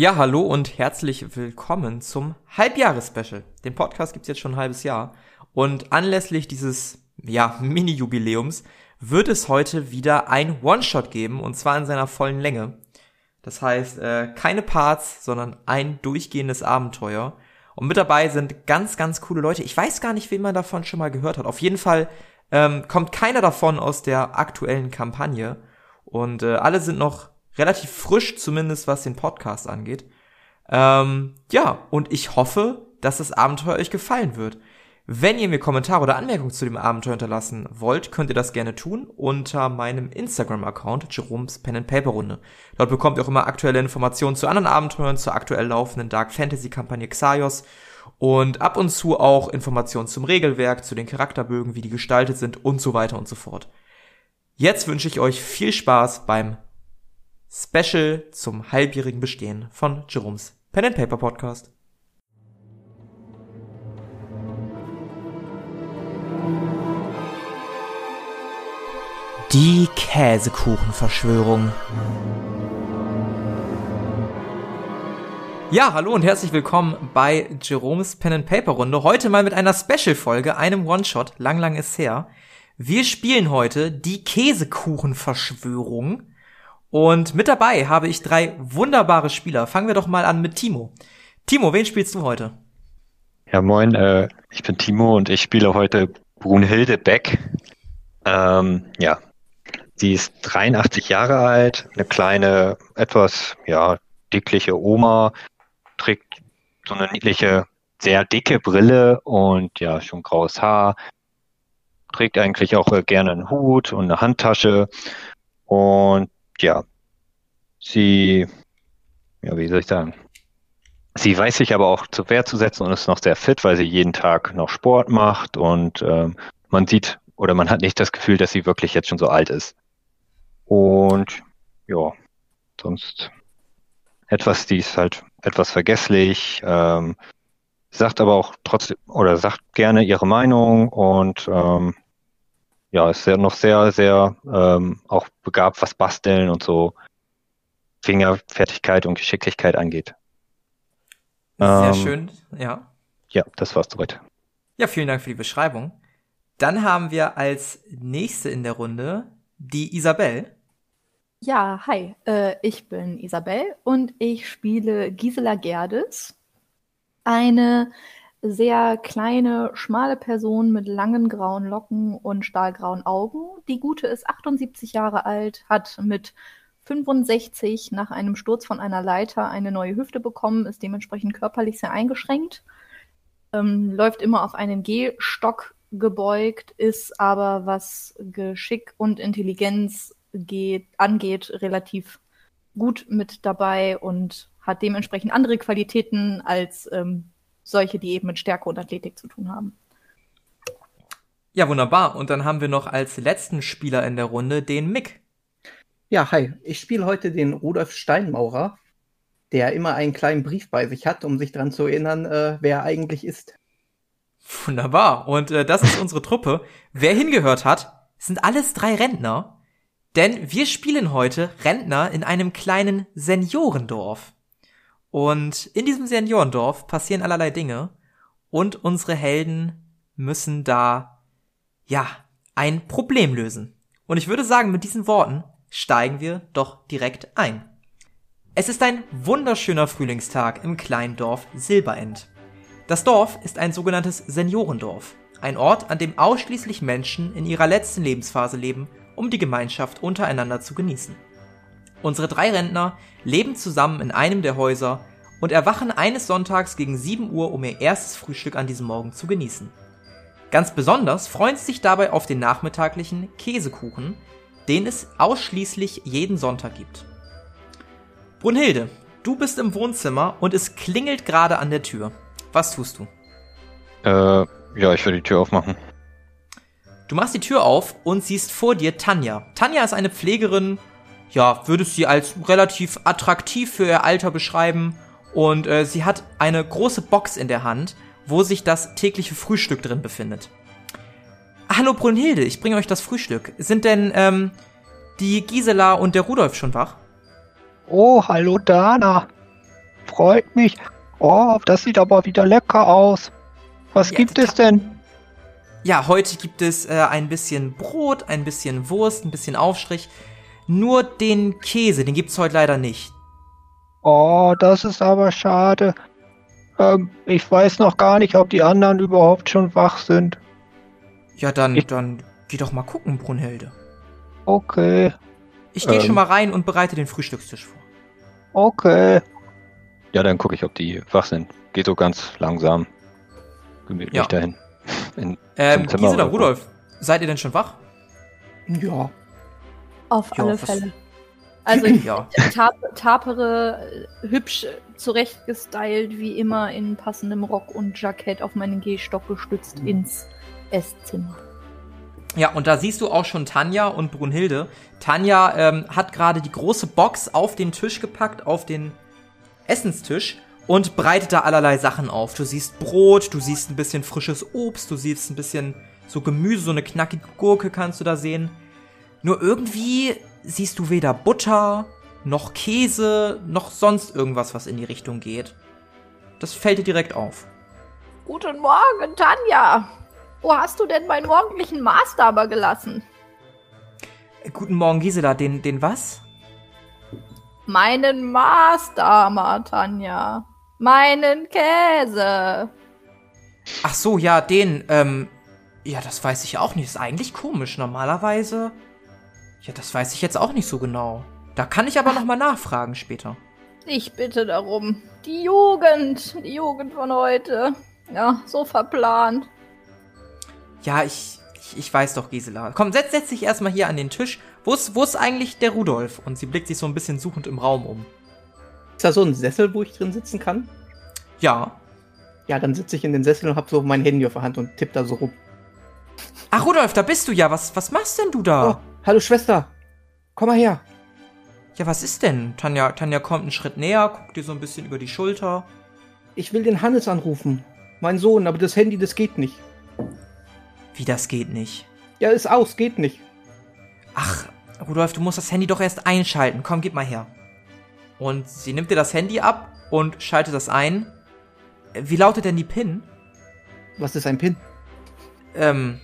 Ja, hallo und herzlich willkommen zum Halbjahres-Special. Den Podcast gibt's jetzt schon ein halbes Jahr. Und anlässlich dieses, ja, Mini-Jubiläums wird es heute wieder ein One-Shot geben, und zwar in seiner vollen Länge. Das heißt, äh, keine Parts, sondern ein durchgehendes Abenteuer. Und mit dabei sind ganz, ganz coole Leute. Ich weiß gar nicht, wen man davon schon mal gehört hat. Auf jeden Fall ähm, kommt keiner davon aus der aktuellen Kampagne. Und äh, alle sind noch relativ frisch, zumindest was den Podcast angeht. Ähm, ja, und ich hoffe, dass das Abenteuer euch gefallen wird. Wenn ihr mir Kommentare oder Anmerkungen zu dem Abenteuer hinterlassen wollt, könnt ihr das gerne tun unter meinem Instagram-Account Jerome's Pen and Paper Runde. Dort bekommt ihr auch immer aktuelle Informationen zu anderen Abenteuern, zur aktuell laufenden Dark Fantasy Kampagne Xaios und ab und zu auch Informationen zum Regelwerk, zu den Charakterbögen, wie die gestaltet sind und so weiter und so fort. Jetzt wünsche ich euch viel Spaß beim Special zum halbjährigen Bestehen von Jerome's Pen and Paper Podcast. Die Käsekuchenverschwörung. Ja, hallo und herzlich willkommen bei Jerome's Pen and Paper Runde. Heute mal mit einer Special-Folge, einem One-Shot. Lang, lang ist her. Wir spielen heute die Käsekuchenverschwörung. Und mit dabei habe ich drei wunderbare Spieler. Fangen wir doch mal an mit Timo. Timo, wen spielst du heute? Ja, moin, äh, ich bin Timo und ich spiele heute Brunhilde Beck. Ähm, ja, sie ist 83 Jahre alt, eine kleine, etwas, ja, dickliche Oma, trägt so eine niedliche, sehr dicke Brille und ja, schon graues Haar, trägt eigentlich auch äh, gerne einen Hut und eine Handtasche und ja, sie, ja, wie soll ich sagen? Sie weiß sich aber auch zur Wehr zu setzen und ist noch sehr fit, weil sie jeden Tag noch Sport macht und ähm, man sieht oder man hat nicht das Gefühl, dass sie wirklich jetzt schon so alt ist. Und ja, sonst etwas, die ist halt etwas vergesslich, ähm, sagt aber auch trotzdem oder sagt gerne ihre Meinung und ähm, ja, ist ja noch sehr, sehr ähm, auch begabt, was Basteln und so Fingerfertigkeit und Geschicklichkeit angeht. Sehr ähm, schön, ja. Ja, das war's soweit. Ja, vielen Dank für die Beschreibung. Dann haben wir als nächste in der Runde die Isabel. Ja, hi, äh, ich bin Isabel und ich spiele Gisela Gerdes, eine sehr kleine, schmale Person mit langen grauen Locken und stahlgrauen Augen. Die Gute ist 78 Jahre alt, hat mit 65 nach einem Sturz von einer Leiter eine neue Hüfte bekommen, ist dementsprechend körperlich sehr eingeschränkt, ähm, läuft immer auf einen Gehstock gebeugt, ist aber was Geschick und Intelligenz geht, angeht relativ gut mit dabei und hat dementsprechend andere Qualitäten als ähm, solche, die eben mit Stärke und Athletik zu tun haben. Ja, wunderbar. Und dann haben wir noch als letzten Spieler in der Runde den Mick. Ja, hi. Ich spiele heute den Rudolf Steinmaurer, der immer einen kleinen Brief bei sich hat, um sich daran zu erinnern, äh, wer er eigentlich ist. Wunderbar. Und äh, das ist unsere Truppe. Wer hingehört hat, sind alles drei Rentner. Denn wir spielen heute Rentner in einem kleinen Seniorendorf. Und in diesem Seniorendorf passieren allerlei Dinge und unsere Helden müssen da, ja, ein Problem lösen. Und ich würde sagen, mit diesen Worten steigen wir doch direkt ein. Es ist ein wunderschöner Frühlingstag im kleinen Dorf Silberend. Das Dorf ist ein sogenanntes Seniorendorf, ein Ort, an dem ausschließlich Menschen in ihrer letzten Lebensphase leben, um die Gemeinschaft untereinander zu genießen. Unsere drei Rentner leben zusammen in einem der Häuser und erwachen eines Sonntags gegen 7 Uhr, um ihr erstes Frühstück an diesem Morgen zu genießen. Ganz besonders freuen sie sich dabei auf den nachmittaglichen Käsekuchen, den es ausschließlich jeden Sonntag gibt. Brunhilde, du bist im Wohnzimmer und es klingelt gerade an der Tür. Was tust du? Äh, ja, ich würde die Tür aufmachen. Du machst die Tür auf und siehst vor dir Tanja. Tanja ist eine Pflegerin, ja, würdest sie als relativ attraktiv für ihr Alter beschreiben. Und äh, sie hat eine große Box in der Hand, wo sich das tägliche Frühstück drin befindet. Hallo Brunhilde, ich bringe euch das Frühstück. Sind denn ähm, die Gisela und der Rudolf schon wach? Oh, hallo Dana. freut mich. Oh, das sieht aber wieder lecker aus. Was Ja, gibt es denn? Ja, heute gibt es äh, ein bisschen Brot, ein bisschen Wurst, ein bisschen Aufstrich. Nur den Käse, den gibt's heute leider nicht. Oh, das ist aber schade. Ähm, ich weiß noch gar nicht, ob die anderen überhaupt schon wach sind. Ja, dann, Ich- dann geh doch mal gucken, Brunhilde. Okay, Ich gehe Ähm. schon mal rein und bereite den Frühstückstisch vor. okay. Ja, dann gucke ich, ob die wach sind. Geht so ganz langsam. Gemütlich Ja. dahin. In, Ähm, Gisela? Rudolf, seid ihr denn schon wach? Ja. Auf Ja, alle Fälle. Also ich Ja. tap tapere, äh, hübsch zurechtgestylt, wie immer in passendem Rock und Jackett auf meinen Gehstock gestützt ins Esszimmer. Ja, und da siehst du auch schon Tanja und Brunhilde. Tanja ähm, hat gerade die große Box auf den Tisch gepackt, auf den Essenstisch und breitet da allerlei Sachen auf. Du siehst Brot, du siehst ein bisschen frisches Obst, du siehst ein bisschen so Gemüse, so eine knackige Gurke kannst du da sehen. Nur irgendwie siehst du weder Butter, noch Käse, noch sonst irgendwas, was in die Richtung geht. Das fällt dir direkt auf. Guten Morgen, Tanja. Wo hast du denn meinen morgendlichen Master aber gelassen? Guten Morgen, Gisela. Den, den was? Meinen Master, Tanja. Meinen Käse. Ach so, ja, den, ähm, ja, das weiß ich auch nicht. ist eigentlich komisch. Normalerweise, ja, das weiß ich jetzt auch nicht so genau. Da kann ich aber noch mal nachfragen später. Ich bitte darum. Die Jugend, die Jugend von heute. Ja, so verplant. Ja, ich, ich, ich weiß doch, Gisela. Komm, setz, setz dich erstmal hier an den Tisch. Wo ist, wo ist eigentlich der Rudolf? Und sie blickt sich so ein bisschen suchend im Raum um. Ist da so ein Sessel, wo ich drin sitzen kann? Ja. Ja, dann sitze ich in den Sessel und hab so mein Handy auf der Hand und tipp da so rum. Ach, Rudolf, da bist du ja. Was, was machst denn du da? Oh, hallo Schwester. Komm mal her. Ja, was ist denn? Tanja, Tanja kommt einen Schritt näher, guckt dir so ein bisschen über die Schulter. Ich will den Hannes anrufen. Mein Sohn, aber das Handy, das geht nicht. Wie, das geht nicht? Ja, ist aus, geht nicht. Ach, Rudolf, du musst das Handy doch erst einschalten. Komm, gib mal her. Und sie nimmt dir das Handy ab und schaltet das ein. Wie lautet denn die PIN? Was ist ein Pin? Ähm,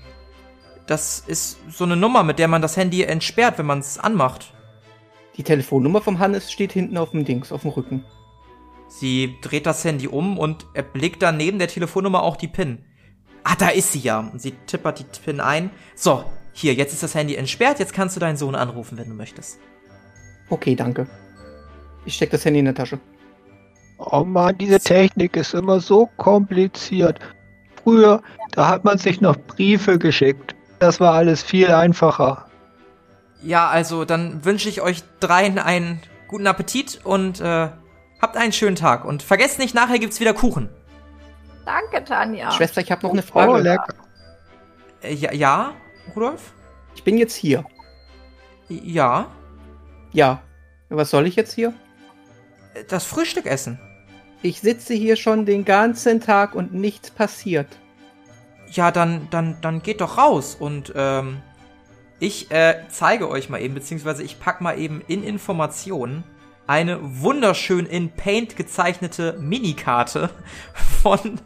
das ist so eine Nummer, mit der man das Handy entsperrt, wenn man es anmacht. Die Telefonnummer vom Hannes steht hinten auf dem Dings, auf dem Rücken. Sie dreht das Handy um und erblickt dann neben der Telefonnummer auch die PIN. Ah, da ist sie ja. Und sie tippert die PIN ein. So, hier, jetzt ist das Handy entsperrt. Jetzt kannst du deinen Sohn anrufen, wenn du möchtest. Okay, danke. Ich steck das Handy in der Tasche. Oh Mann, diese Technik ist immer so kompliziert. Früher, da hat man sich noch Briefe geschickt. Das war alles viel einfacher. Ja, also dann wünsche ich euch dreien einen guten Appetit und äh, habt einen schönen Tag. Und vergesst nicht, nachher gibt's wieder Kuchen. Danke, Tanja. Schwester, ich habe noch eine Frage. Oh, lecker. Äh, ja, ja, Rudolf? Ich bin jetzt hier. Ja. Ja. Was soll ich jetzt hier? Das Frühstück essen. Ich sitze hier schon den ganzen Tag und nichts passiert. Ja, dann, dann, dann geht doch raus und ähm, ich äh, zeige euch mal eben, beziehungsweise ich pack mal eben in Informationen eine wunderschön in Paint gezeichnete Minikarte von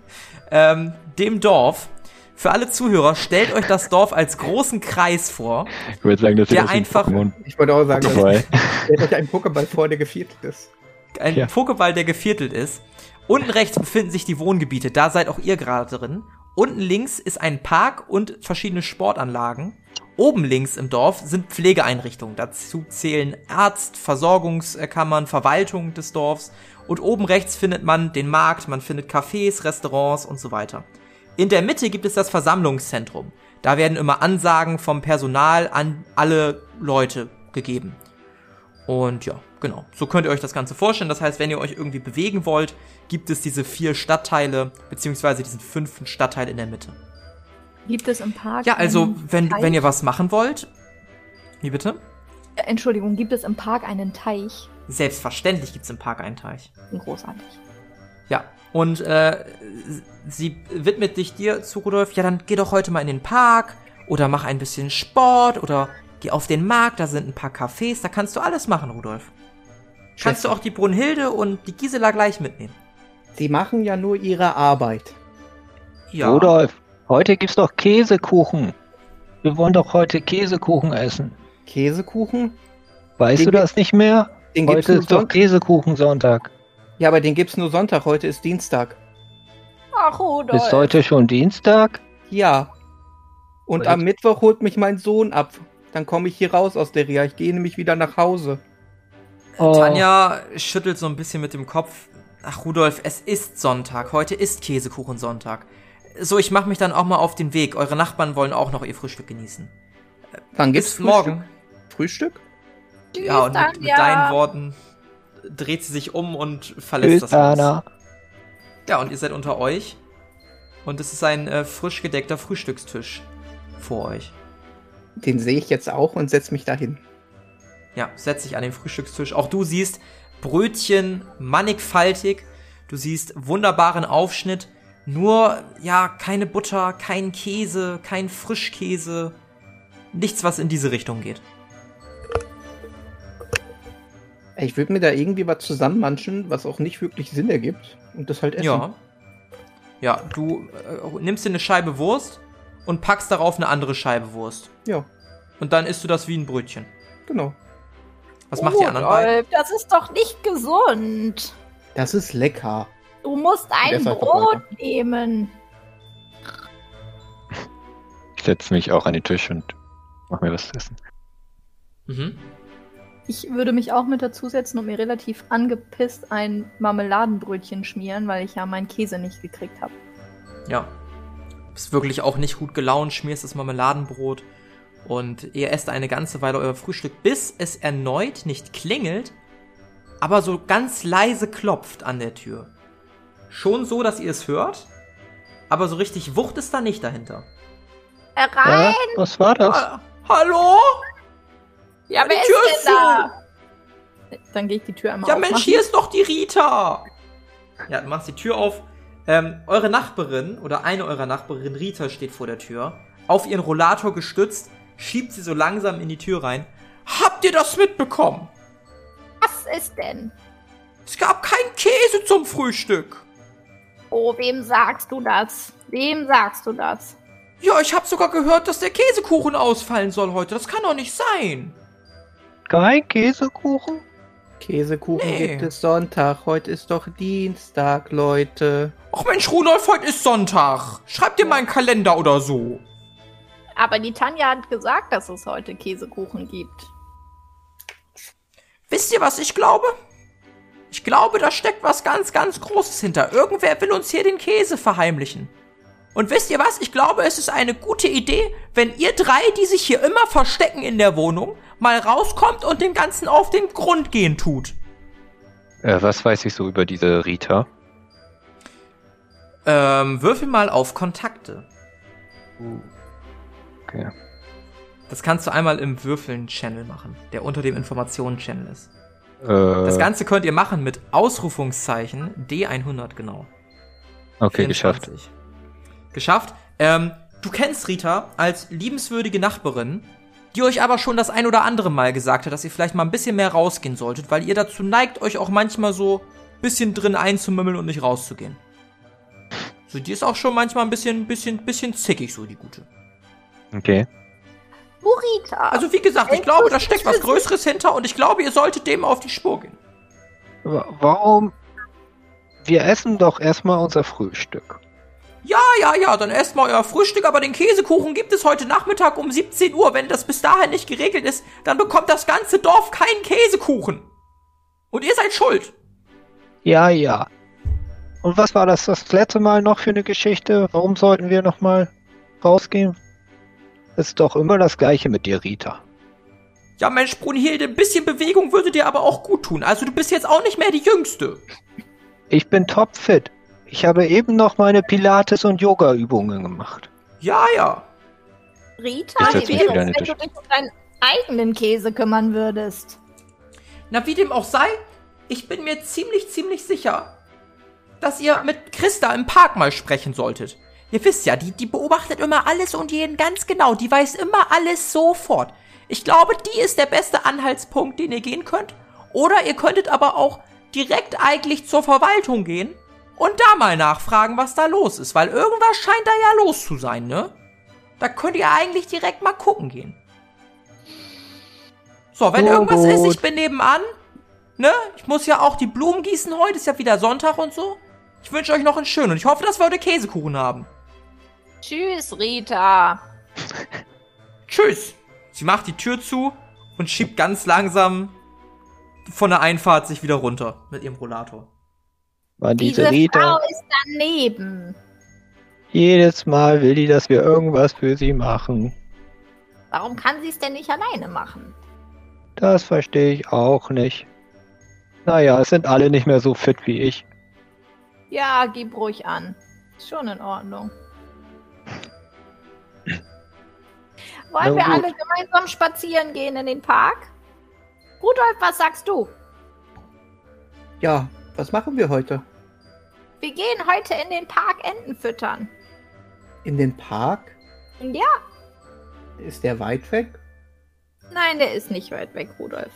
ähm, dem Dorf. Für alle Zuhörer, stellt euch das Dorf als großen Kreis vor. Ich würde sagen, das Der ein einfach- Pokémon. Ich wollte auch sagen, dass stellt euch einen Pokéball vor, der geviertelt ist. Ein Ja. Pokéball, der geviertelt ist. Unten rechts befinden sich die Wohngebiete, da seid auch ihr gerade drin. Unten links ist ein Park und verschiedene Sportanlagen. Oben links im Dorf sind Pflegeeinrichtungen. Dazu zählen Arzt, Versorgungskammern, Verwaltung des Dorfs. Und oben rechts findet man den Markt, man findet Cafés, Restaurants und so weiter. In der Mitte gibt es das Versammlungszentrum. Da werden immer Ansagen vom Personal an alle Leute gegeben. Und ja, genau. So könnt ihr euch das Ganze vorstellen. Das heißt, wenn ihr euch irgendwie bewegen wollt, gibt es diese vier Stadtteile, beziehungsweise diesen fünften Stadtteil in der Mitte. Gibt es im Park. Ja, also, wenn, Teich? wenn ihr was machen wollt. Wie bitte? Äh, Entschuldigung, gibt es im Park einen Teich? Selbstverständlich gibt's im Park einen Teich. Großartig. Ja. Und äh, sie widmet dich dir zu Rudolf, ja, dann geh doch heute mal in den Park oder mach ein bisschen Sport oder geh auf den Markt, da sind ein paar Cafés, da kannst du alles machen, Rudolf. Kannst du auch die Brunhilde und die Gisela gleich mitnehmen. Sie machen ja nur ihre Arbeit. Ja. Rudolf, heute gibt's doch Käsekuchen. Wir wollen doch heute Käsekuchen essen. Käsekuchen? Weißt Den du das nicht mehr? Den Heute ist doch Sonntag. Käsekuchensonntag. Ja, aber den gibt's nur Sonntag. Heute ist Dienstag. Ach, Rudolf. Ist heute schon Dienstag? Ja. Und Und- am Mittwoch holt mich mein Sohn ab. Dann komme ich hier raus aus der Reha. Ich gehe nämlich wieder nach Hause. Oh, Tanja schüttelt so ein bisschen mit dem Kopf. Ach, Rudolf, es ist Sonntag. Heute ist Käsekuchensonntag. So, ich mache mich dann auch mal auf den Weg. Eure Nachbarn wollen auch noch ihr Frühstück genießen. Wann gibt's Bis Frühstück? morgen. Frühstück? Ja, und mit, mit deinen Worten dreht sie sich um und verlässt Tschüss, das Haus. Anna. Ja, und ihr seid unter euch. Und es ist ein äh, frisch gedeckter Frühstückstisch vor euch. Den sehe ich jetzt auch und setz mich dahin. Ja, setz dich an den Frühstückstisch. Auch du siehst Brötchen mannigfaltig. Du siehst wunderbaren Aufschnitt. Nur, ja, keine Butter, kein Käse, kein Frischkäse. Nichts, was in diese Richtung geht. Ich würde mir da irgendwie was zusammenmanschen, was auch nicht wirklich Sinn ergibt. Und das halt essen. Ja. Ja, du äh, nimmst dir eine Scheibe Wurst und packst darauf eine andere Scheibe Wurst. Ja, Und dann isst du das wie ein Brötchen. genau. Was macht die anderen beiden? Rudolf, das ist doch nicht gesund. Das ist lecker. Du musst ein doch Brot weiter. nehmen. Ich setze mich auch an den Tisch und mach mir was zu essen. Mhm. Ich würde mich auch mit dazusetzen und mir relativ angepisst ein Marmeladenbrötchen schmieren, weil ich ja meinen Käse nicht gekriegt habe. Ja. Bist wirklich auch nicht gut gelaunt, schmierst das Marmeladenbrot und ihr esst eine ganze Weile euer Frühstück, bis es erneut nicht klingelt, aber so ganz leise klopft an der Tür. Schon so, dass ihr es hört, aber so richtig Wucht ist da nicht dahinter. Herein! Ja, was war das? Ha Hallo? Ja, die wer Tür ist denn da? Dann gehe ich die Tür einmal Ja, aufmachen. Mensch, hier ist doch die Rita. Ja, du machst die Tür auf. Ähm, eure Nachbarin oder eine eurer Nachbarinnen, Rita, steht vor der Tür. Auf ihren Rollator gestützt, schiebt sie so langsam in die Tür rein. Habt ihr das mitbekommen? Was ist denn? Es gab keinen Käse zum Frühstück. Oh, wem sagst du das? Wem sagst du das? Ja, ich hab sogar gehört, dass der Käsekuchen ausfallen soll heute. Das kann doch nicht sein. Kein Käsekuchen? Käsekuchen Nee. gibt es Sonntag. Heute ist doch Dienstag, Leute. Ach Mensch, Rudolf, heute ist Sonntag. Schreib dir mal einen Kalender oder so. Aber die Tanja hat gesagt, dass es heute Käsekuchen gibt. Wisst ihr, was ich glaube? Ich glaube, da steckt was ganz, ganz Großes hinter. Irgendwer will uns hier den Käse verheimlichen. Und wisst ihr was? Ich glaube, es ist eine gute Idee, wenn ihr drei, die sich hier immer verstecken in der Wohnung, mal rauskommt und dem Ganzen auf den Grund gehen tut. Äh, was weiß ich so über diese Rita? Ähm, würfel mal auf Kontakte. Okay. Das kannst du einmal im Würfeln-Channel machen, der unter dem Informationen-Channel ist. Äh, Das Ganze könnt ihr machen mit Ausrufungszeichen D100 genau. okay, geschafft. 24. Geschafft. Ähm, du kennst Rita als liebenswürdige Nachbarin, die euch aber schon das ein oder andere Mal gesagt hat, dass ihr vielleicht mal ein bisschen mehr rausgehen solltet, weil ihr dazu neigt, euch auch manchmal so ein bisschen drin einzumümmeln und nicht rauszugehen. So, die ist auch schon manchmal ein bisschen, bisschen, bisschen zickig, so die gute. Okay. Burita. Also wie gesagt, ich glaube, da steckt was. Größeres hinter und ich glaube, ihr solltet dem auf die Spur gehen. Wa- Warum? Wir essen doch erstmal unser Frühstück. Ja, ja, ja, dann esst mal euer Frühstück, aber den Käsekuchen gibt es heute Nachmittag um 17 Uhr. Wenn das bis dahin nicht geregelt ist, dann bekommt das ganze Dorf keinen Käsekuchen. Und ihr seid schuld. Ja, ja. Und was war das das letzte Mal noch für eine Geschichte? Warum sollten wir noch mal rausgehen? Ist doch immer das Gleiche mit dir, Rita. Ja, Mensch, Brunhilde, ein bisschen Bewegung würde dir aber auch gut tun. Also du bist jetzt auch nicht mehr die Jüngste. Ich bin topfit. Ich habe eben noch meine Pilates- und Yoga-Übungen gemacht. Ja, ja. Rita, wie wäre es, wenn du dich um deinen eigenen Käse kümmern würdest? Na, wie dem auch sei, ich bin mir ziemlich, ziemlich sicher, dass ihr mit Christa im Park mal sprechen solltet. Ihr wisst ja, die, die beobachtet immer alles und jeden ganz genau. Die weiß immer alles sofort. Ich glaube, die ist der beste Anhaltspunkt, den ihr gehen könnt. Oder ihr könntet aber auch direkt eigentlich zur Verwaltung gehen und da mal nachfragen, was da los ist, weil irgendwas scheint da ja los zu sein, ne? Da könnt ihr eigentlich direkt mal gucken gehen. So, wenn So irgendwas ist, gut. ich bin nebenan, ne? Ich muss ja auch die Blumen gießen heute, ist ja wieder Sonntag und so. Ich wünsche euch noch einen schönen und ich hoffe, dass wir heute Käsekuchen haben. Tschüss, Rita. Tschüss. Sie macht die Tür zu und schiebt ganz langsam von der Einfahrt sich wieder runter mit ihrem Rollator. War diese, Diese Rita, Frau ist daneben. jedes Mal will die, dass wir irgendwas für sie machen. Warum kann sie es denn nicht alleine machen? Das verstehe ich auch nicht. Naja, es sind alle nicht mehr so fit wie ich. Ja, gib ruhig an. Ist schon in Ordnung. Wollen wir alle gemeinsam spazieren gehen in den Park? Rudolf, was sagst du? Ja, was machen wir heute? Wir gehen heute in den Park Enten füttern. In den Park? Ja, Ist der weit weg? nein, der ist nicht weit weg, Rudolf.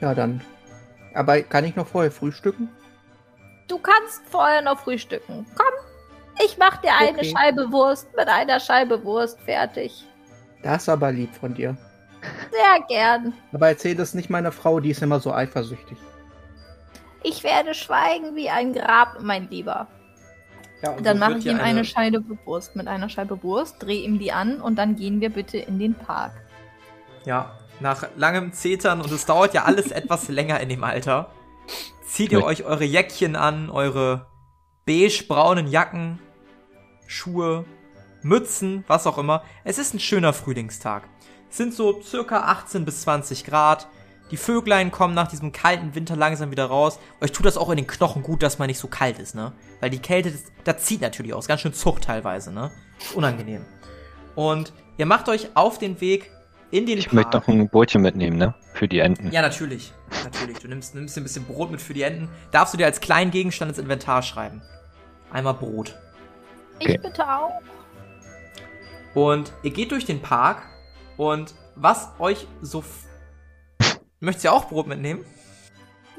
Ja, dann. Aber kann ich noch vorher frühstücken? Du kannst vorher noch frühstücken. Komm, ich mach dir eine Okay. Scheibe Wurst mit einer Scheibe Wurst fertig. Das ist aber lieb von dir. Sehr gern. Aber erzähl das nicht meiner Frau, die ist immer so eifersüchtig. Ich werde schweigen wie ein Grab, mein Lieber. Ja, und Dann mache ich ihm eine Scheibe Wurst mit einer Scheibe Wurst, drehe ihm die an und dann gehen wir bitte in den Park. Ja, nach langem Zetern und es dauert ja alles etwas länger in dem Alter, zieht ihr euch eure Jäckchen an, eure beige-braunen Jacken, Schuhe, Mützen, was auch immer. Es ist ein schöner Frühlingstag. Es sind so circa 18 bis 20 Grad. Die Vöglein kommen nach diesem kalten Winter langsam wieder raus. Euch tut das auch in den Knochen gut, dass man nicht so kalt ist, ne? Weil die Kälte, das, das zieht natürlich aus. Ganz schön Zucht teilweise, ne? Ist unangenehm. Und ihr macht euch auf den Weg in den Ich Park. möchte noch ein Brotchen mitnehmen, ne? Für die Enten. Ja, natürlich. Natürlich. Du nimmst, nimmst dir ein bisschen Brot mit für die Enten. Darfst du dir als kleinen Gegenstand ins Inventar schreiben. Einmal Brot. Ich Okay. bitte auch. Und ihr geht durch den Park und was euch so... f- Möchtest du auch Brot mitnehmen,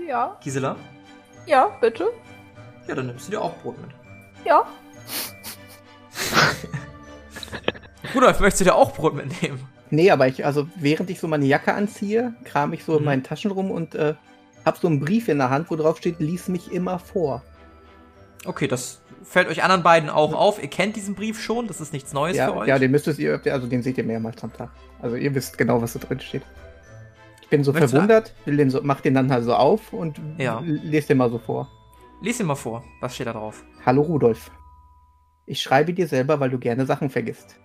Ja, Gisela? ja, bitte. Ja, dann nimmst du dir auch Brot mit. Ja. Rudolf, möchtest du dir auch Brot mitnehmen? Nee, aber ich, also während ich so meine Jacke anziehe, kram ich so in Mhm. meinen Taschen rum und äh, hab so einen Brief in der Hand, wo drauf steht, lies mich immer vor. Okay, das fällt euch anderen beiden auch auf. Ihr kennt diesen Brief schon, das ist nichts Neues für Ja, euch. ja, den müsstet ihr, also den seht ihr mehrmals am Tag. Also ihr wisst genau, was da drin steht. Ich bin so Möchtest verwundert, will den so, mach den dann halt so auf und Ja. lese den mal so vor. Lies ihn mal vor. Was steht da drauf? Hallo Rudolf. Ich schreibe dir selber, weil du gerne Sachen vergisst.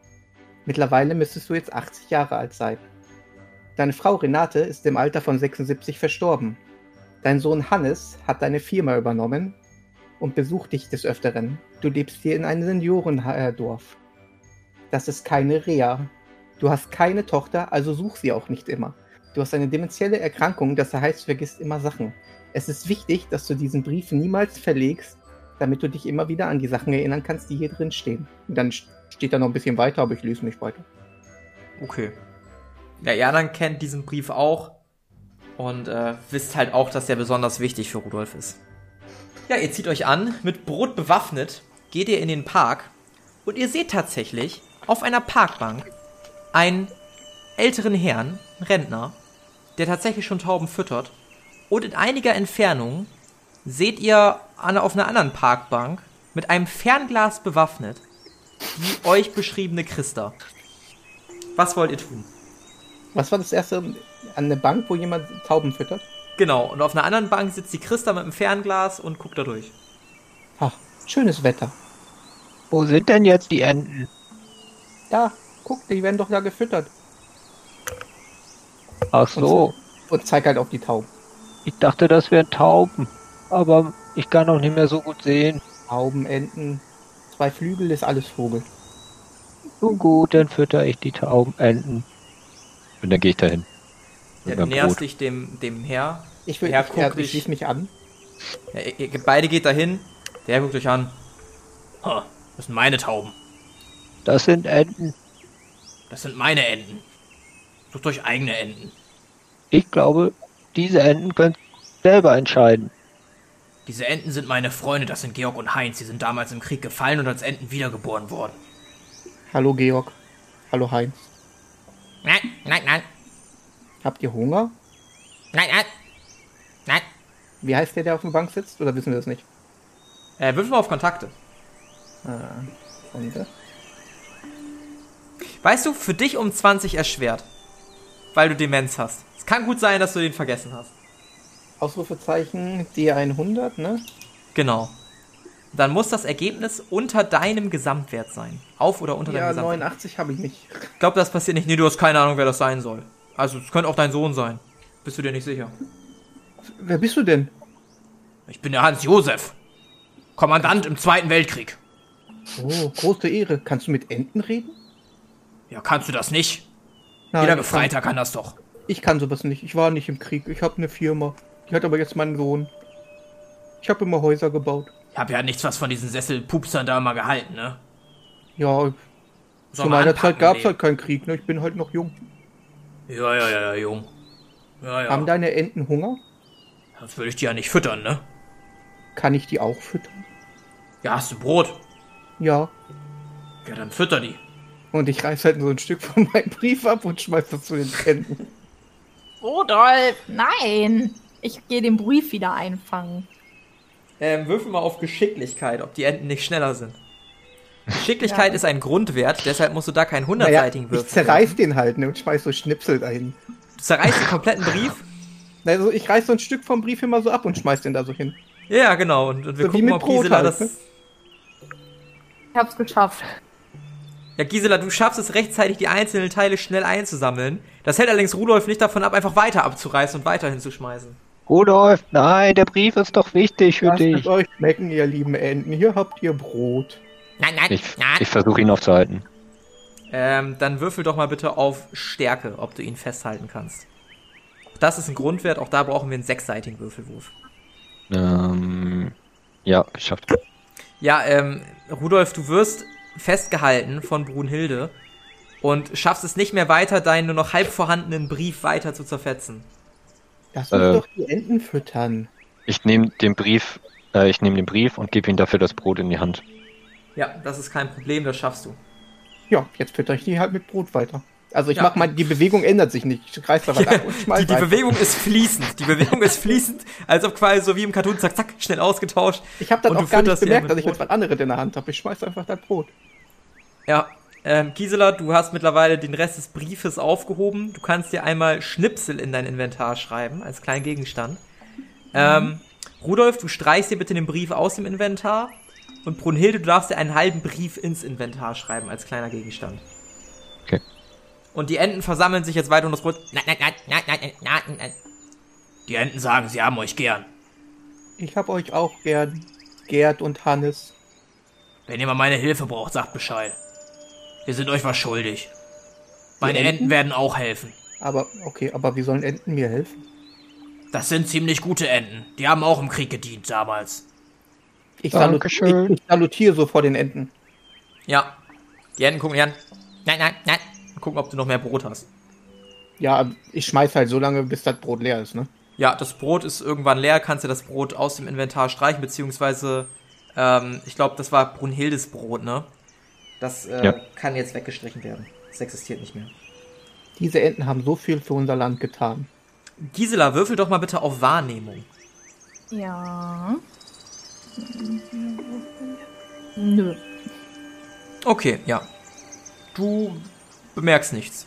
Mittlerweile müsstest du jetzt 80 Jahre alt sein. Deine Frau Renate ist im Alter von 76 verstorben. Dein Sohn Hannes hat deine Firma übernommen und besucht dich des Öfteren. Du lebst hier in einem Seniorendorf. Das ist keine Reha. Du hast keine Tochter, also such sie auch nicht immer. Du hast eine dementielle Erkrankung, das heißt, vergisst immer Sachen. Es ist wichtig, dass du diesen Brief niemals verlegst, damit du dich immer wieder an die Sachen erinnern kannst, die hier drin stehen. Und dann st- steht da noch ein bisschen weiter, aber ich lese nicht weiter. Okay. Ja, anderen kennt diesen Brief auch und äh, wisst halt auch, dass der besonders wichtig für Rudolf ist. Ja, ihr zieht euch an, mit Brot bewaffnet, geht ihr in den Park und ihr seht tatsächlich auf einer Parkbank einen älteren Herrn, Rentner, der tatsächlich schon Tauben füttert. Und in einiger Entfernung seht ihr an, auf einer anderen Parkbank mit einem Fernglas bewaffnet die euch beschriebene Christa. Was wollt ihr tun? Was war das erste an der Bank, wo jemand Tauben füttert? Genau, und auf einer anderen Bank sitzt die Christa mit einem Fernglas und guckt da durch. Ach, schönes Wetter. Wo sind denn jetzt die Enten? Da, guck, die werden doch da gefüttert. Ach so, Und zeig halt auf die Tauben. ich dachte, das wären Tauben. Aber ich kann auch nicht mehr so gut sehen. Tauben, Enten, zwei Flügel ist alles Vogel. Nun gut, dann fütter ich die Taubenenten. Und dann gehe ich dahin. Ja, du näherst Brot. dich dem, dem Herr. Ich will, Ja, ich, guck ja, dich. ich schließe mich an. Ja, ihr, ihr beide geht dahin. Der guckt euch an. Ha, das sind meine Tauben. Das sind Enten. Das sind meine Enten. Sucht euch eigene Enten. Ich glaube, diese Enten können selber entscheiden. Diese Enten sind meine Freunde, das sind Georg und Heinz. Sie sind damals im Krieg gefallen und als Enten wiedergeboren worden. Hallo Georg. Hallo Heinz. Nein, nein, nein, Habt ihr Hunger? nein, nein, nein. Wie heißt der, der auf der Bank sitzt? Oder wissen wir das nicht? Äh, würfel mal auf Kontakte. Ah, Freunde. Weißt du, für dich um 20 erschwert. Weil du Demenz hast. Es kann gut sein, dass du den vergessen hast. Ausrufezeichen D100, ne? Genau. Dann muss das Ergebnis unter deinem Gesamtwert sein. Auf oder unter Ja, deinem Gesamtwert. 89 habe ich nicht. Ich glaube, das passiert nicht. Nee, du hast keine Ahnung, wer das sein soll. Also, es könnte auch dein Sohn sein. Bist du dir nicht sicher? Wer bist du denn? Ich bin der Hans Josef. Kommandant im Zweiten Weltkrieg. Oh, große Ehre. Kannst du mit Enten reden? Ja, kannst du das nicht? Nein, Jeder Gefreiter kann das doch. Kann, ich kann sowas nicht. Ich war nicht im Krieg. Ich habe eine Firma. Die hat aber jetzt meinen Sohn. Ich habe immer Häuser gebaut. Ich habe ja nichts was von diesen Sesselpupsern da immer gehalten, ne? Ja, Soll zu meiner Zeit gab es halt keinen Krieg. Ne? Ich bin halt noch jung. Ja, ja, ja, ja, Jung. Ja, ja. Haben deine Enten Hunger? Das würde ich dir ja nicht füttern, ne? Kann ich die auch füttern? Ja, hast du Brot? Ja. Ja, dann fütter die. Und ich reiß halt so ein Stück von meinem Brief ab und schmeiß das zu den Enten. Rudolf, nein. Ich gehe den Brief wieder einfangen. Ähm, würfel mal auf Geschicklichkeit, ob die Enten nicht schneller sind. Geschicklichkeit Ja. ist ein Grundwert, deshalb musst du da keinen Naja, hundertseitigen ich Würfel. zerreiß den halt ne, und schmeiß so Schnipsel dahin. Du zerreißt den kompletten Brief? Also ich reiß so ein Stück vom Brief immer so ab und schmeiß den da so hin. Ja, genau. Und, und wir So gucken ob Brot Gisela halt, das. ne? Ich hab's geschafft. Ja, Gisela, du schaffst es rechtzeitig, die einzelnen Teile schnell einzusammeln. Das hält allerdings Rudolf nicht davon ab, einfach weiter abzureißen und weiter hinzuschmeißen. Rudolf, nein, der Brief ist doch wichtig für Lasst es dich. euch schmecken, ihr lieben Enten. Hier habt ihr Brot. Nein, nein, Ich, ich versuche ihn aufzuhalten. Ähm, dann würfel doch mal bitte auf Stärke, ob du ihn festhalten kannst. Das ist ein Grundwert, auch da brauchen wir einen sechsseitigen Würfelwurf. Ähm, ja, geschafft. Ja, ähm, Rudolf, du wirst festgehalten von Brunhilde und schaffst es nicht mehr weiter, deinen nur noch halb vorhandenen Brief weiter zu zerfetzen. Lass uns Äh. doch die Enten füttern. Ich nehme den Brief, äh, ich nehme den Brief und gebe ihm dafür das Brot in die Hand. Ja, das ist kein Problem, das schaffst du. Ja, jetzt fütter ich die halt mit Brot weiter. Also ich Ja. mach mal, die Bewegung ändert sich nicht. Ich reiß da was ab und schmeiß Die, die. Bewegung ist fließend. Die Bewegung ist fließend, als ob quasi so wie im Cartoon, zack, zack, schnell ausgetauscht. Ich habe du auch gar nicht bemerkt, dass ich jetzt was anderes in der Hand habe. Ich schmeiß einfach das Brot. Ja, ähm, Gisela, du hast mittlerweile den Rest des Briefes aufgehoben. Du kannst dir einmal Schnipsel in dein Inventar schreiben, als kleinen Gegenstand. Ähm, Rudolf, du streichst dir bitte den Brief aus dem Inventar. Und Brunhilde, du darfst dir einen halben Brief ins Inventar schreiben, als kleiner Gegenstand. Okay. Und die Enten versammeln sich jetzt weiter um das Brot. Nein, nein, nein, nein, nein, nein, nein, nein. Die Enten sagen, sie haben euch gern. Ich hab euch auch gern. Gerd und Hannes. Wenn ihr mal meine Hilfe braucht, sagt Bescheid. Wir sind euch was schuldig. Meine Enten? Enten werden auch helfen. Aber, okay, aber wie sollen Enten mir helfen? Das sind ziemlich gute Enten. Die haben auch im Krieg gedient damals. Ich, salut Dankeschön. ich, ich salutiere so vor den Enten. Ja. Die Enten gucken dich an. Nein, nein, nein. Gucken, ob du noch mehr Brot hast. Ja, ich schmeiß halt so lange, bis das Brot leer ist, ne? Ja, das Brot ist irgendwann leer. Kannst du das Brot aus dem Inventar streichen, beziehungsweise, ähm, ich glaube, das war Brunhildes Brot, ne? Das äh, Ja. kann jetzt weggestrichen werden. Das existiert nicht mehr. Diese Enten haben so viel für unser Land getan. Gisela, würfel doch mal bitte auf Wahrnehmung. Ja. Nö. Okay, ja. Du bemerkst nichts.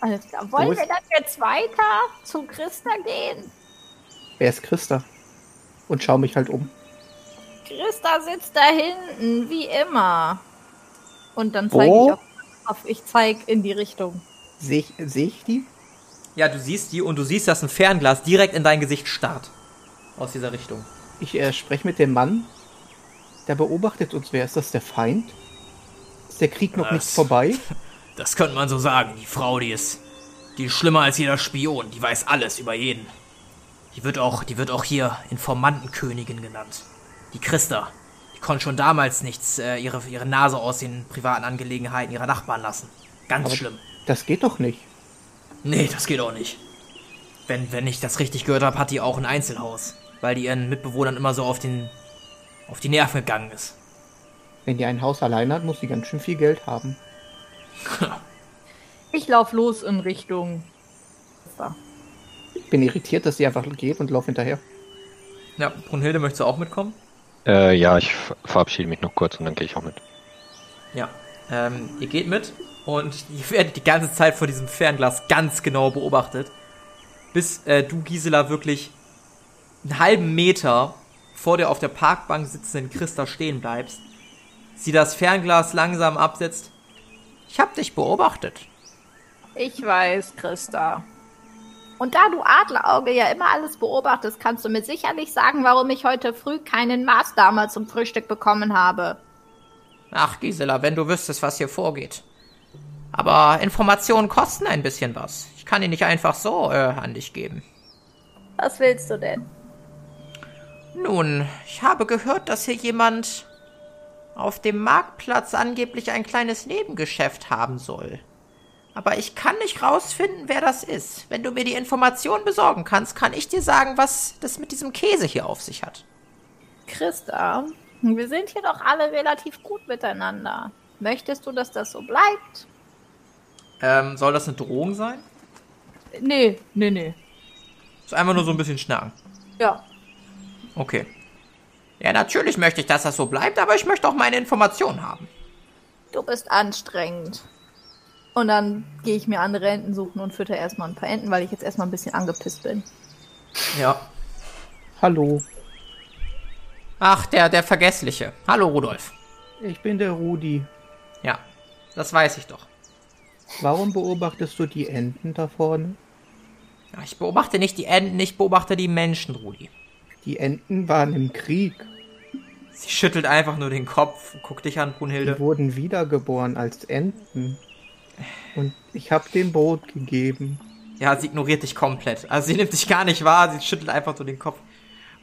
Alles klar. Wo Wollen wir dann jetzt weiter zu Christa gehen? Wer ist Christa? Und schau mich halt um. Christa sitzt da hinten, wie immer. Und dann zeige ich auf, auf, ich zeige in die Richtung. Sehe ich, seh ich die? Ja, du siehst die und du siehst, dass ein Fernglas direkt in dein Gesicht starrt. Aus dieser Richtung. Ich äh, spreche mit dem Mann. Der beobachtet uns. Wer ist das? Der Feind? Ist der Krieg noch Was? nicht vorbei? Das könnte man so sagen. Die Frau, die ist, die ist schlimmer als jeder Spion. Die weiß alles über jeden. Die wird auch, die wird auch hier Informantenkönigin genannt. Die Christa. Die konnte schon damals nichts, äh, ihre, ihre Nase aus den privaten Angelegenheiten ihrer Nachbarn lassen. Ganz Aber- schlimm. Das geht doch nicht. Nee, das geht auch nicht. Wenn, wenn ich das richtig gehört habe, hat die auch ein Einzelhaus. Weil die ihren Mitbewohnern immer so auf den. Auf die Nerven gegangen ist. Wenn die ein Haus allein hat, muss sie ganz schön viel Geld haben. Ich lauf los in Richtung. Da. Ich bin irritiert, dass sie einfach geht und laufe hinterher. Ja, Brunhilde, möchtest du auch mitkommen? Äh, ja, ich ver- verabschiede mich noch kurz und dann gehe ich auch mit. Ja. Ähm, ihr geht mit und ihr werdet die ganze Zeit vor diesem Fernglas ganz genau beobachtet. Bis äh, du, Gisela, wirklich einen halben Meter vor der auf der Parkbank sitzenden Christa stehen bleibst. Sie das Fernglas langsam absetzt. Ich hab dich beobachtet. Ich weiß, Christa. Und da du Adlerauge ja immer alles beobachtest, kannst du mir sicherlich sagen, warum ich heute früh keinen Maßdamer zum Frühstück bekommen habe. Ach, Gisela, wenn du wüsstest, was hier vorgeht. Aber Informationen kosten ein bisschen was. Ich kann die nicht einfach so äh, an dich geben. Was willst du denn? Nun, ich habe gehört, dass hier jemand auf dem Marktplatz angeblich ein kleines Nebengeschäft haben soll. Aber ich kann nicht rausfinden, wer das ist. Wenn du mir die Information besorgen kannst, kann ich dir sagen, was das mit diesem Käse hier auf sich hat. Christa, wir sind hier doch alle relativ gut miteinander. Möchtest du, dass das so bleibt? Ähm, soll das eine Drohung sein? Nee, nee, nee. Ist einfach nur so ein bisschen schnacken. Ja. Okay. Ja, natürlich möchte ich, dass das so bleibt, aber ich möchte auch meine Informationen haben. Du bist anstrengend. Und dann gehe ich mir andere Enten suchen und fütter erstmal ein paar Enten, weil ich jetzt erstmal ein bisschen angepisst bin. Ja. Hallo, Ach, der, der Vergessliche. Hallo, Rudolf. ich bin der Rudi. Ja, das weiß ich doch. Warum beobachtest du die Enten da vorne? Ja, ich beobachte nicht die Enten, ich beobachte die Menschen, Rudi. Die Enten waren im Krieg. Sie schüttelt einfach nur den Kopf, guckt dich an, Die Brunhilde. wurden wiedergeboren als Enten. Und ich habe dem Brot gegeben. Ja, sie ignoriert dich komplett. Also sie nimmt dich gar nicht wahr, sie schüttelt einfach nur den Kopf.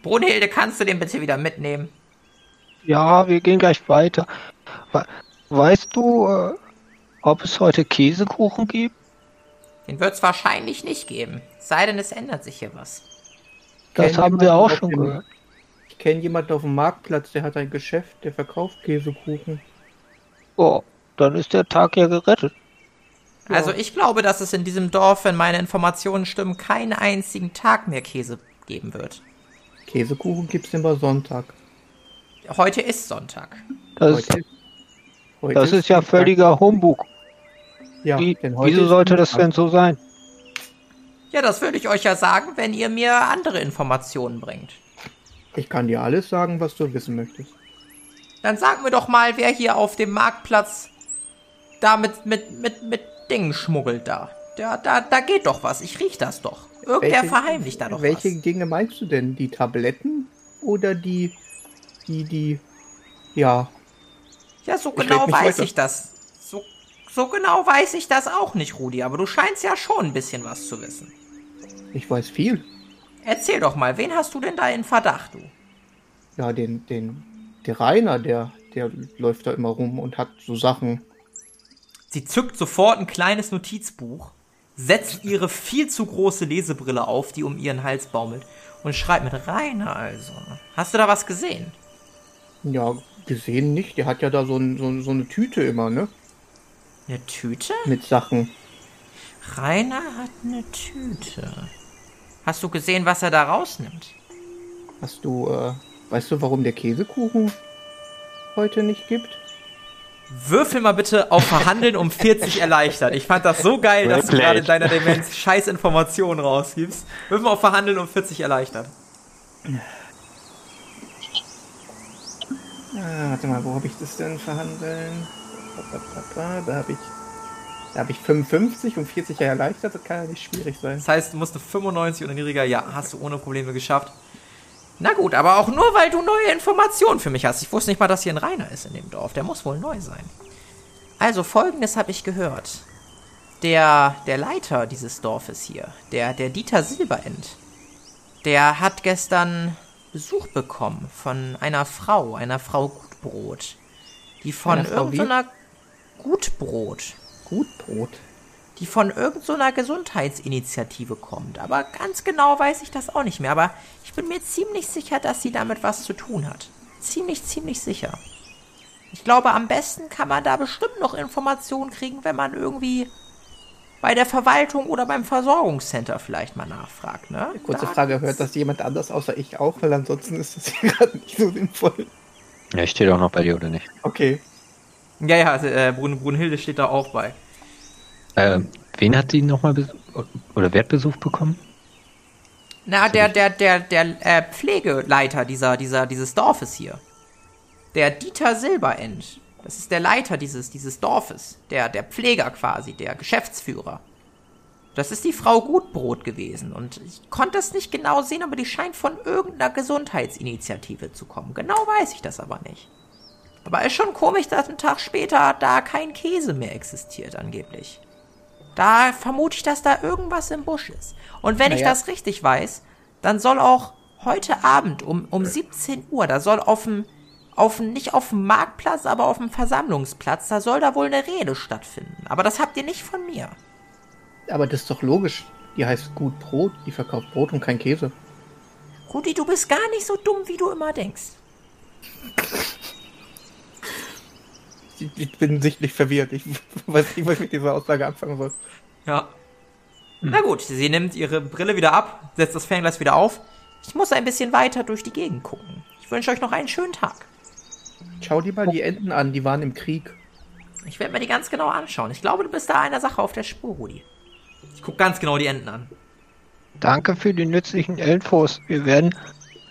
Brunhilde, kannst du den bitte wieder mitnehmen? Ja, wir gehen gleich weiter. We weißt du, äh, ob es heute Käsekuchen gibt? Den wird's wahrscheinlich nicht geben. Sei denn, es ändert sich hier was. Das haben wir auch schon dem- gehört. Ich kenne jemanden auf dem Marktplatz, der hat ein Geschäft, der verkauft Käsekuchen. Oh, dann ist der Tag ja gerettet. Also ich glaube, dass es in diesem Dorf, wenn meine Informationen stimmen, keinen einzigen Tag mehr Käse geben wird. Käsekuchen gibt's immer Sonntag. Heute ist Sonntag. Das, Heute, heute das ist ja Sonntag. völliger Humbug. Ja, Wie, denn heute wieso ist sollte das denn so sein? Ja, das würde ich euch ja sagen, wenn ihr mir andere Informationen bringt. Ich kann dir alles sagen, was du wissen möchtest. Dann sag mir doch mal, wer hier auf dem Marktplatz da mit, mit, mit, mit Dingen schmuggelt da. Da, da, da geht doch was. Ich riech das doch. Irgendwer verheimlicht da doch Welche was. Dinge meinst du denn? Die Tabletten oder die, die, die, ja, Ja, so Ich genau weiß weiter. ich das. So, so genau weiß ich das auch nicht, Rudi. Aber du scheinst ja schon ein bisschen was zu wissen. Ich weiß viel. Erzähl doch mal, wen hast du denn da in Verdacht, du? Ja, den, den, der Rainer, der, der läuft da immer rum und hat so Sachen. Sie zückt sofort ein kleines Notizbuch, setzt ihre viel zu große Lesebrille auf, die um ihren Hals baumelt, und schreibt mit Rainer also. Hast du da was gesehen? Ja, gesehen nicht. Der hat ja da so, ein, so, so eine Tüte immer, ne? Eine Tüte? Mit Sachen. Rainer hat eine Tüte. Hast du gesehen, was er da rausnimmt? Hast du, äh, weißt du, warum der Käsekuchen heute nicht gibt? Würfel mal bitte auf Verhandeln um 40 erleichtert. Ich fand das so geil, dass du gerade in deiner Demenz scheiß Informationen rausgibst. Würfel mal auf Verhandeln um 40 erleichtert. Ah, warte mal, wo habe ich das denn verhandeln? Da habe ich, da habe ich 55 und 40 ja erleichtert. Das kann ja nicht schwierig sein. Das heißt, du musst eine 95 oder niedriger, ja, hast du ohne Probleme geschafft. Na gut, aber auch nur, weil du neue Informationen für mich hast. Ich wusste nicht mal, dass hier ein Rainer ist in dem Dorf. Der muss wohl neu sein. Also, folgendes habe ich gehört. Der, der Leiter dieses Dorfes hier, der, der Dieter Silberend, der hat gestern Besuch bekommen von einer Frau, einer Frau Gutbrot. Die von irgendeiner Gutbrot. Gut Brot. die von irgendeiner so Gesundheitsinitiative kommt. Aber ganz genau weiß ich das auch nicht mehr. Aber ich bin mir ziemlich sicher, dass sie damit was zu tun hat. Ziemlich, ziemlich sicher. Ich glaube, am besten kann man da bestimmt noch Informationen kriegen, wenn man irgendwie bei der Verwaltung oder beim Versorgungscenter vielleicht mal nachfragt. Ne? Kurze Da- Frage, hört das jemand anders außer ich auch? Weil ansonsten ist das hier gerade nicht so sinnvoll. Ja, ich stehe doch noch bei dir, oder nicht? Okay. Ja, ja, also, äh, Brun Brunhilde steht da auch bei. Ähm, wen hat sie nochmal oder wer hat Besuch bekommen? Na, der, der, der, der äh, Pflegeleiter dieser, dieser, dieses Dorfes hier. Der Dieter Silberend. Das ist der Leiter dieses, dieses Dorfes. Der, der Pfleger quasi, der Geschäftsführer. Das ist die Frau Gutbrot gewesen. Und ich konnte es nicht genau sehen, aber die scheint von irgendeiner Gesundheitsinitiative zu kommen. Genau weiß ich das aber nicht. Aber ist schon komisch, dass ein Tag später da kein Käse mehr existiert, angeblich. Da vermute ich, dass da irgendwas im Busch ist. Und wenn ich Naja. das richtig weiß, dann soll auch heute Abend um, um 17 Uhr, da soll auf dem, auf dem, nicht auf dem Marktplatz, aber auf dem Versammlungsplatz, da soll da wohl eine Rede stattfinden. Aber das habt ihr nicht von mir. Aber das ist doch logisch. Die heißt Gut Brot, die verkauft Brot und kein Käse. Rudi, du bist gar nicht so dumm, wie du immer denkst. Ich, bin sichtlich verwirrt. Ich weiß nicht, was ich mit dieser Aussage anfangen soll. Ja. Na gut, sie nimmt ihre Brille wieder ab, setzt das Fernglas wieder auf. Ich muss ein bisschen weiter durch die Gegend gucken. Ich wünsche euch noch einen schönen Tag. Schau dir mal die Enten an, die waren im Krieg. Ich werde mir die ganz genau anschauen. Ich glaube, du bist da einer Sache auf der Spur, Rudi. Ich guck ganz genau die Enten an. Danke für die nützlichen Infos. Wir werden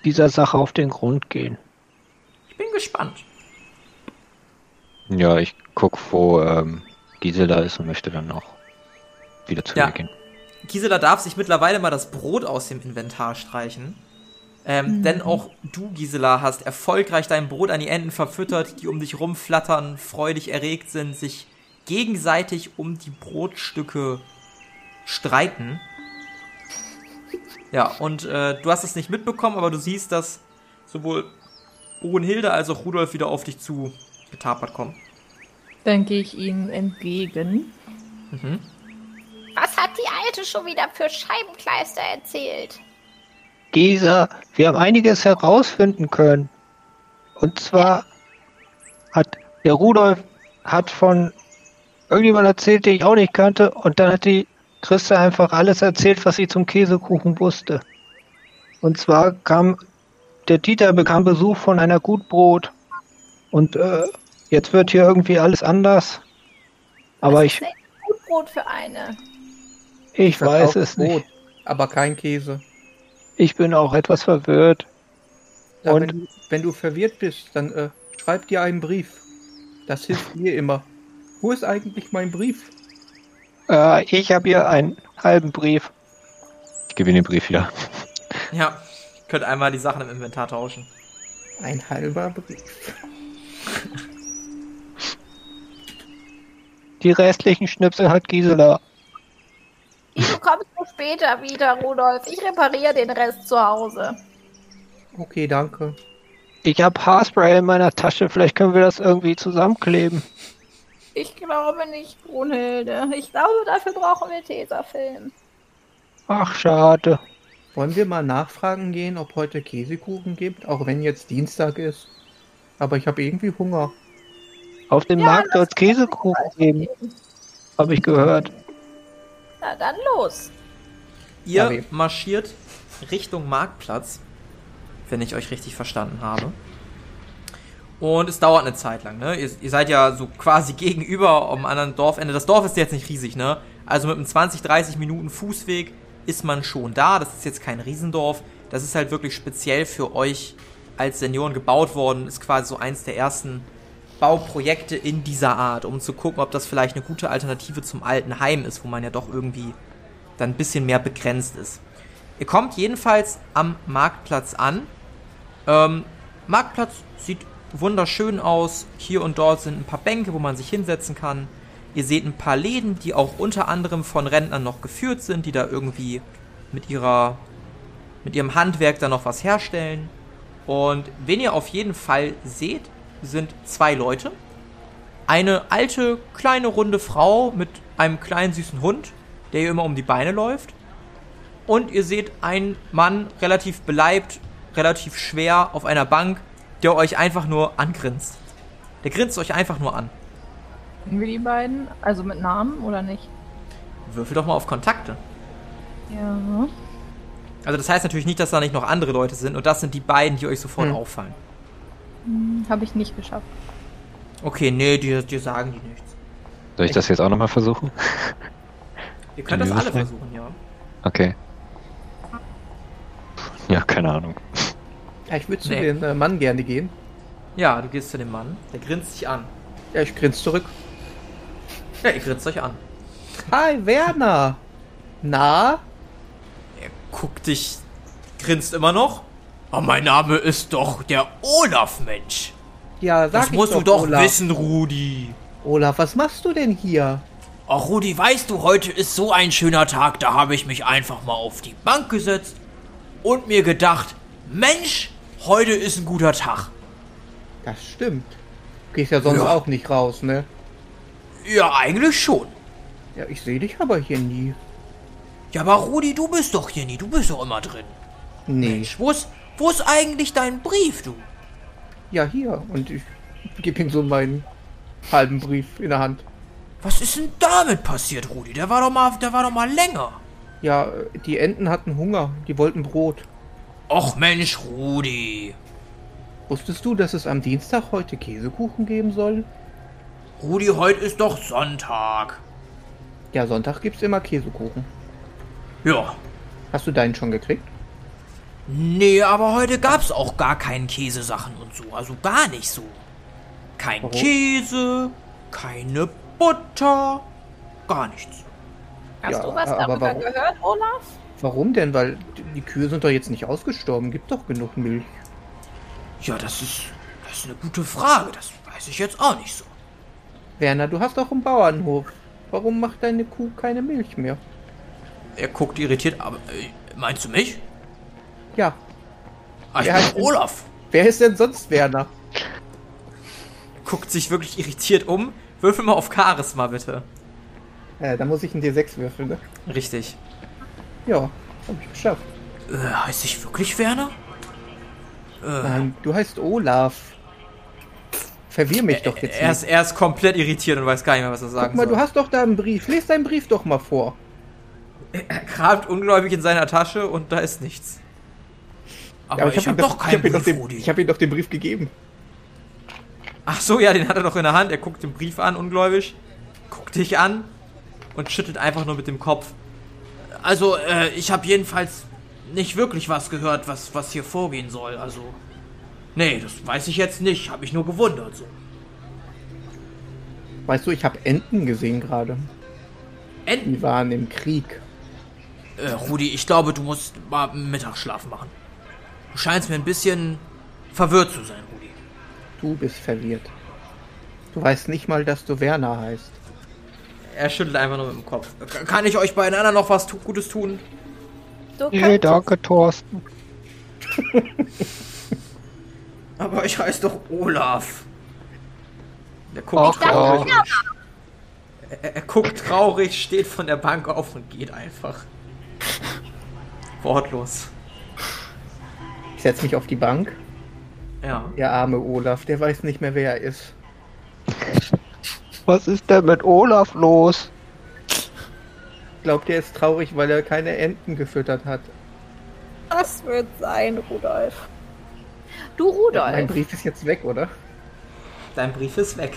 dieser Sache auf den Grund gehen. Ich bin gespannt. Ja, ich guck, wo ähm, Gisela ist und möchte dann auch wieder zu Ja. ihr gehen. Gisela darf sich mittlerweile mal das Brot aus dem Inventar streichen. Ähm, Denn auch du, Gisela, hast erfolgreich dein Brot an die Enten verfüttert, die um dich rumflattern, freudig erregt sind, sich gegenseitig um die Brotstücke streiten. Ja, und äh, du hast es nicht mitbekommen, aber du siehst, dass sowohl Brunhilde als auch Rudolf wieder auf dich zu getapert kommen. Dann gehe ich ihnen entgegen. Mhm. Was hat die Alte schon wieder für Scheibenkleister erzählt? Gisa, wir haben einiges herausfinden können. Und zwar hat der Rudolf hat von irgendjemand erzählt, den ich auch nicht kannte, und dann hat die Christa einfach alles erzählt, was sie zum Käsekuchen wusste. Und zwar kam der Dieter bekam Besuch von einer Gutbrot. Und äh, jetzt wird hier irgendwie alles anders. Aber ich, Gutbrot für eine. ich weiß Verkauft es nicht. Brot, aber kein Käse. Ich bin auch etwas verwirrt. Ja, Und- wenn, du, wenn du verwirrt bist, dann äh, schreib dir einen Brief. Das hilft mir immer. Wo ist eigentlich mein Brief? Äh, ich habe hier einen halben Brief. Ich gebe Ihnen den Brief wieder. Ja, ihr könnt einmal die Sachen im Inventar tauschen. Ein halber Brief. Die restlichen Schnipsel hat Gisela. Die bekommst du später wieder, Rudolf. Ich repariere den Rest zu Hause. Okay, danke. Ich habe Haarspray in meiner Tasche. Vielleicht können wir das irgendwie zusammenkleben. Ich glaube nicht, Brunhilde. Ich glaube, dafür brauchen wir Tesafilm. Ach, schade. Wollen wir mal nachfragen gehen, ob heute Käsekuchen gibt, auch wenn jetzt Dienstag ist? Aber ich habe irgendwie Hunger. Auf dem Ja, Markt soll es Käsekuchen geben. Habe ich gehört. Na dann los. Ihr Sorry. marschiert Richtung Marktplatz, wenn ich euch richtig verstanden habe. Und es dauert eine Zeit lang, ne? Ihr, ihr seid ja so quasi gegenüber am anderen Dorfende. Das Dorf ist jetzt nicht riesig, ne? Also mit einem 20, 30 Minuten Fußweg ist man schon da. Das ist jetzt kein Riesendorf. Das ist halt wirklich speziell für euch als Senioren gebaut worden. Ist quasi so eins der ersten Bauprojekte in dieser Art, um zu gucken, ob das vielleicht eine gute Alternative zum alten Heim ist, wo man ja doch irgendwie dann ein bisschen mehr begrenzt ist. Ihr kommt jedenfalls am Marktplatz an. Ähm, Marktplatz sieht wunderschön aus. Hier und dort sind ein paar Bänke, wo man sich hinsetzen kann. Ihr seht ein paar Läden, die auch unter anderem von Rentnern noch geführt sind, die da irgendwie mit ihrer mit ihrem Handwerk da noch was herstellen. Und wen ihr auf jeden Fall seht, sind zwei Leute. eine alte, kleine, runde Frau mit einem kleinen, süßen Hund, der ihr immer um die Beine läuft. Und ihr seht einen Mann, relativ beleibt, relativ schwer, auf einer Bank, der euch einfach nur angrinst. Der grinst euch einfach nur an. Kennen wir die beiden? Also mit Namen oder nicht? Würfel doch mal auf Kontakte. Ja. Also das heißt natürlich nicht, dass da nicht noch andere Leute sind. Und das sind die beiden, die euch sofort Hm. auffallen. Habe ich nicht geschafft. Okay, nee, dir, dir sagen die nichts. Soll ich das jetzt auch nochmal versuchen? Ihr könnt das alle versuchen, ja. Okay. Ja, keine Ahnung. Ja, ich würde zu Nee. dem äh, Mann gerne gehen. Ja, du gehst zu dem Mann. Der grinst dich an. Ja, ich grinse zurück. Ja, ihr grinst euch an. Hi, Werner! Na? Er guckt dich, grinst immer noch. Oh, mein Name ist doch der Olaf, Mensch. Ja, sag Das musst du doch Olaf. wissen, Rudi. Olaf, was machst du denn hier? Ach, Rudi, weißt du, heute ist so ein schöner Tag, da habe ich mich einfach mal auf die Bank gesetzt und mir gedacht, Mensch, heute ist ein guter Tag. Das stimmt. Du gehst ja sonst Ja. auch nicht raus, ne? Ja, eigentlich schon. Ja, ich sehe dich aber hier nie. Ja, aber Rudi, du bist doch hier nie, du bist doch immer drin. Nee. Mensch, wo ist, wo ist eigentlich dein Brief, du? Ja, hier. Und ich gebe ihm so meinen halben Brief in der Hand. Was ist denn damit passiert, Rudi? Der war doch mal, der war doch mal länger. Ja, die Enten hatten Hunger. Die wollten Brot. Och Mensch, Rudi. Wusstest du, dass es am Dienstag heute Käsekuchen geben soll? Rudi, heute ist doch Sonntag. Ja, Sonntag gibt's immer Käsekuchen. Ja. Hast du deinen schon gekriegt? Nee, aber heute gab's auch gar keinen Käsesachen und so. Also gar nicht so. Kein Warum? Käse, keine Butter, gar nichts. Hast Ja, du was aber darüber warum? gehört, Olaf? Warum denn? Weil die Kühe sind doch jetzt nicht ausgestorben. Gibt doch genug Milch. Ja, das ist, das ist eine gute Frage. Das weiß ich jetzt auch nicht so. Werner, du hast doch einen Bauernhof. Warum macht deine Kuh keine Milch mehr? Er guckt irritiert, aber äh, meinst du mich? Ja, bin ich bin- Olaf. wer ist denn sonst Werner? Guckt sich wirklich irritiert um. Würfel mal auf Charisma, bitte. Äh, da muss ich einen D6 würfeln, ne? Richtig. Ja, hab ich geschafft. Äh, heißt ich wirklich Werner? Äh, Nein, du heißt Olaf. Verwirr mich doch jetzt er, ist, nicht. er ist komplett irritiert und weiß gar nicht mehr, was er sagen Guck mal, soll. du hast doch da einen Brief. Lies deinen Brief doch mal vor. Er kramt ungläubig in seiner Tasche und da ist nichts. Aber, ich, ihm hab das- doch keinen hab Brief, den, Rudi. Ich habe ihm doch den Brief gegeben. Ach so, ja, den hat er doch in der Hand. Er guckt den Brief an, ungläubig. Guckt dich an und schüttelt einfach nur mit dem Kopf. Also, äh, ich habe jedenfalls nicht wirklich was gehört, was, was hier vorgehen soll. Also, nee, das weiß ich jetzt nicht. Hab mich nur gewundert. So. Weißt du, ich habe Enten gesehen gerade. Enten. Die waren im Krieg. Äh, Rudi, ich glaube, du musst mal Mittagsschlaf machen. Du scheinst mir ein bisschen verwirrt zu sein, Rudi. Du bist verwirrt. Du weißt nicht mal, dass du Werner heißt. Er schüttelt einfach nur mit dem Kopf. Kann ich euch beieinander noch was tu Gutes tun? Du Nee, danke, Thorsten. Aber ich heiße doch Olaf. Der guckt Ach, traurig. ja. Er, er guckt traurig, steht von der Bank auf und geht einfach. Wortlos. Ich setze mich auf die Bank. Ja. Der arme Olaf, der weiß nicht mehr, wer er ist. Was ist denn mit Olaf los? Glaubt, er ist traurig, weil er keine Enten gefüttert hat. Das wird sein, Rudolf. Du, Mein Rudolf. Brief ist jetzt weg, oder? Dein Brief ist weg.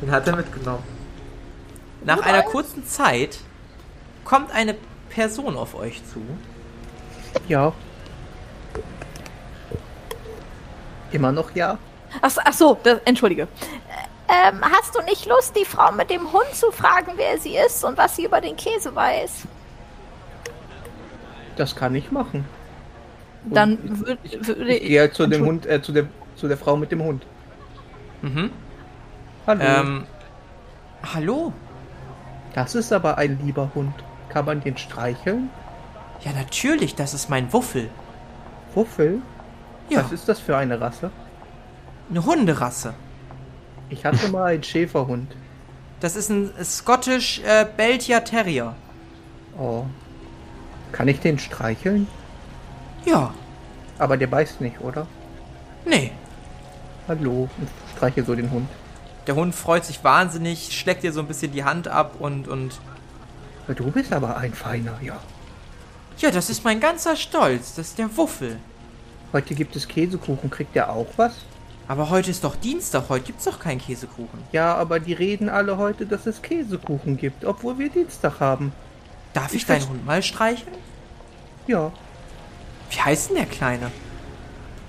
Den hat er mitgenommen. Nach einer kurzen Zeit kommt eine Person auf euch zu. Ja. Immer noch ja? Ach, so- ach so, das, entschuldige. Ähm, hast du nicht Lust, die Frau mit dem Hund zu fragen, wer sie ist und was sie über den Käse weiß? Das kann ich machen. Dann würd, würde Ich gehe halt zu dem. Hund, äh, zu der, zu der Frau mit dem Hund. Mhm. Hallo. Ähm. Hallo? Das ist aber ein lieber Hund. Kann man den streicheln? Ja, natürlich, das ist mein Wuffel. Wuffel? Ja, Was ist das für eine Rasse? eine Hunderasse. Ich hatte mal einen Schäferhund. Das ist ein Scottish äh, Belgier Terrier. Oh. Kann ich den streicheln? Ja, Aber der beißt nicht, oder? nee. Hallo. Und streiche so den Hund. Der Hund freut sich wahnsinnig, schlägt dir so ein bisschen die Hand ab und, und Du bist aber ein Feiner, ja. ja, das ist mein ganzer Stolz. Das ist der Wuffel. Heute gibt es Käsekuchen. Kriegt der auch was? Aber heute ist doch Dienstag, heute gibt's doch keinen Käsekuchen. Ja, aber die reden alle heute, dass es Käsekuchen gibt, obwohl wir Dienstag haben. Darf ich, Ich deinen Hund mal streicheln? Ja, Wie heißt denn der Kleine?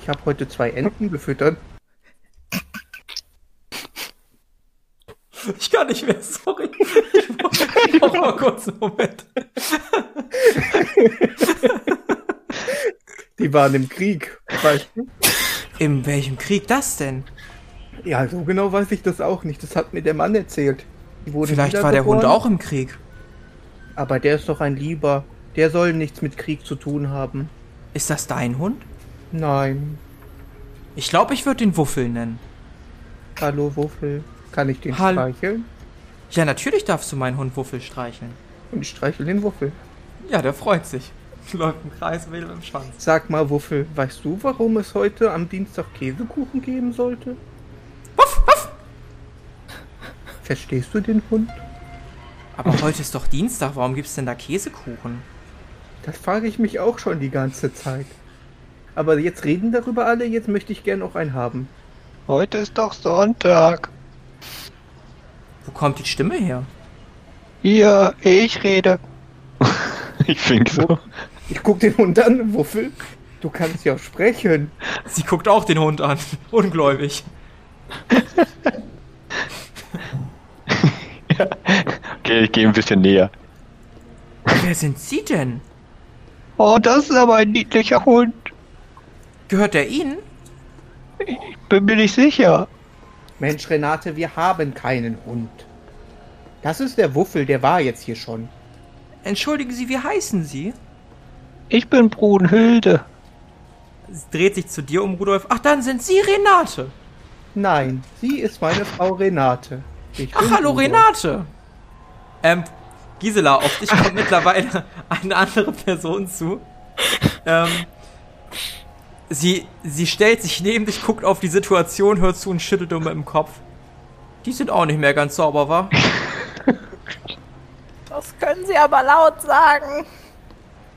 ich habe heute zwei Enten gefüttert. Ich kann nicht mehr, sorry. Ich brauche mal kurz einen Moment. Die waren im Krieg, weißt du? In welchem Krieg das denn? Ja, so genau weiß ich das auch nicht. Das hat mir der Mann erzählt. Vielleicht war der Hund auch im Krieg. Aber der ist doch ein Lieber. Der soll nichts mit Krieg zu tun haben. Ist das dein Hund? Nein. Ich glaube, ich würde den Wuffel nennen. Hallo, Wuffel. Kann ich den Hall- streicheln? Ja, natürlich darfst du meinen Hund Wuffel streicheln. Und ich streichel den Wuffel. Ja, der freut sich. Läuft im Kreis, wedelt im Schwanz. Sag mal, Wuffel, weißt du, warum es heute am Dienstag Käsekuchen geben sollte? Wuff, wuff. Verstehst du den Hund? Aber heute ist doch Dienstag, warum gibt's denn da Käsekuchen? Das frage ich mich auch schon die ganze Zeit. Aber jetzt reden darüber alle, jetzt möchte ich gern auch einen haben. Heute ist doch Sonntag. Wo kommt die Stimme her? Hier, ich rede. ich fink so. Ich guck den Hund an, Wuffel. Du kannst ja sprechen. Sie guckt auch den Hund an. Ungläubig. Okay, ich gehe ein bisschen näher. Wer sind Sie denn? Oh, das ist aber ein niedlicher Hund. Gehört der Ihnen? Bin mir nicht sicher. Mensch, Renate, wir haben keinen Hund. Das ist der Wuffel, der war jetzt hier schon. Entschuldigen Sie, wie heißen Sie? Ich bin Brunhilde. Sie dreht sich zu dir um, Rudolf. Ach, dann sind Sie Renate. Nein, sie ist meine Frau Renate. Ich Ach, hallo Rudolf. Renate. Ähm, Gisela, auf dich kommt mittlerweile eine andere Person zu. Ähm, sie, sie stellt sich neben dich, guckt auf die Situation, hört zu und schüttelt dumm im Kopf. Die sind auch nicht mehr ganz sauber, wa? Das können Sie aber laut sagen.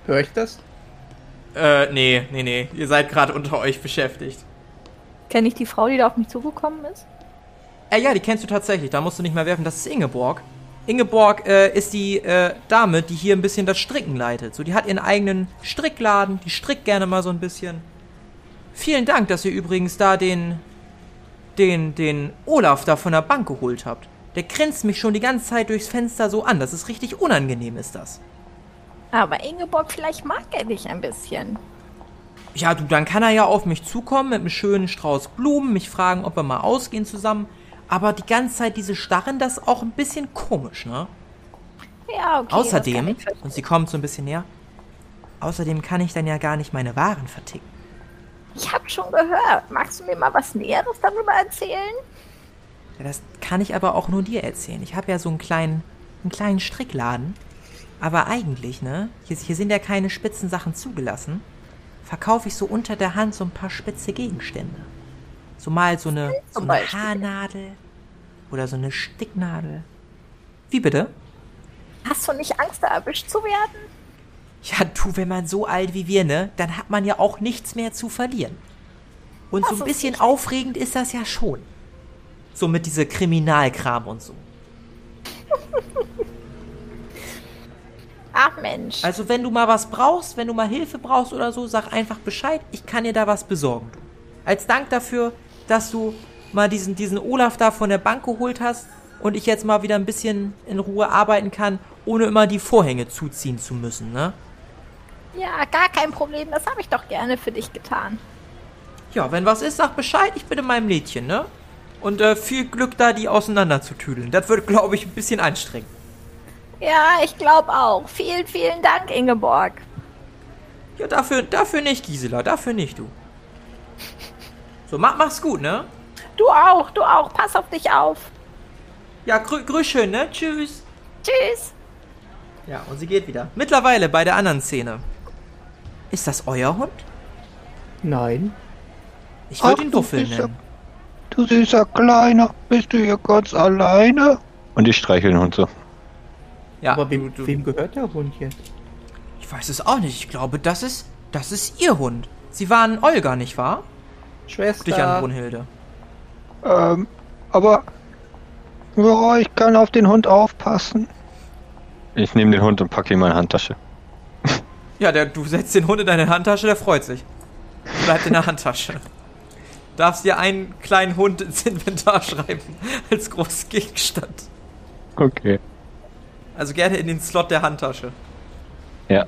Hör ich das? Äh, nee, nee, nee. Ihr seid gerade unter euch beschäftigt. Kenne ich die Frau, die da auf mich zugekommen ist? Äh, ja, die kennst du tatsächlich. Da musst du nicht mehr werfen. Das ist Ingeborg. Ingeborg äh, ist die äh, Dame, die hier ein bisschen das Stricken leitet. So, die hat ihren eigenen Strickladen. Die strickt gerne mal so ein bisschen. Vielen Dank, dass ihr übrigens da den, den, den Olaf da von der Bank geholt habt. Der grinst mich schon die ganze Zeit durchs Fenster so an. Das ist richtig unangenehm, ist das. Aber Ingeborg, vielleicht mag er dich ein bisschen. Ja, du, dann kann er ja auf mich zukommen mit einem schönen Strauß Blumen, mich fragen, ob wir mal ausgehen zusammen. Aber die ganze Zeit diese Starren, das ist auch ein bisschen komisch, ne? Ja, okay. Außerdem, und sie kommt so ein bisschen näher, außerdem kann ich dann ja gar nicht meine Waren verticken. Ich habe schon gehört. Magst du mir mal was Näheres darüber erzählen? Ja, das kann ich aber auch nur dir erzählen. Ich habe ja so einen kleinen, einen kleinen Strickladen. Aber eigentlich, ne, hier, hier sind ja keine spitzen Sachen zugelassen. Verkaufe ich so unter der Hand so ein paar spitze Gegenstände. So mal so eine, so eine Beispiel? Haarnadel oder so eine Sticknadel. Wie bitte? Hast du nicht Angst, da erwischt zu werden? Ja, du, wenn man so alt wie wir, ne, dann hat man ja auch nichts mehr zu verlieren. Und Das so ein bisschen aufregend ist das ja schon. So mit diese Kriminalkram und so. Ach Mensch. Also wenn du mal was brauchst, wenn du mal Hilfe brauchst oder so, sag einfach Bescheid, ich kann dir da was besorgen. Du. Als Dank dafür, dass du mal diesen, diesen Olaf da von der Bank geholt hast und ich jetzt mal wieder ein bisschen in Ruhe arbeiten kann, ohne immer die Vorhänge zuziehen zu müssen, ne? ja, gar kein Problem. Das habe ich doch gerne für dich getan. Ja, wenn was ist, sag Bescheid, ich bin in meinem Lädchen, ne? Und äh, viel Glück da, die auseinanderzutüdeln. Das wird, glaube ich, ein bisschen anstrengend. Ja, ich glaube auch. Vielen, vielen Dank, Ingeborg. Ja, dafür, dafür nicht, Gisela, dafür nicht, du. So, mach, mach's gut, ne? Du auch, du auch. Pass auf dich auf. Ja, grü grüß schön, ne? Tschüss. Tschüss. Ja, und sie geht wieder. Mittlerweile bei der anderen Szene. Ist das euer Hund? Nein. Ich Ach, ihn du Wuffel bist ja- nennen. Du süßer Kleiner, bist du hier ganz alleine? Und ich streichel den Hund so. Ja, Aber wem, du, wem gehört der Hund jetzt? ich weiß es auch nicht. Ich glaube, das ist, das ist ihr Hund. Sie waren Olga, nicht wahr? Dich an Schwester. Brunhilde. Ähm, aber ja, ich kann auf den Hund aufpassen. Ich nehme den Hund und packe ihn in meine Handtasche. Ja, der, du setzt den Hund in deine Handtasche, der freut sich. Bleibt in der Handtasche. Darfst dir einen kleinen Hund ins Inventar schreiben, als großen Gegenstand. Okay. Also gerne in den Slot der Handtasche. Ja.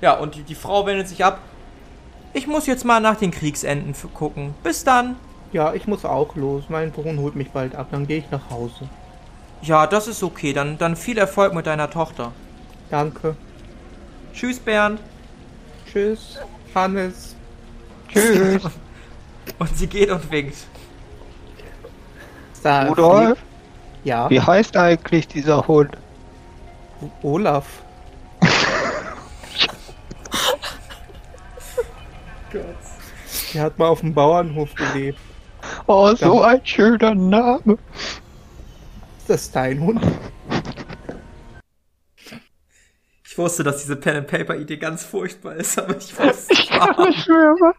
Ja, und die, die Frau wendet sich ab. Ich muss jetzt mal nach den Kriegsenden gucken. Bis dann. Ja, ich muss auch los. Mein Bruder holt mich bald ab. Dann gehe ich nach Hause. Ja, das ist okay. Dann, dann viel Erfolg mit deiner Tochter. Danke. Tschüss, Bernd. Tschüss. Hannes. Tschüss. Und sie geht und winkt. Rudolf, Ja, wie heißt eigentlich dieser Hund? Olaf. Der hat mal auf dem Bauernhof gelebt. Oh, so ein schöner Name. Ist das dein Hund? Ich wusste, dass diese Pen and Paper Idee ganz furchtbar ist, aber ich wusste es nicht. Ja, wahr. ich schwöre.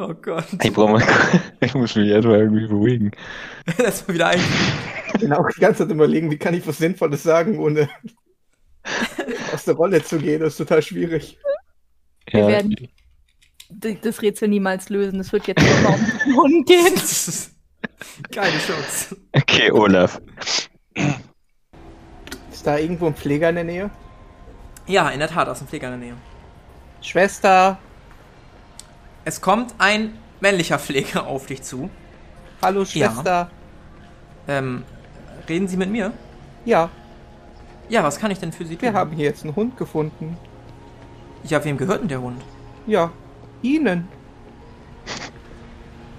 Oh Gott. Ich brauche mal, ich muss mich erstmal irgendwie beruhigen. Erstmal wieder ein. Ich bin auch die ganze Zeit überlegen, wie kann ich was Sinnvolles sagen, ohne aus der Rolle zu gehen. Das ist total schwierig. Wir Ja, werden das Rätsel niemals lösen. Es wird jetzt immer um den Hund gehen. Keine Chance. okay, Olaf. Ist da irgendwo ein Pfleger in der Nähe? Ja, in der Tat, aus dem Pfleger in der Nähe. Schwester, Es kommt ein männlicher Pfleger auf dich zu. hallo Schwester. Ähm, reden Sie mit mir? Ja, Ja, was kann ich denn für Sie tun? wir haben hier jetzt einen Hund gefunden. Ja, wem gehört denn der Hund? Ja, Ihnen.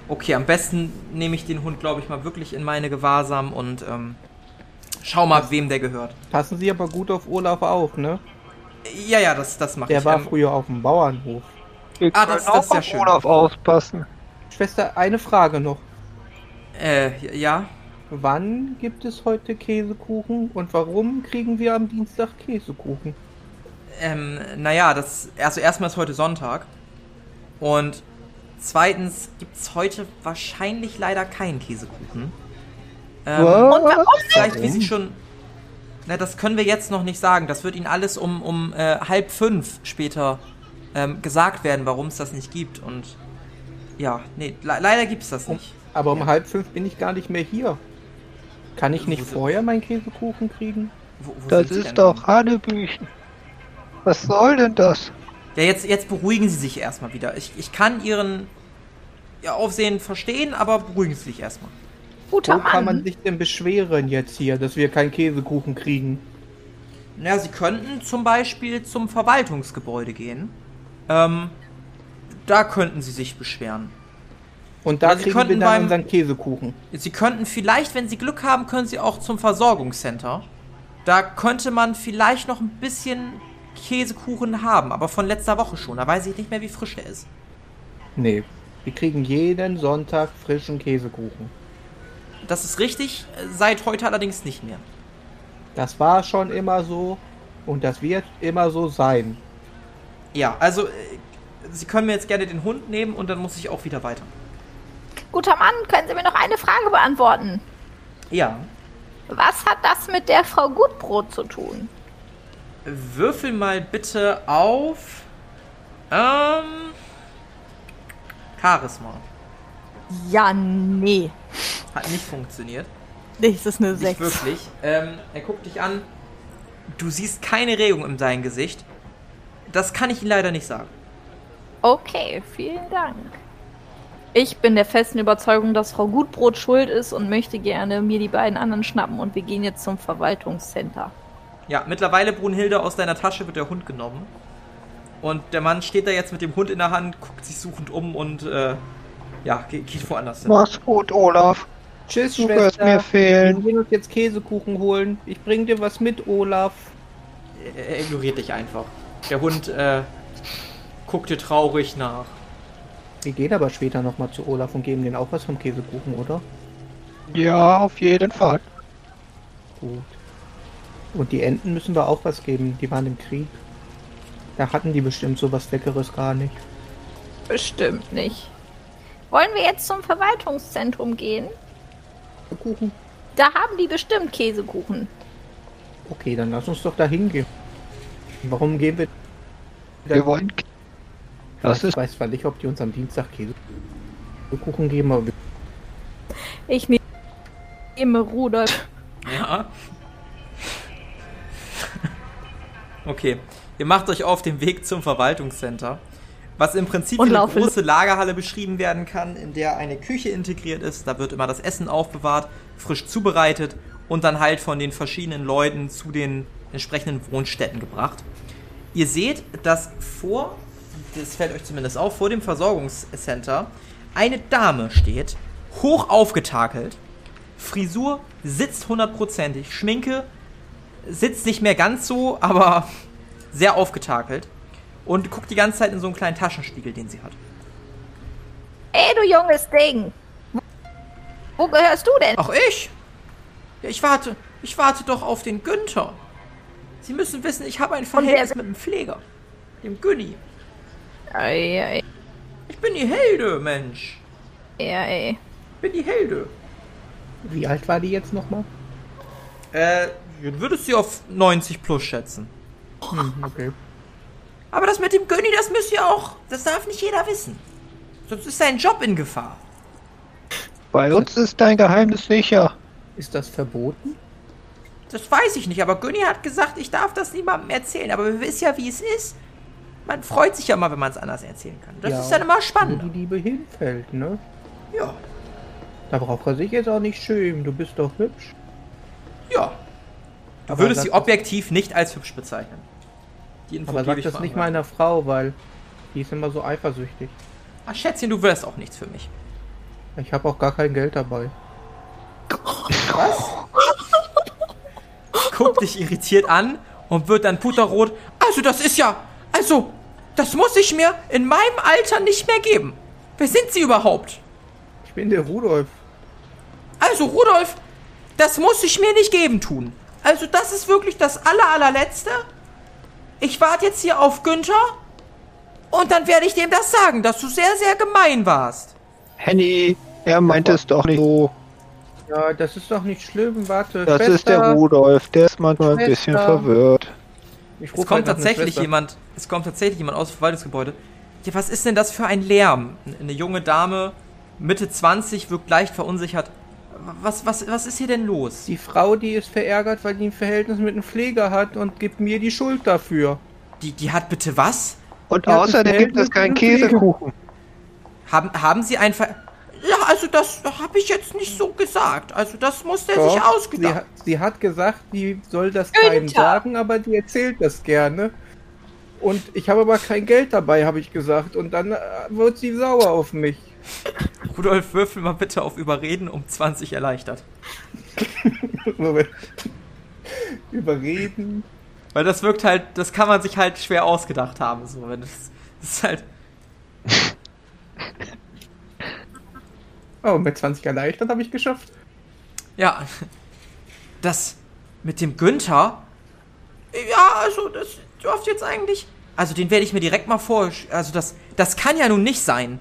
Okay, am besten nehme ich den Hund, glaube ich, mal wirklich in meine Gewahrsam und ähm, schau mal, wem der gehört. Passen Sie aber gut auf Olaf auf, ne? Ja, ja, das, das mache Der ich. war Ähm, früher auf dem Bauernhof. Wir Ah, das- das ist auch ja auf schön. Olaf aufpassen. Schwester, eine Frage noch. äh, ja. Wann gibt es heute Käsekuchen und warum kriegen wir am Dienstag Käsekuchen? Ähm, naja, das. Also erstmal ist heute Sonntag. Und zweitens gibt's heute wahrscheinlich leider keinen Käsekuchen. Ähm, Was? Vielleicht, wie Sie schon. Na, das können wir jetzt noch nicht sagen. Das wird Ihnen alles um, um äh, halb fünf später ähm, gesagt werden, warum es das nicht gibt. Und ja, nee, le leider gibt's das nicht. Aber um Ja. halb fünf bin ich gar nicht mehr hier. Kann ich nicht Wo vorher meinen Käsekuchen kriegen? Wo, wo Das ist doch Hanebüchen. Was soll denn das? Ja, jetzt, jetzt beruhigen Sie sich erstmal wieder. Ich, ich kann Ihren Ihr Aufsehen verstehen, aber beruhigen Sie sich erstmal. Guter Wo kann man sich denn beschweren jetzt hier, dass wir keinen Käsekuchen kriegen? Naja, Sie könnten zum Beispiel zum Verwaltungsgebäude gehen. Ähm, da könnten Sie sich beschweren. Und da Oder Sie kriegen wir könnten dann beim- unseren Käsekuchen. Sie könnten vielleicht, wenn Sie Glück haben, können Sie auch zum Versorgungscenter. Da könnte man vielleicht noch ein bisschen Käsekuchen haben, aber von letzter Woche schon. Da weiß ich nicht mehr, wie frisch der ist. Nee, wir kriegen jeden Sonntag frischen Käsekuchen. Das ist richtig, seit heute allerdings nicht mehr. Das war schon immer so und das wird immer so sein. Ja, also äh, Sie können mir jetzt gerne den Hund nehmen und dann muss ich auch wieder weiter. Guter Mann, können Sie mir noch eine Frage beantworten? Ja. Was hat das mit der Frau Gutbrot zu tun? Würfel mal bitte auf. Ähm. Charisma. Ja, nee. Hat nicht funktioniert. Das ist eine Nicht 6. wirklich. Ähm, er guckt dich an. Du siehst keine Regung in deinem Gesicht. Das kann ich Ihnen leider nicht sagen. Okay, vielen Dank. Ich bin der festen Überzeugung, dass Frau Gutbrot schuld ist und möchte gerne mir die beiden anderen schnappen und wir gehen jetzt zum Verwaltungscenter. Ja, mittlerweile, Brunhilde, aus deiner Tasche wird der Hund genommen. Und der Mann steht da jetzt mit dem Hund in der Hand, guckt sich suchend um und äh, Ja, ge geht woanders hin. Mach's gut, Olaf. Tschüss, Du wirst Schwester. mir Wir fehlen. gehen uns jetzt Käsekuchen holen. Ich bring dir was mit, Olaf. Er ignoriert dich einfach. Der Hund äh, guckt dir traurig nach. Wir gehen aber später nochmal zu Olaf und geben denen auch was vom Käsekuchen, oder? Ja, auf jeden Fall. Gut. Und die Enten müssen wir auch was geben. Die waren im Krieg. Da hatten die bestimmt sowas Leckeres gar nicht. Bestimmt nicht. Wollen wir jetzt zum Verwaltungszentrum gehen? Kuchen. Da haben die bestimmt Käsekuchen. Okay, dann lass uns doch da hingehen. Warum gehen wir? Wir wollen. Das ich ist. weiß zwar nicht, ob die uns am Dienstag Käsekuchen geben, aber wir Ich nehme Rudolf. Ja. Okay, ihr macht euch auf den Weg zum Verwaltungscenter, was im Prinzip eine große Lagerhalle beschrieben werden kann, in der eine Küche integriert ist. Da wird immer das Essen aufbewahrt, frisch zubereitet und dann halt von den verschiedenen Leuten zu den entsprechenden Wohnstätten gebracht. Ihr seht, dass vor, das fällt euch zumindest auf, vor dem Versorgungscenter eine Dame steht, hoch aufgetakelt, Frisur sitzt hundertprozentig, Schminke sitzt nicht mehr ganz so, aber sehr aufgetakelt und guckt die ganze Zeit in so einen kleinen Taschenspiegel, den sie hat. Ey, du junges Ding. Wo gehörst du denn? Ach ich? Ja, ich warte, ich warte doch auf den Günther. Sie müssen wissen, ich habe ein Verhältnis mit dem Pfleger, dem Günni. Ey, ey, Ich bin die Helde, Mensch. ey, ey. Ich bin die Helde. Wie alt war die jetzt nochmal? Äh, du würdest sie auf 90 plus schätzen. Hm, okay. Aber das mit dem Günni, das müsst ihr auch, das darf nicht jeder wissen. Sonst ist sein Job in Gefahr. Bei uns ist dein Geheimnis sicher. Ist das verboten? Das weiß ich nicht, aber Günni hat gesagt, ich darf das niemandem erzählen. Aber wir wissen ja, wie es ist. Man freut sich ja mal, wenn man es anders erzählen kann. Das Ja, ist dann immer Wo spannender. die Liebe hinfällt, ne? Ja, Da braucht er sich jetzt auch nicht schämen. Du bist doch hübsch. ja. Du Aber würdest sie objektiv nicht als hübsch bezeichnen. Die Info Aber sag ich das nicht an. meiner Frau, weil die ist immer so eifersüchtig. Ach, Schätzchen, du wärst auch nichts für mich. Ich habe auch gar kein Geld dabei. Was? Guckt dich irritiert an und wird dann puterrot. Also, das ist ja. Also, das muss ich mir in meinem Alter nicht mehr geben. Wer sind Sie überhaupt? Ich bin der Rudolf. Also, Rudolf, das muss ich mir nicht geben tun. Also, das ist wirklich das aller, allerletzte. Ich warte jetzt hier auf Günther. Und dann werde ich dem das sagen, dass du sehr, sehr gemein warst. Henny, er meint es doch nicht so. Ja, das ist doch nicht schlimm. Warte. Das Schwester. ist der Rudolf, der ist manchmal ein bisschen Schwester. verwirrt. Ich Es kommt halt tatsächlich Schwester. jemand, es kommt tatsächlich jemand aus dem Verwaltungsgebäude. Ja, was ist denn das für ein Lärm? Eine junge Dame, Mitte 20, wirkt leicht verunsichert. Was, was, was ist hier denn los? Die Frau, die ist verärgert, weil die ein Verhältnis mit einem Pfleger hat und gibt mir die Schuld dafür. Die, die hat bitte was? Und außerdem gibt es keinen. Käsekuchen. Haben, haben Sie ein Ver Ja, also das habe ich jetzt nicht so gesagt. Also das muss der sich sie, ausgedacht. hat, sie hat gesagt, die soll das keinem Günther. sagen, aber die erzählt das gerne. Und ich habe aber kein Geld dabei, habe ich gesagt. Und dann äh, wird sie sauer auf mich. Rudolf, würfel mal bitte auf Überreden um 20 erleichtert. Moment. Überreden. Weil das wirkt halt, das kann man sich halt schwer ausgedacht haben. So, wenn das, das ist halt. Oh, mit 20 erleichtert habe ich geschafft. Ja. Das mit dem Günther. Ja, also das dürfte jetzt eigentlich. Also den werde ich mir direkt mal vor. Also das, das kann ja nun nicht sein.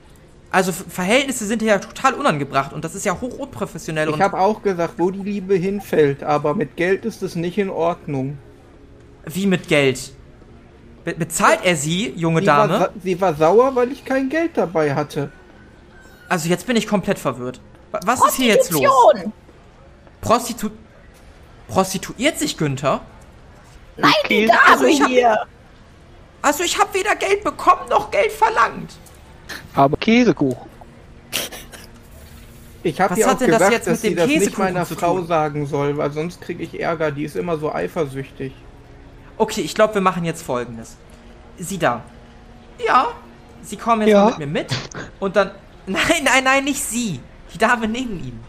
Also Ver- Verhältnisse sind ja total unangebracht und das ist ja hoch unprofessionell Ich habe auch gesagt, wo die Liebe hinfällt, aber mit Geld ist es nicht in Ordnung. wie mit Geld. Be bezahlt er sie, junge Sie war, Dame? sa- sie war sauer, weil ich kein Geld dabei hatte. Also jetzt bin ich komplett verwirrt. Wa- Was ist hier jetzt los? Prostitution. Prostitu Prostituiert sich Günther? Nein, die Dame Also ich hab- hier. Also ich habe weder Geld bekommen noch Geld verlangt. Aber Käsekuchen. Ich habe auch hat denn das gesagt, jetzt mit dass sie dem das nicht meiner Frau sagen soll, weil sonst kriege ich Ärger. Die ist immer so eifersüchtig. Okay, ich glaube, wir machen jetzt folgendes. Sie da. Ja, Sie kommen jetzt Ja. mal mit mir mit und dann Nein, nein, nein, nicht sie. Die Dame neben ihm.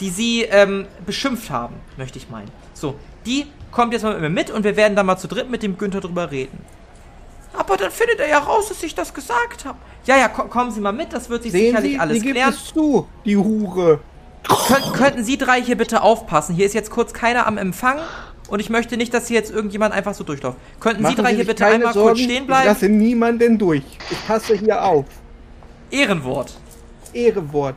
Die sie ähm, beschimpft haben, möchte ich meinen. So, die kommt jetzt mal mit mir mit und wir werden dann mal zu dritt mit dem Günther drüber reden. Aber dann findet er ja raus, dass ich das gesagt habe. Ja, ja, ko kommen Sie mal mit, das wird sich Sehen sicherlich Sie, alles die gibt klären. es zu, die Hure. Könnt, könnten Sie drei hier bitte aufpassen? Hier ist jetzt kurz keiner am Empfang und ich möchte nicht, dass hier jetzt irgendjemand einfach so durchläuft. Könnten Machen Sie drei Sie hier bitte einmal Sorgen, kurz stehen Ich bleiben? lasse niemanden durch. Ich passe hier auf. Ehrenwort. Ehrewort.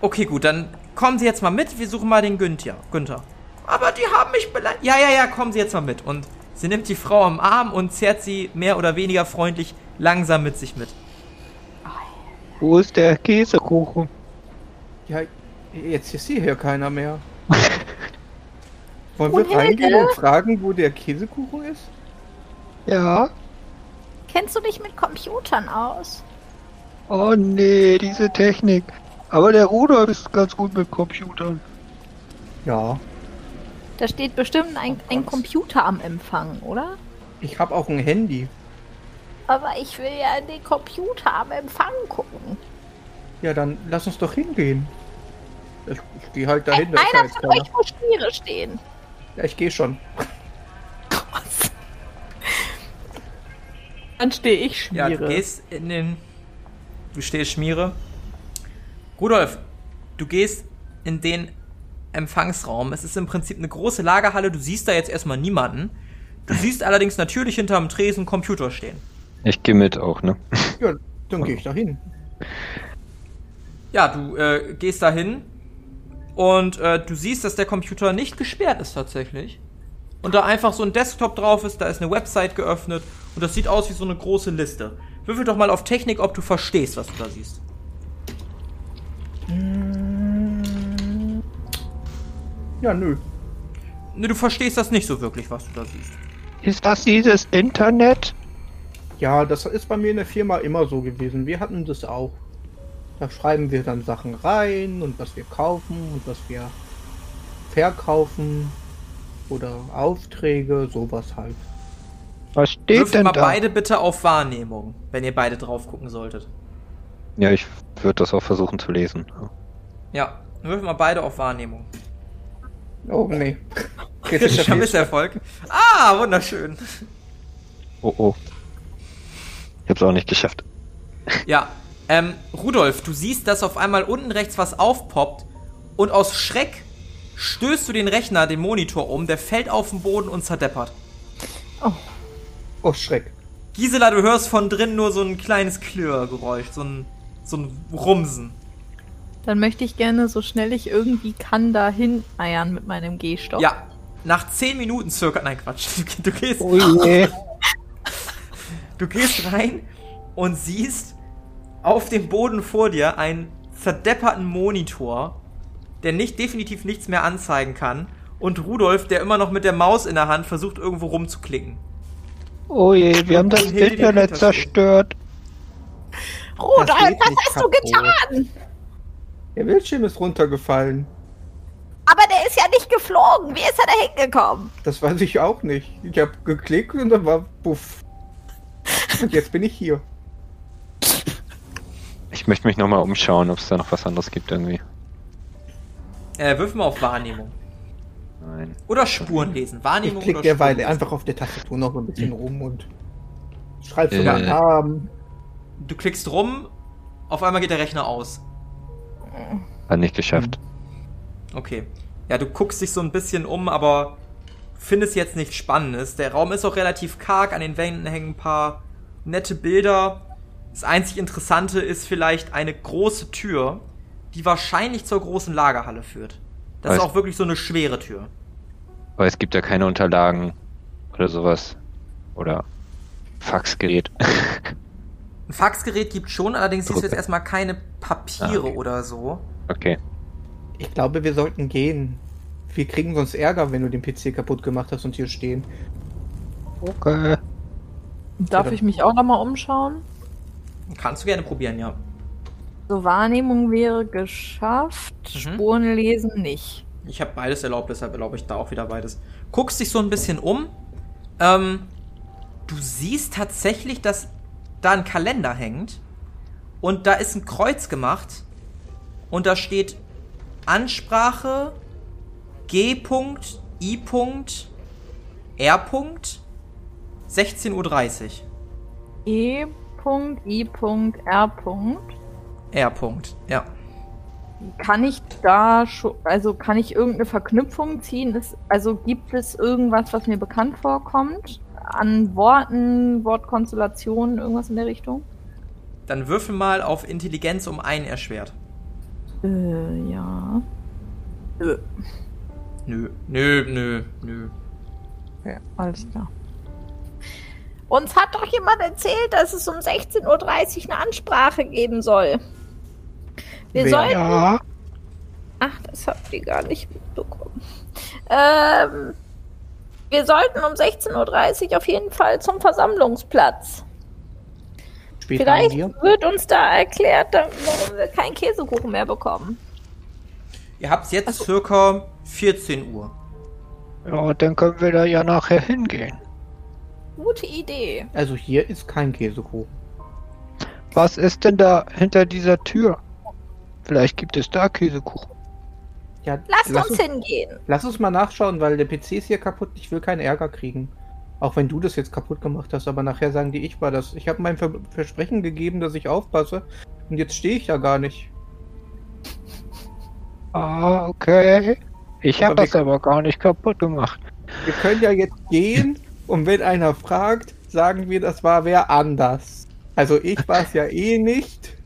Okay, gut, dann kommen Sie jetzt mal mit. Wir suchen mal den Günther. Günther. Aber die haben mich beleidigt. Ja, ja, ja, kommen Sie jetzt mal mit. Und sie nimmt die Frau am Arm und zerrt sie mehr oder weniger freundlich langsam mit sich mit. Wo ist der Käsekuchen? Ja, jetzt ist hier keiner mehr. Wollen wir reingehen und fragen, wo der Käsekuchen ist? Ja. Kennst du dich mit Computern aus? Oh nee, diese Technik. Aber der Rudolf ist ganz gut mit Computern. Ja, Da steht bestimmt ein, ein Computer am Empfang, oder? ich habe auch ein Handy. Aber ich will ja in den Computer am Empfang gucken. Ja, dann lass uns doch hingehen. Ich, ich gehe halt dahin. da ist ja Einer jetzt von keiner. euch muss Schmiere stehen. Ja, ich gehe schon. Dann stehe ich Ja, Schmiere. du gehst in den. Du stehst Schmiere. Rudolf, du gehst in den Empfangsraum. Es ist im Prinzip eine große Lagerhalle. Du siehst da jetzt erstmal niemanden. Du siehst allerdings natürlich hinterm Tresen Computer stehen. Ich gehe mit auch, ne? Ja, dann gehe ich dahin. Ja, du äh, gehst da hin und äh, du siehst, dass der Computer nicht gesperrt ist tatsächlich. Und da einfach so ein Desktop drauf ist, da ist eine Website geöffnet und das sieht aus wie so eine große Liste. Würfel doch mal auf Technik, ob du verstehst, was du da siehst. Ja, nö. Ne, du verstehst das nicht so wirklich, was du da siehst. Ist das dieses Internet? Ja, das ist bei mir in der Firma immer so gewesen. Wir hatten das auch. Da schreiben wir dann Sachen rein und was wir kaufen und was wir verkaufen oder Aufträge, sowas halt. Was steht Würfel denn mal da? beide bitte auf Wahrnehmung, wenn ihr beide drauf gucken solltet. Ja, ich würde das auch versuchen zu lesen. Ja, würfel mal beide auf Wahrnehmung. Oh nee. Kritischer. Misserfolg. Ah, wunderschön. Oh oh. Ich hab's auch nicht geschafft. Ja, ähm, Rudolf, du siehst, dass auf einmal unten rechts was aufpoppt und aus Schreck stößt du den Rechner, den Monitor um, der fällt auf den Boden und zerdeppert. Oh Schreck. Gisela, du hörst von drin nur so ein kleines Klirrgeräusch, so ein, so ein Rumsen. Dann möchte ich gerne, so schnell ich irgendwie kann, dahin eiern mit meinem Gehstock. Ja, nach 10 Minuten circa, nein Quatsch, du, gehst, Oh je. du gehst rein und siehst auf dem Boden vor dir einen zerdepperten Monitor, der nicht definitiv nichts mehr anzeigen kann und Rudolf, der immer noch mit der Maus in der Hand versucht irgendwo rumzuklicken. Oh je, wir haben das Internet zerstört. Rudolf, was hast du kaputt. getan? Der Bildschirm ist runtergefallen. Aber der ist ja nicht geflogen. Wie ist er da hingekommen? Das weiß ich auch nicht. Ich habe geklickt und dann war puff. Und jetzt bin ich hier. Ich möchte mich nochmal umschauen, ob es da noch was anderes gibt irgendwie. Äh, wirf mal auf Wahrnehmung. Nein. Oder Spuren lesen. Ich Wahrnehmung klicke oder derweil einfach auf der Tastatur noch ein bisschen rum und schreib so Äh. meinen Namen. Du klickst rum, auf einmal geht der Rechner aus. Hat nicht geschafft. Okay. Ja, du guckst dich so ein bisschen um, aber findest jetzt nichts Spannendes. Der Raum ist auch relativ karg, an den Wänden hängen ein paar nette Bilder. Das einzig Interessante ist vielleicht eine große Tür, die wahrscheinlich zur großen Lagerhalle führt. Das ist Weiß- auch wirklich so eine schwere Tür. Aber es gibt ja keine Unterlagen oder sowas. Oder Faxgerät. Ein Faxgerät gibt schon, allerdings siehst du jetzt erstmal keine Papiere Ah, okay. oder so. okay. Ich glaube, wir sollten gehen. Wir kriegen sonst Ärger, wenn du den PC kaputt gemacht hast und hier stehen. Okay. Darf Oder- ich mich auch nochmal umschauen? Kannst du gerne probieren, ja. So, Wahrnehmung wäre geschafft, Mhm. Spuren lesen nicht. Ich habe beides erlaubt, deshalb erlaube ich da auch wieder beides. Guckst dich so ein bisschen um. Ähm, du siehst tatsächlich, dass da ein Kalender hängt. und da ist ein Kreuz gemacht und da steht Ansprache G.I. R. 16.30 Uhr. E.I.R. R. Punkt, ja. Kann ich da schon, also kann ich irgendeine Verknüpfung ziehen? Ist, also gibt es irgendwas, was mir bekannt vorkommt? An Worten, Wortkonstellationen, irgendwas in der Richtung? Dann würfel mal auf Intelligenz um ein erschwert. Äh, ja. Äh, Nö, nö, nö, nö. okay, alles klar. Uns hat doch jemand erzählt, dass es um 16.30 Uhr eine Ansprache geben soll. Wir Wer? sollten. Ja. Ach, das habt ihr gar nicht mitbekommen. Ähm, wir sollten um 16.30 Uhr auf jeden Fall zum Versammlungsplatz. Später Vielleicht wird uns da erklärt, dann- warum wir keinen Käsekuchen mehr bekommen. Ihr habt jetzt circa 14 Uhr. Ja, dann können wir da ja nachher hingehen. Gute Idee. Also hier ist kein Käsekuchen. Was ist denn da hinter dieser Tür? Vielleicht gibt es da Käsekuchen. Ja, Lasst lass uns hingehen. Lass uns mal nachschauen, weil der PC ist hier kaputt. Ich will keinen Ärger kriegen. Auch wenn du das jetzt kaputt gemacht hast, aber nachher sagen die, ich war das. Ich habe mein Ver Versprechen gegeben, dass ich aufpasse. Und jetzt stehe ich da gar nicht. Ah, okay. Ich habe das aber gar nicht kaputt gemacht. Wir können ja jetzt gehen und wenn einer fragt, sagen wir, das war wer anders. Also ich war es ja eh nicht.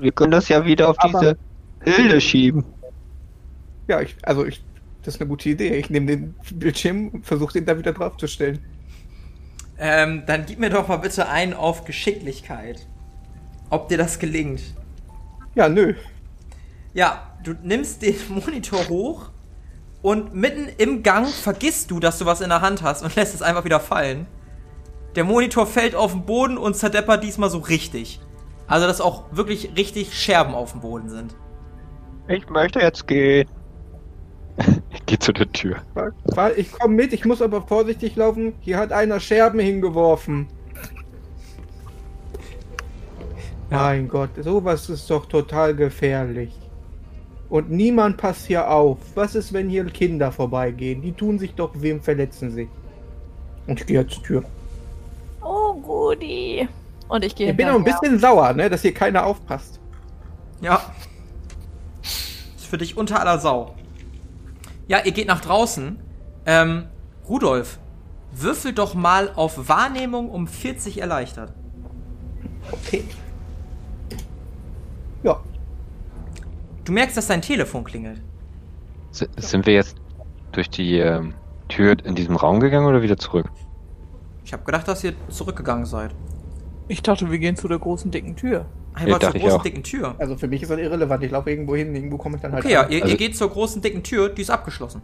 Wir können das ja wieder auf Aber- diese Hilde schieben. Ja, ich, also ich, das ist eine gute Idee. Ich nehme den Bildschirm und versuche den da wieder draufzustellen. Ähm, dann gib mir doch mal bitte einen auf Geschicklichkeit. Ob dir das gelingt. Ja, nö. Ja, du nimmst den Monitor hoch und mitten im Gang vergisst du, dass du was in der Hand hast und lässt es einfach wieder fallen. Der Monitor fällt auf den Boden und zerdeppert diesmal so richtig. Also, dass auch wirklich richtig Scherben auf dem Boden sind. Ich möchte jetzt gehen. Ich gehe zu der Tür. Ich komme mit, ich muss aber vorsichtig laufen. Hier hat einer Scherben hingeworfen. Mein Gott, sowas ist doch total gefährlich. Und niemand passt hier auf. Was ist, wenn hier Kinder vorbeigehen? Die tun sich doch wem verletzen sich. Und ich gehe zur Tür. Oh, Gudi. Und ich gehe Ich bin auch ein bisschen sauer, ne, dass hier keiner aufpasst. Ja. Ist für dich unter aller Sau. Ja, ihr geht nach draußen. Ähm, Rudolf, würfel doch mal auf Wahrnehmung um 40 erleichtert. Okay. Ja, Du merkst, dass dein Telefon klingelt. S sind wir jetzt durch die ähm, Tür in diesem Raum gegangen oder wieder zurück? Ich habe gedacht, dass ihr zurückgegangen seid. Ich dachte, wir gehen zu der großen dicken Tür. Hey, Ja, zur dachte ich großen auch. dicken Tür. also für mich ist das irrelevant. Ich laufe irgendwo hin, irgendwo komme ich dann halt Okay, ja, ihr, Also- ihr geht zur großen dicken Tür, die ist abgeschlossen.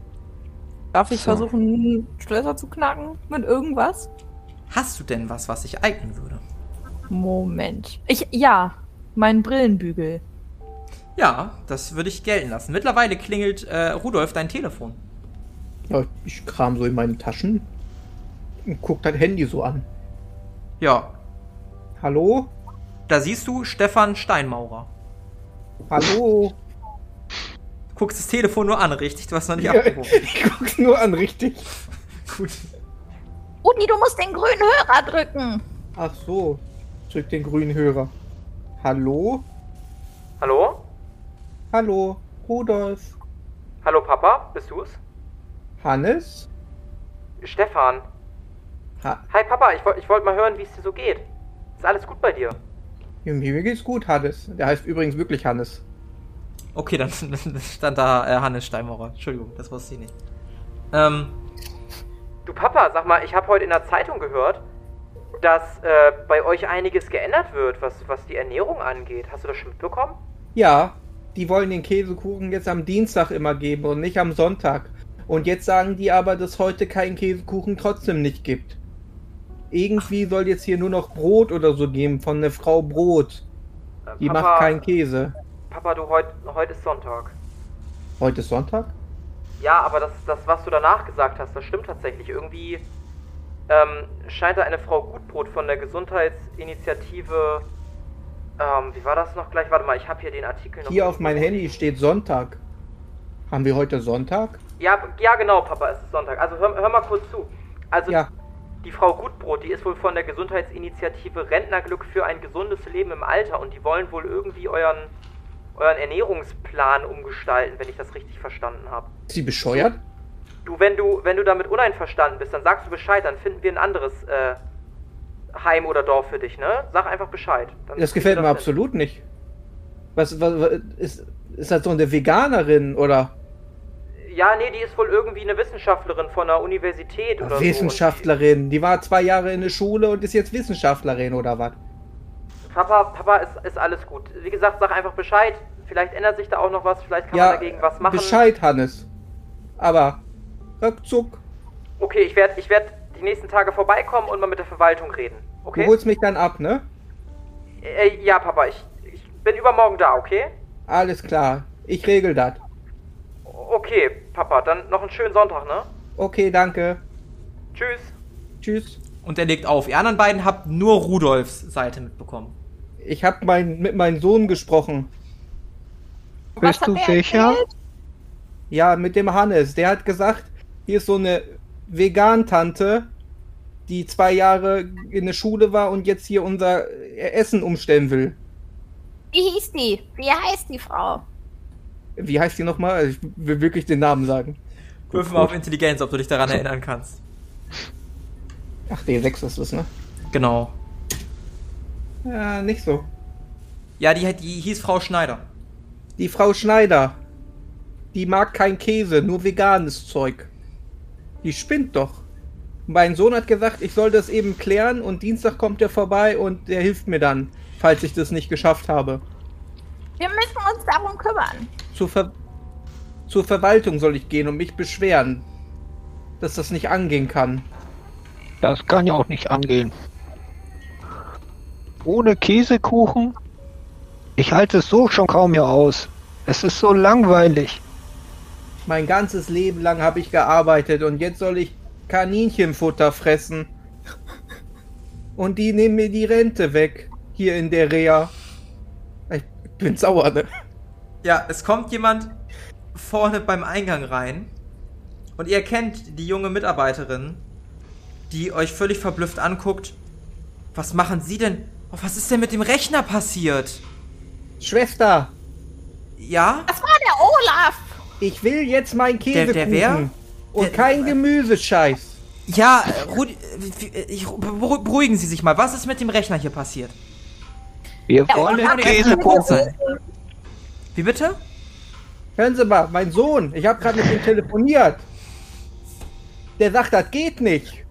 Darf ich So. versuchen, Schlösser zu knacken mit irgendwas? Hast du denn was, was sich eignen würde? Moment. Ich, ja, mein Brillenbügel. Ja, das würde ich gelten lassen. Mittlerweile klingelt äh, Rudolf dein Telefon. Ja, ich kram so in meinen Taschen und guck dein Handy so an. Ja, Hallo? da siehst du Stefan Steinmaurer. Hallo? Du guckst das Telefon nur an, richtig? Du hast noch nicht Ja, abgehoben. ich guck's nur an, richtig. Gut. Uni, du musst den grünen Hörer drücken. Ach so. Drück den grünen Hörer. Hallo? Hallo? Hallo? Rudolf? Hallo Papa, bist du's? Hannes? Stefan. Ha Hi Papa, ich wollte ich wollt mal hören, wie es dir so geht. Ist alles gut bei dir? Mir geht's gut, Hannes. Der heißt übrigens wirklich Hannes. Okay, dann stand da äh, Hannes Steinmaurer. Entschuldigung, das wusste ich nicht. Ähm, du Papa, sag mal, ich habe heute in der Zeitung gehört, dass äh, bei euch einiges geändert wird, was, was die Ernährung angeht. Hast du das schon mitbekommen? Ja, die wollen den Käsekuchen jetzt am Dienstag immer geben und nicht am Sonntag. Und jetzt sagen die aber, dass heute kein Käsekuchen trotzdem nicht gibt. Irgendwie soll jetzt hier nur noch Brot oder so geben von der Frau Brot. Äh, Die macht keinen Käse. Papa, du, heute heute ist Sonntag. Heute ist Sonntag? Ja, aber das, das, was du danach gesagt hast, das stimmt tatsächlich. Irgendwie ähm, scheint da eine Frau Gutbrot von der Gesundheitsinitiative Ähm, wie war das noch gleich? Warte mal, ich habe hier den Artikel noch. Hier auf mein Handy steht Sonntag. Haben wir heute Sonntag? Ja, ja, genau, Papa, es ist Sonntag. Also hör, hör mal kurz zu. Also Ja. Die Frau Gutbrot, die ist wohl von der Gesundheitsinitiative Rentnerglück für ein gesundes Leben im Alter und die wollen wohl irgendwie euren, euren Ernährungsplan umgestalten, wenn ich das richtig verstanden habe. Ist sie bescheuert? Du, wenn du, wenn du damit uneinverstanden bist, dann sagst du Bescheid, dann finden wir ein anderes äh, Heim oder Dorf für dich, ne? Sag einfach Bescheid. Das gefällt mir hin. absolut nicht. Was, was, was ist, ist das so eine Veganerin oder Ja, nee, die ist wohl irgendwie eine Wissenschaftlerin von einer Universität oder Wissenschaftlerin? Die war zwei Jahre in der Schule und ist jetzt Wissenschaftlerin oder was? so. Papa, Papa, ist, ist alles gut. Wie gesagt, sag einfach Bescheid. Vielleicht ändert sich da auch noch was, vielleicht kann Ja, man dagegen was machen. Bescheid, Hannes. Aber rückzuck, Okay, ich werde ich werd die nächsten Tage vorbeikommen und mal mit der Verwaltung reden. du Okay? holst mich dann ab, ne? Äh, ja, Papa, ich, ich bin übermorgen da, okay? Alles klar, ich regel das. Okay, Papa, dann noch einen schönen Sonntag, ne? Okay, danke. Tschüss. Tschüss. Und er legt auf. Ihr anderen beiden habt nur Rudolfs Seite mitbekommen. Ich habe mein, mit meinem Sohn gesprochen. Was Bist du sicher? erzählt? Ja, mit dem Hannes. Der hat gesagt, hier ist so eine Vegan-Tante, die zwei Jahre in der Schule war und jetzt hier unser Essen umstellen will. Wie hieß die? Wie heißt die Frau? Wie heißt die nochmal? Also ich will wirklich den Namen sagen. Würfel mal auf Intelligenz, ob du dich daran erinnern kannst. Ach, D6 ist es, ne? Genau. Ja, nicht so. Ja, die, die hieß Frau Schneider. Die Frau Schneider. Die mag kein Käse, nur veganes Zeug. Die spinnt doch. Mein Sohn hat gesagt, ich soll das eben klären und Dienstag kommt er vorbei und der hilft mir dann, falls ich das nicht geschafft habe. Wir müssen uns darum kümmern. Zur, Ver zur Verwaltung soll ich gehen und mich beschweren, dass das nicht angehen kann. Das kann ja auch nicht angehen. Ohne Käsekuchen? Ich halte es so schon kaum hier aus. Es ist so langweilig. Mein ganzes Leben lang habe ich gearbeitet und jetzt soll ich Kaninchenfutter fressen. Und die nehmen mir die Rente weg. Hier in der Reha. Ich bin sauer, ne? Ja, es kommt jemand vorne beim Eingang rein und ihr erkennt die junge Mitarbeiterin, die euch völlig verblüfft anguckt. Was machen Sie denn? Oh, was ist denn mit dem Rechner passiert? Schwester, Ja? Das war der Olaf. ich will jetzt meinen Käsekuchen. der wer? Und Der- kein Gemüsescheiß. Ja, äh, Rudi, beruhigen Sie sich mal. Was ist mit dem Rechner hier passiert? Wir wollen Käsekuchen. Wie bitte? Hören Sie mal, mein Sohn, ich habe gerade mit ihm telefoniert. Der sagt, das geht nicht.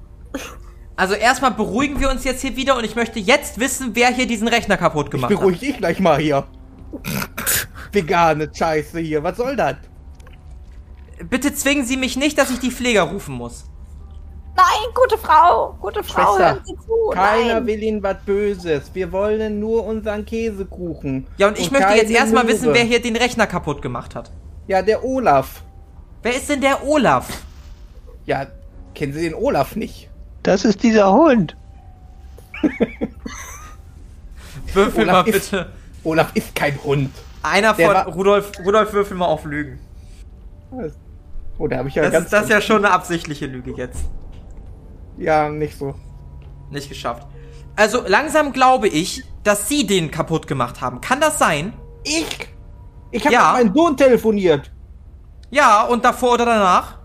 Also erstmal beruhigen wir uns jetzt hier wieder und ich möchte jetzt wissen, wer hier diesen Rechner kaputt Ich gemacht hat. beruhige dich gleich mal hier. Vegane Scheiße hier, was soll das? Bitte zwingen Sie mich nicht, dass ich die Pfleger rufen muss. Nein, gute Frau. Gute Frau, Schwester, hören Sie zu. Keiner Nein. will Ihnen was Böses. Wir wollen nur unseren Käsekuchen. Ja, und ich möchte jetzt erstmal wissen, wer hier den Rechner kaputt gemacht hat. Ja, der Olaf. Wer ist denn der Olaf? Ja, kennen Sie den Olaf nicht? Das ist dieser Hund. Würfel Olaf mal ist- bitte. Olaf ist kein Hund. Einer Der von Rudolf, Rudolf würfel mal auf Lügen. Oh, da habe ich ja Das ganz... ist, das ist ja schon eine absichtliche Lüge jetzt. Ja, nicht so. Nicht geschafft. Also langsam glaube ich, dass Sie den kaputt gemacht haben. Kann das sein? Ich? Ich habe Ja. mit meinem Sohn telefoniert. Ja, und davor oder danach?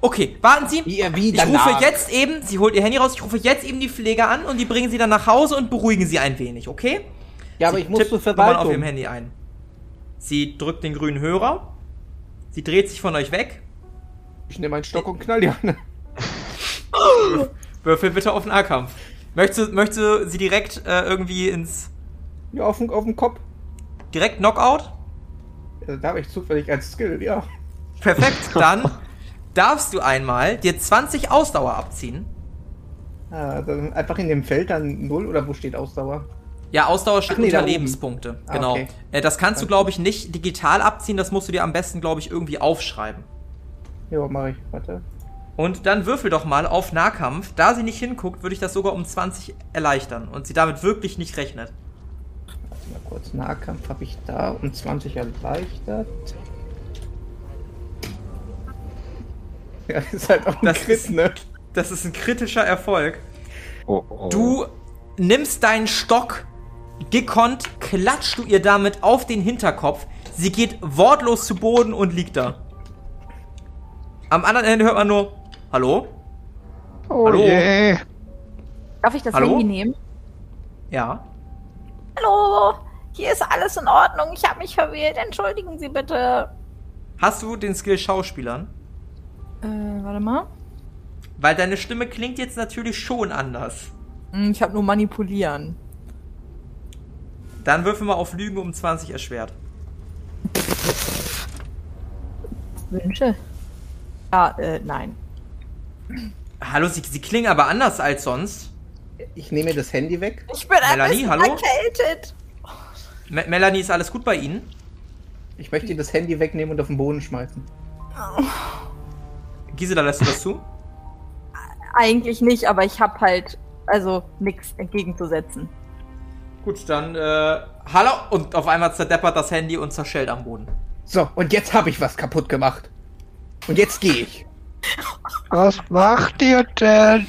Okay, warten Sie. Wie, wie ich rufe jetzt eben, sie holt ihr Handy raus, ich rufe jetzt eben die Pfleger an und die bringen sie dann nach Hause und beruhigen sie ein wenig, okay? Ja, aber Sie ich muss zur Nummern auf Verwaltung. ihrem Handy ein. Sie drückt den grünen Hörer. Sie dreht sich von euch weg. Ich nehme einen Stock und knall die an. Würfel bitte auf Nahkampf. Möchtest du, möchtest du sie direkt äh, irgendwie ins. Ja, auf den, auf den Kopf. direkt Knockout? Ja, Da habe ich zufällig als Skill, ja. Perfekt, dann darfst du einmal dir 20 Ausdauer abziehen. Ah, dann einfach in dem Feld dann 0 oder wo steht Ausdauer? Ja, Ausdauer steht Ach nee, unter. Lebenspunkte. Ah, Genau. okay. Äh, das kannst du, glaube ich, nicht digital abziehen. Das musst du dir am besten, glaube ich, irgendwie aufschreiben. Ja, mache ich. Warte. Und dann würfel doch mal auf Nahkampf. Da sie nicht hinguckt, würde ich das sogar um 20 erleichtern. Und sie damit wirklich nicht rechnet. kurz. Nahkampf habe ich da und 20 erleichtert. Ja, ist halt auch ein Das Crit, ist- ne? Das ist ein kritischer Erfolg. Oh, oh. Du nimmst deinen Stock, gekonnt, klatschst du ihr damit auf den Hinterkopf. Sie geht wortlos zu Boden und liegt da. Am anderen Ende hört man nur, hallo? oh Hallo? je. Darf ich das Hallo? Handy nehmen? Ja. Hallo, hier ist alles in Ordnung. Ich habe mich verwählt. Entschuldigen Sie bitte. Hast du den Skill Schauspielern? Äh, warte mal. Weil deine Stimme klingt jetzt natürlich schon anders. Hm, Ich habe nur manipulieren. Dann würfel mal auf Lügen um 20 erschwert. Wünsche. Ja, äh, nein. Hallo, sie, sie klingen aber anders als sonst. Ich nehme das Handy weg. Ich bin ein Melanie, hallo? erkältet. Me Melanie, ist alles gut bei Ihnen? Ich möchte das Handy wegnehmen und auf den Boden schmeißen. Gisela, lässt du das zu? Eigentlich nicht, aber ich habe halt also nichts entgegenzusetzen. Gut, dann, äh, hallo. Und auf einmal zerdeppert das Handy und zerschellt am Boden. So, und jetzt habe ich was kaputt gemacht. Und jetzt gehe ich. Was macht ihr denn?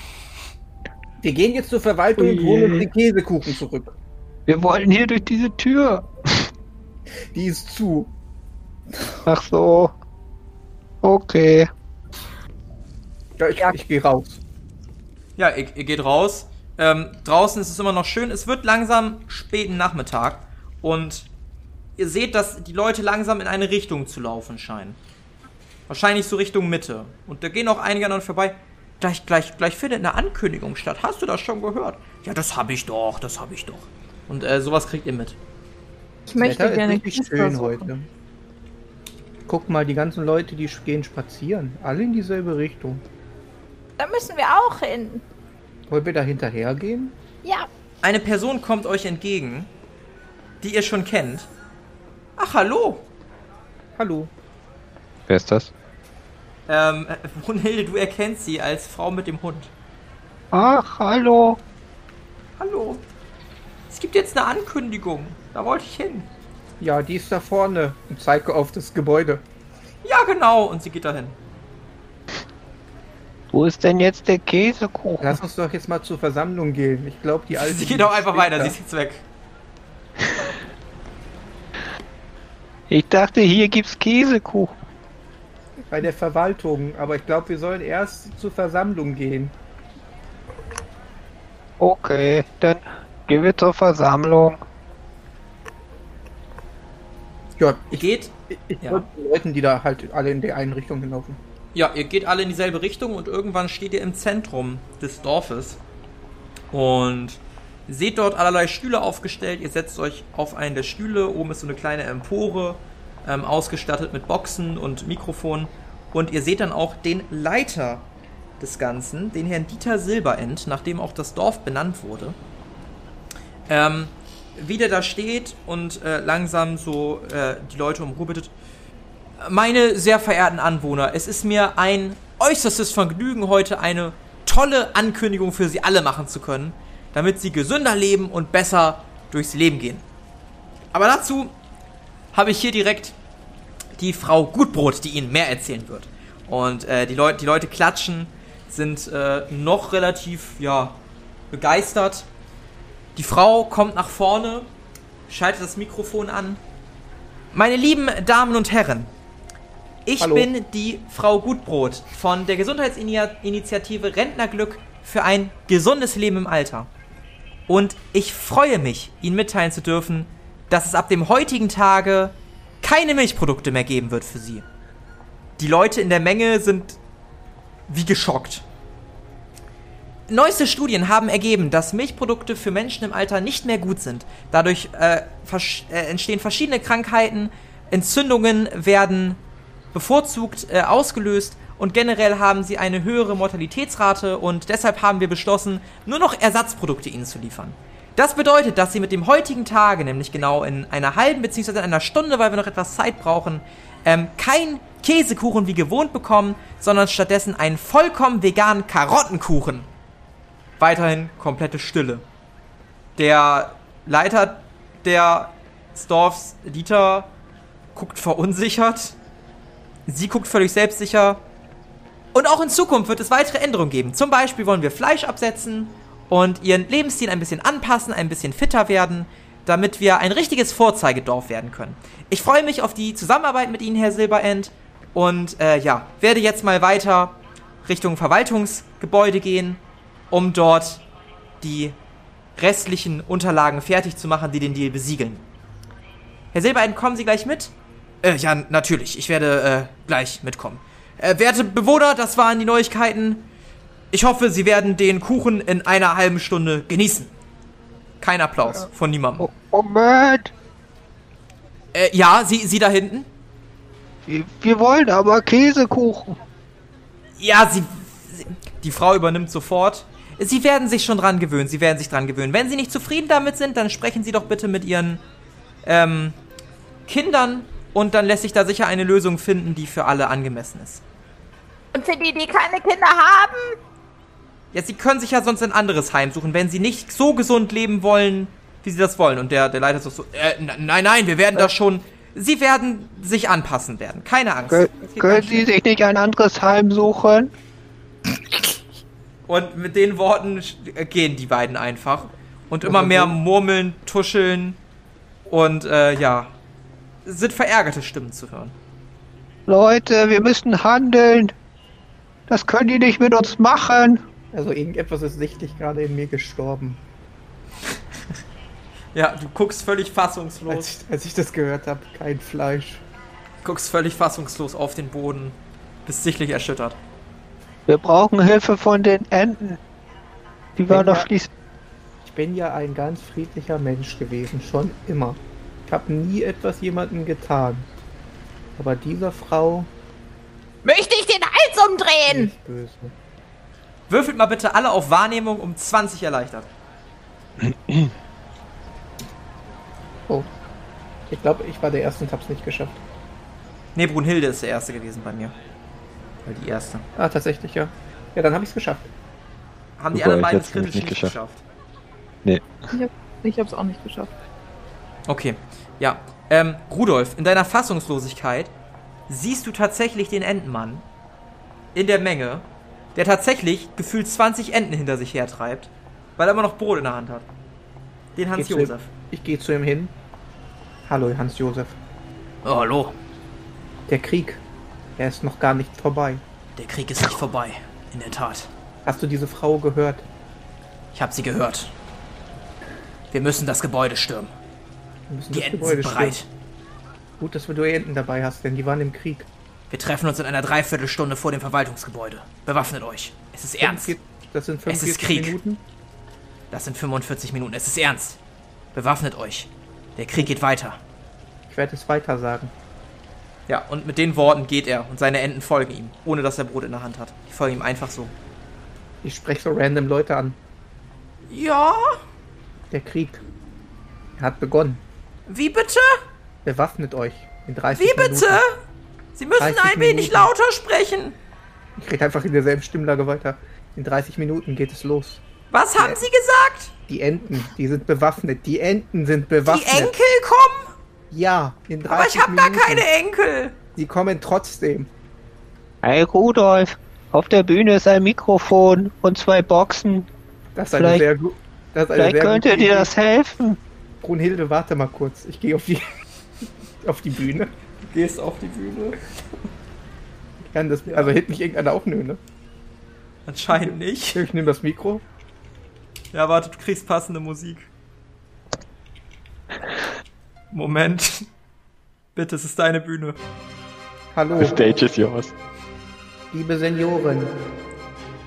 Wir gehen jetzt zur Verwaltung und holen uns den Käsekuchen zurück. Wir wollen hier durch diese Tür. Die ist zu. Ach so. Okay. Ja, ich, Ja. ich gehe raus. Ja, ihr, ihr geht raus. Ähm, draußen ist es immer noch schön. Es wird langsam späten Nachmittag. Und ihr seht, dass die Leute langsam in eine Richtung zu laufen scheinen. Wahrscheinlich so Richtung Mitte. Und da gehen auch einige an euch vorbei. Gleich, gleich, gleich findet eine Ankündigung statt. Hast du das schon gehört? Ja, das habe ich doch, das habe ich doch. Und äh, sowas kriegt ihr mit. Ich möchte Wetter gerne ist schön heute. Guck mal, die ganzen Leute, die gehen spazieren. Alle in dieselbe Richtung. Da müssen wir auch hin. Wollen wir da hinterher gehen? Ja, Eine Person kommt euch entgegen, die ihr schon kennt. Ach, hallo. Hallo. Wer ist das? Ähm, äh, Brunhilde, du erkennst sie als Frau mit dem Hund. Ach, hallo. Hallo. Es gibt jetzt eine Ankündigung. Da wollte ich hin. Ja, die ist da vorne und zeige auf das Gebäude. Ja, genau. Und sie geht dahin. Wo ist denn jetzt der Käsekuchen? Lass uns doch jetzt mal zur Versammlung gehen. Ich glaube, die alte. Sie geht auch einfach weiter. da Sie ist jetzt weg. Ich dachte, hier gibt's Käsekuchen. Bei der Verwaltung. Aber ich glaube, wir sollen erst zur Versammlung gehen. Okay, dann gehen wir zur Versammlung. Ja, ich, Geht. ich Ja. folge den Leuten, die da halt alle in der einen Richtung hinlaufen. Ja, ihr geht alle in dieselbe Richtung und irgendwann steht ihr im Zentrum des Dorfes. Und seht dort allerlei Stühle aufgestellt. Ihr setzt euch auf einen der Stühle. Oben ist so eine kleine Empore, ähm, ausgestattet mit Boxen und Mikrofonen. Und ihr seht dann auch den Leiter des Ganzen, den Herrn Dieter Silberend, nach dem auch das Dorf benannt wurde. Ähm, wie der da steht und äh, langsam so äh, die Leute um Ruhe bittet. Meine sehr verehrten Anwohner, es ist mir ein äußerstes Vergnügen, heute eine tolle Ankündigung für Sie alle machen zu können, damit Sie gesünder leben und besser durchs Leben gehen. Aber dazu habe ich hier direkt die Frau Gutbrot, die Ihnen mehr erzählen wird. Und äh, die, Leute, die Leute klatschen, sind äh, noch relativ ja, begeistert. Die Frau kommt nach vorne, schaltet das Mikrofon an. Meine lieben Damen und Herren, ich Hallo. bin die Frau Gutbrot von der Gesundheitsinitiative Rentnerglück für ein gesundes Leben im Alter. Und ich freue mich, Ihnen mitteilen zu dürfen, dass es ab dem heutigen Tage keine Milchprodukte mehr geben wird für Sie. Die Leute in der Menge sind wie geschockt. Neueste Studien haben ergeben, dass Milchprodukte für Menschen im Alter nicht mehr gut sind. Dadurch äh, versch äh, entstehen verschiedene Krankheiten, Entzündungen werden bevorzugt äh, ausgelöst und generell haben sie eine höhere Mortalitätsrate und deshalb haben wir beschlossen, nur noch Ersatzprodukte ihnen zu liefern. Das bedeutet, dass sie mit dem heutigen Tage, nämlich genau in einer halben bzw. in einer Stunde, weil wir noch etwas Zeit brauchen, ähm, kein Käsekuchen wie gewohnt bekommen, sondern stattdessen einen vollkommen veganen Karottenkuchen. Weiterhin komplette Stille. Der Leiter der Storfs Dieter guckt verunsichert. Sie guckt völlig selbstsicher. Und auch in Zukunft wird es weitere Änderungen geben. Zum Beispiel wollen wir Fleisch absetzen und ihren Lebensstil ein bisschen anpassen, ein bisschen fitter werden, damit wir ein richtiges Vorzeigedorf werden können. Ich freue mich auf die Zusammenarbeit mit Ihnen, Herr Silberend. Und äh, ja, werde jetzt mal weiter Richtung Verwaltungsgebäude gehen, um dort die restlichen Unterlagen fertig zu machen, die den Deal besiegeln. Herr Silberend, kommen Sie gleich mit? Äh, ja, natürlich. Ich werde äh, gleich mitkommen. Äh, werte Bewohner, das waren die Neuigkeiten. Ich hoffe, Sie werden den Kuchen in einer halben Stunde genießen. Kein Applaus von niemandem. Oh, Moment, Äh, ja, Sie, Sie da hinten? wir, wir wollen aber Käsekuchen. Ja, Sie, Sie. Die Frau übernimmt sofort. Sie werden sich schon dran gewöhnen. Sie werden sich dran gewöhnen. Wenn Sie nicht zufrieden damit sind, dann sprechen Sie doch bitte mit Ihren ähm, Kindern und dann lässt sich da sicher eine Lösung finden, die für alle angemessen ist. Und für die, die keine Kinder haben? Ja, Sie können sich ja sonst ein anderes Heim suchen, wenn Sie nicht so gesund leben wollen, wie Sie das wollen. Und der, der Leiter sagt so, äh, nein, nein, wir werden das schon. Sie werden sich anpassen werden. Keine Angst. Können Sie sich nicht ein anderes Heim suchen? Und mit den Worten gehen die beiden einfach. Und immer mehr murmeln, tuscheln und äh, ja, sind verärgerte Stimmen zu hören. Leute, wir müssen handeln. Das können die nicht mit uns machen. Also irgendetwas ist sichtlich gerade in mir gestorben, Ja, du guckst völlig fassungslos, als ich, als ich das gehört habe. Kein Fleisch. guckst völlig fassungslos auf den Boden, bist sichtlich erschüttert. Wir brauchen Hilfe von den Enten. Die waren doch schließlich. Ich bin ja ein ganz friedlicher Mensch gewesen, schon immer. Ich habe nie etwas jemandem getan. Aber dieser Frau Möchte ich den Hals umdrehen? ich böse. Würfelt mal bitte alle auf Wahrnehmung um 20 erleichtert. Oh. Ich glaube, ich war der Erste und hab's nicht geschafft. Nee, Brunhilde ist der erste gewesen bei mir. Weil die erste. Ah, tatsächlich, ja. Ja, dann habe ich's geschafft. Haben die Super, anderen ich beiden es kritisch nicht nicht geschafft? Ich, hab, ich hab's auch nicht geschafft. Okay, ja. Ähm, Rudolf, in deiner Fassungslosigkeit siehst du tatsächlich den Entenmann in der Menge, der tatsächlich gefühlt 20 Enten hinter sich hertreibt, weil er immer noch Brot in der Hand hat. Den Hans Geh zu ihm- Josef. Ich gehe zu ihm hin. Hallo, Hans-Josef. Oh, hallo. Der Krieg, er ist noch gar nicht vorbei. Der Krieg ist nicht vorbei. In der Tat. Hast du diese Frau gehört? Ich habe sie gehört. Wir müssen das Gebäude stürmen. Wir müssen Die das Enten Gebäude sind bereit. stürmen. Gut, dass du Enten dabei hast, denn die waren im Krieg. Wir treffen uns in einer Dreiviertelstunde vor dem Verwaltungsgebäude. Bewaffnet euch. Es ist ernst. Das sind Es ist 45 Krieg. Minuten. Das sind 45 Minuten. Es ist ernst. Bewaffnet euch. Der Krieg geht weiter. Ich werde es weiter sagen. Ja, und mit den Worten geht er und seine Enten folgen ihm, ohne dass er Brot in der Hand hat. Die folgen ihm einfach so. Ich spreche so random Leute an. Ja? Der Krieg. Er hat begonnen. Wie bitte? Bewaffnet euch. In 30 Wie Minuten. Sie müssen 30 ein wenig Minuten. lauter sprechen. Ich rede einfach in derselben Stimmlage weiter. In 30 Minuten geht es los. Was haben Sie gesagt? Die Enten, die sind bewaffnet. Die Enten sind Die bewaffnet. Enkel kommen? Ja, in 30 Aber ich habe gar keine Enkel. Sie kommen trotzdem. Hey Rudolf, auf der Bühne ist ein Mikrofon und zwei Boxen. Das ist eine Vielleicht- sehr gut. Das ist eine Vielleicht sehr könnte gute dir das helfen. Brunhilde, warte mal kurz. Ich gehe auf die auf die Bühne. Gehst auf die Bühne? Ich kann das, also hält mich irgendeiner auf, nö, ne? Anscheinend nicht. Ich nehme das Mikro. Ja, warte, du kriegst passende Musik. Moment. Bitte, es ist deine Bühne. Hallo, The stage is yours. liebe Senioren.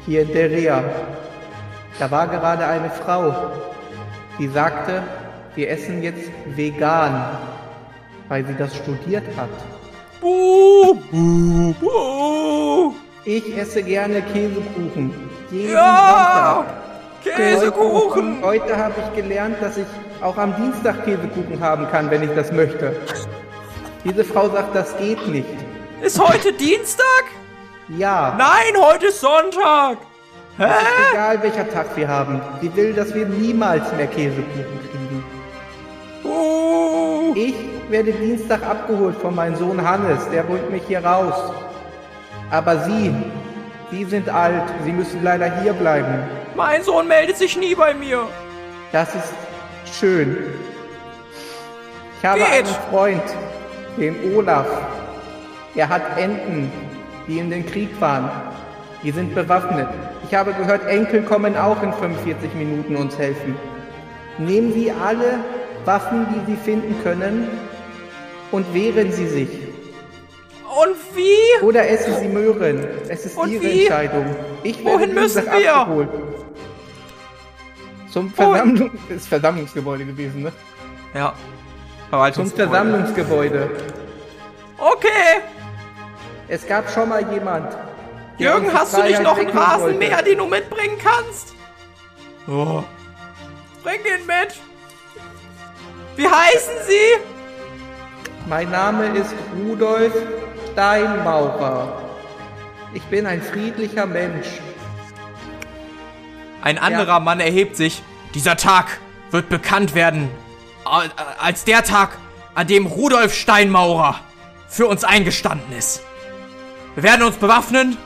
Hier in der Rea. Da war gerade eine Frau, die sagte, wir essen jetzt vegan, weil sie das studiert hat. Buh, buh, buh. Ich esse gerne Käsekuchen. Jeden Ja! Sonntag. Käsekuchen! Heute, heute habe ich gelernt, dass ich auch am Dienstag Käsekuchen haben kann, wenn ich das möchte. Diese Frau sagt, das geht nicht. Ist heute Dienstag? Ja, Nein, heute ist Sonntag! Hä? egal welcher Tag wir haben. Sie will, dass wir niemals mehr Käsekuchen kriegen. Buh. Ich werde Dienstag abgeholt von meinem Sohn Hannes, der bringt mich hier raus. Aber Sie, Sie sind alt, Sie müssen leider hier bleiben. Mein Sohn meldet sich nie bei mir. Das ist schön. Ich habe Geht. einen Freund, den Olaf. Er hat Enten, die in den Krieg fahren. Die sind bewaffnet. Ich habe gehört, Enkel kommen auch in 45 Minuten uns helfen. Nehmen Sie alle Waffen, die Sie finden können, und wehren Sie sich. Und wie? Oder essen Sie Möhren. Es ist Und Ihre wie? Entscheidung. Ich werde Wohin müssen wir? abgeholt. Zum Versammlung ist Versammlungsgebäude gewesen, ne? Ja. Zum. Versammlungsgebäude. Okay. Es gab schon mal jemand. Jürgen, hast du nicht noch einen Rasenmäher, den du mitbringen kannst? Oh. Bring den mit. Wie heißen Sie? Mein Name ist Rudolf Steinmaurer. Ich bin ein friedlicher Mensch. Ein anderer Mann erhebt sich. Dieser Tag wird bekannt werden als der Tag, an dem Rudolf Steinmaurer für uns eingestanden ist. Wir werden uns bewaffnen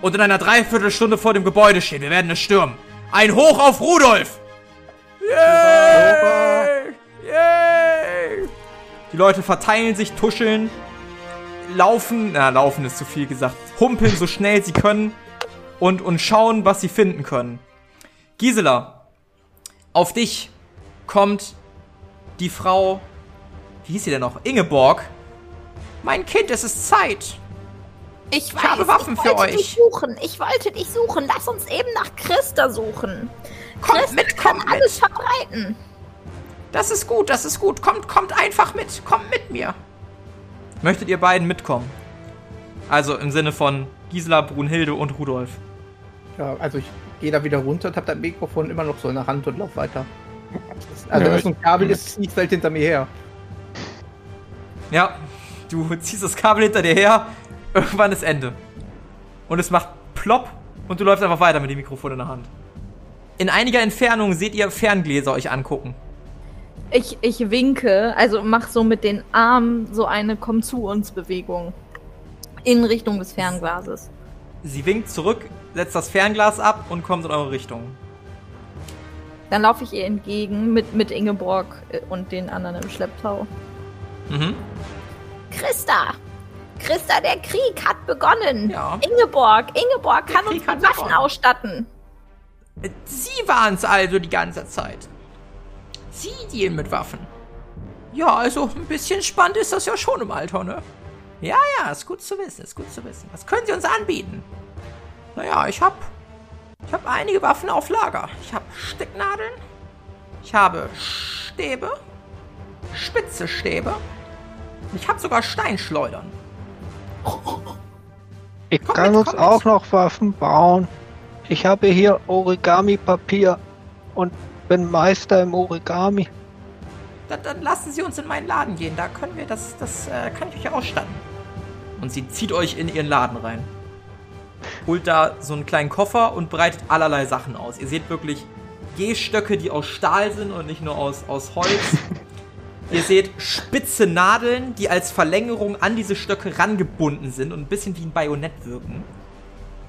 und in einer Dreiviertelstunde vor dem Gebäude stehen. Wir werden es stürmen. Ein Hoch auf Rudolf! Yay! Yay! Die Leute verteilen sich, tuscheln, laufen, na, laufen ist zu viel gesagt, humpeln so schnell sie können und, und schauen, was sie finden können. Gisela, auf dich kommt die Frau, wie hieß sie denn noch? Ingeborg. Mein Kind, es ist Zeit. Ich weiß, habe Waffen ich für wollte euch. dich suchen. Ich wollte dich suchen. Lass uns eben nach Christa suchen. Kommt Christa mit, kann kommt mit. alles verbreiten. Das ist gut, das ist gut. Kommt, kommt einfach mit. Kommt mit mir. Möchtet ihr beiden mitkommen? Also im Sinne von Gisela, Brunhilde und Rudolf. Ja, also ich gehe da wieder runter und habe das Mikrofon immer noch so in der Hand und lauf weiter. Also Ja, wenn es ein Kabel ist, zieht es halt hinter mir her. Ja, du ziehst das Kabel hinter dir her. Irgendwann ist Ende. Und es macht plopp und du läufst einfach weiter mit dem Mikrofon in der Hand. In einiger Entfernung seht ihr Ferngläser euch angucken. Ich, ich winke, also mach so mit den Armen so eine Komm zu uns Bewegung. In Richtung des Fernglases. Sie winkt zurück, setzt das Fernglas ab und kommt in eure Richtung. Dann laufe ich ihr entgegen mit, mit Ingeborg äh, und den anderen im Schlepptau. Mhm. Christa! Christa, der Krieg hat begonnen. Ja. Ingeborg, Ingeborg kann uns mit Waffen begonnen. ausstatten. Äh, Sie waren es also die ganze Zeit. Sie dealen mit Waffen. Ja, also ein bisschen spannend ist das ja schon im Alter, ne? Ja, ja, ist gut zu wissen, ist gut zu wissen. Was können Sie uns anbieten? Naja, ich hab. Ich hab einige Waffen auf Lager. Ich hab Stecknadeln. Ich habe Stäbe. Spitze Stäbe. Ich hab sogar Steinschleudern. Ich Komm kann mit, uns mit. auch noch Waffen bauen. Ich habe hier Origami-Papier und bin Meister im Origami. Dann, dann lassen Sie uns in meinen Laden gehen. Da können wir das, das äh, kann ich euch ausstatten. Und sie zieht euch in ihren Laden rein. Holt da so einen kleinen Koffer und breitet allerlei Sachen aus. Ihr seht wirklich Gehstöcke, die aus Stahl sind und nicht nur aus, aus Holz. Ihr seht spitze Nadeln, die als Verlängerung an diese Stöcke rangebunden sind und ein bisschen wie ein Bajonett wirken.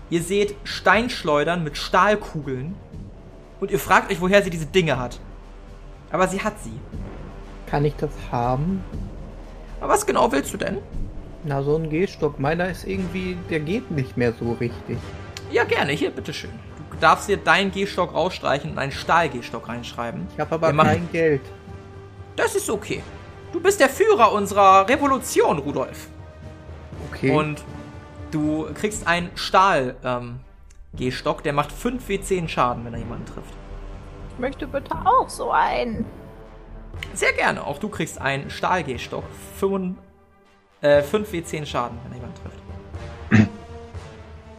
Ihr seht Steinschleudern mit Stahlkugeln. Und ihr fragt euch, woher sie diese Dinge hat. Aber sie hat sie. Kann ich das haben? Aber was genau willst du denn? Na, so ein Gehstock. Meiner ist irgendwie, der geht nicht mehr so richtig. Ja, gerne. Hier, bitteschön. Du darfst dir deinen Gehstock rausstreichen und einen Stahlgehstock reinschreiben. Ich habe aber machen- kein Geld. Das ist okay. Du bist der Führer unserer Revolution, Rudolf. Okay. Und du kriegst einen Stahl, ähm, Gehstock, der macht 5 W10 Schaden, wenn er jemanden trifft. Ich möchte bitte auch so einen. Sehr gerne. Auch du kriegst einen Stahlgehstock. 5, äh, 5 W10 Schaden, wenn er jemanden trifft.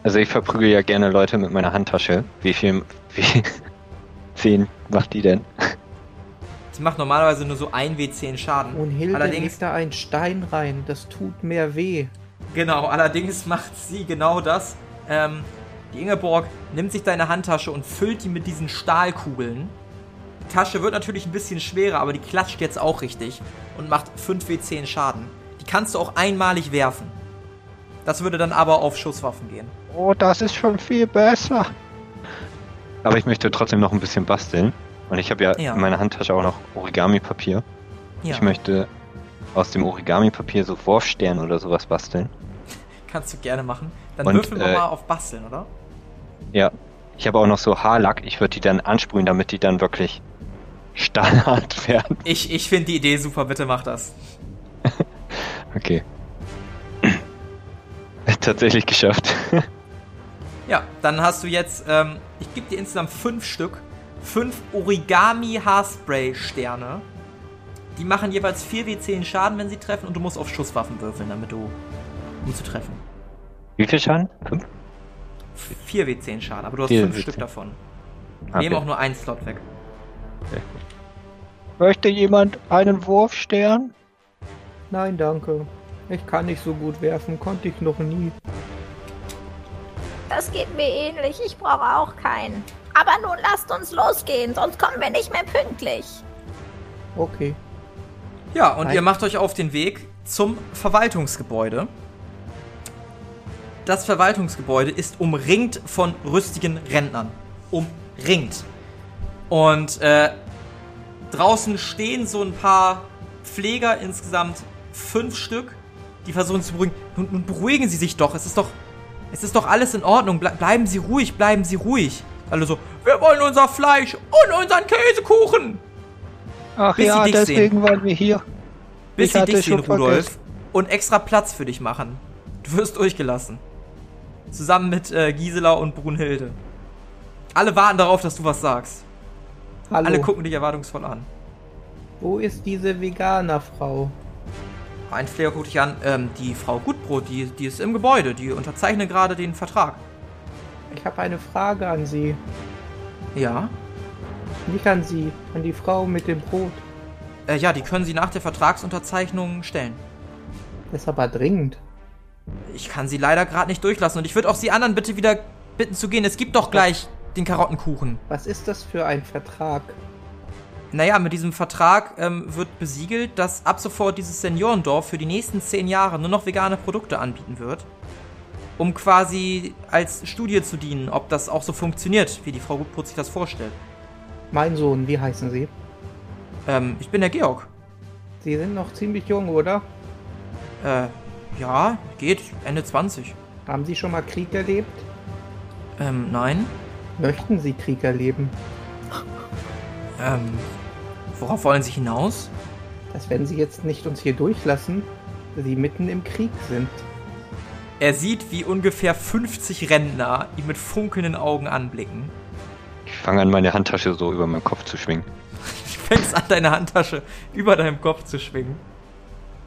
Also ich verprügel ja gerne Leute mit meiner Handtasche. Wie viel, wie, zehn macht die denn? Sie macht normalerweise nur so 1 W10 Schaden. Und Hilde Allerdings legt da einen Stein rein. Das tut mehr weh. Genau, allerdings macht sie genau das. Ähm, die Ingeborg nimmt sich deine Handtasche und füllt die mit diesen Stahlkugeln. Tasche wird natürlich ein bisschen schwerer, aber die klatscht jetzt auch richtig und macht 5w10 Schaden. Die kannst du auch einmalig werfen. Das würde dann aber auf Schusswaffen gehen. Oh, das ist schon viel besser. Aber ich möchte trotzdem noch ein bisschen basteln. Und ich habe ja, Ja. in meiner Handtasche auch noch Origami-Papier. Ja, Ich möchte aus dem Origami-Papier so Wurfstern oder sowas basteln. kannst du gerne machen. Dann Und, würfeln wir äh, mal auf Basteln, oder? Ja. Ich habe auch noch so Haarlack. Ich würde die dann ansprühen, damit die dann wirklich Standard werden. Ich, ich finde die Idee super, bitte mach das. Okay. Tatsächlich geschafft. Ja, dann hast du jetzt, ähm, ich gebe dir insgesamt fünf Stück, fünf Origami Haarspray Sterne. Die machen jeweils 4w10 Schaden, wenn sie treffen, und du musst auf Schusswaffen würfeln, damit du, um zu treffen. Wie viel Schaden? Fünf? 4w10 Schaden, aber du hast 4W10. fünf Stück davon. Okay. Nehmen auch nur einen Slot weg. Möchte jemand einen Wurfstern? Nein, danke. Ich kann nicht so gut werfen, konnte ich noch nie. Das geht mir ähnlich. Ich brauche auch keinen. Aber nun lasst uns losgehen, sonst kommen wir nicht mehr pünktlich. Okay. Ja, und Nein. ihr macht euch auf den Weg zum Verwaltungsgebäude. Das Verwaltungsgebäude ist umringt von rüstigen Rentnern. Umringt. Und äh, draußen stehen so ein paar Pfleger, insgesamt fünf Stück, die versuchen zu beruhigen. Nun, nun beruhigen Sie sich doch. Es ist doch, es ist doch alles in Ordnung. Ble bleiben Sie ruhig, bleiben Sie ruhig. Alle so, wir wollen unser Fleisch und unseren Käsekuchen. Ach Bis ja, deswegen waren wir hier. Bis Ich sie dich sehen, Rudolf, vergessen. und extra Platz für dich machen. Du wirst durchgelassen. Zusammen mit äh, Gisela und Brunhilde. Alle warten darauf, dass du was sagst. Hallo. Alle gucken dich erwartungsvoll an. Wo ist diese Veganerfrau? Ein Pfleger guckt dich an. Ähm, die Frau Gutbrot, die, die ist im Gebäude. Die unterzeichnet gerade den Vertrag. Ich habe eine Frage an Sie. Ja? Nicht an Sie, an die Frau mit dem Brot. Äh, ja, die können Sie nach der Vertragsunterzeichnung stellen. Das ist aber dringend. Ich kann Sie leider gerade nicht durchlassen. Und ich würde auch Sie anderen bitte wieder bitten zu gehen. Es gibt doch gleich den Karottenkuchen. Was ist das für ein Vertrag? Naja, mit diesem Vertrag ähm, wird besiegelt, dass ab sofort dieses Seniorendorf für die nächsten zehn Jahre nur noch vegane Produkte anbieten wird. Um quasi als Studie zu dienen, ob das auch so funktioniert, wie die Frau Gutbrot sich das vorstellt. Mein Sohn, wie heißen Sie? Ähm, ich bin der Georg. Sie sind noch ziemlich jung, oder? Äh, ja, geht, Ende 20. Haben Sie schon mal Krieg erlebt? Ähm, nein. Möchten Sie Krieg erleben? Ähm, worauf wollen Sie hinaus? Dass wenn Sie jetzt nicht uns hier durchlassen, Sie mitten im Krieg sind. Er sieht, wie ungefähr 50 Rentner ihn mit funkelnden Augen anblicken. Ich fange an, meine Handtasche so über meinen Kopf zu schwingen. Du fängst an, deine Handtasche über deinem Kopf zu schwingen.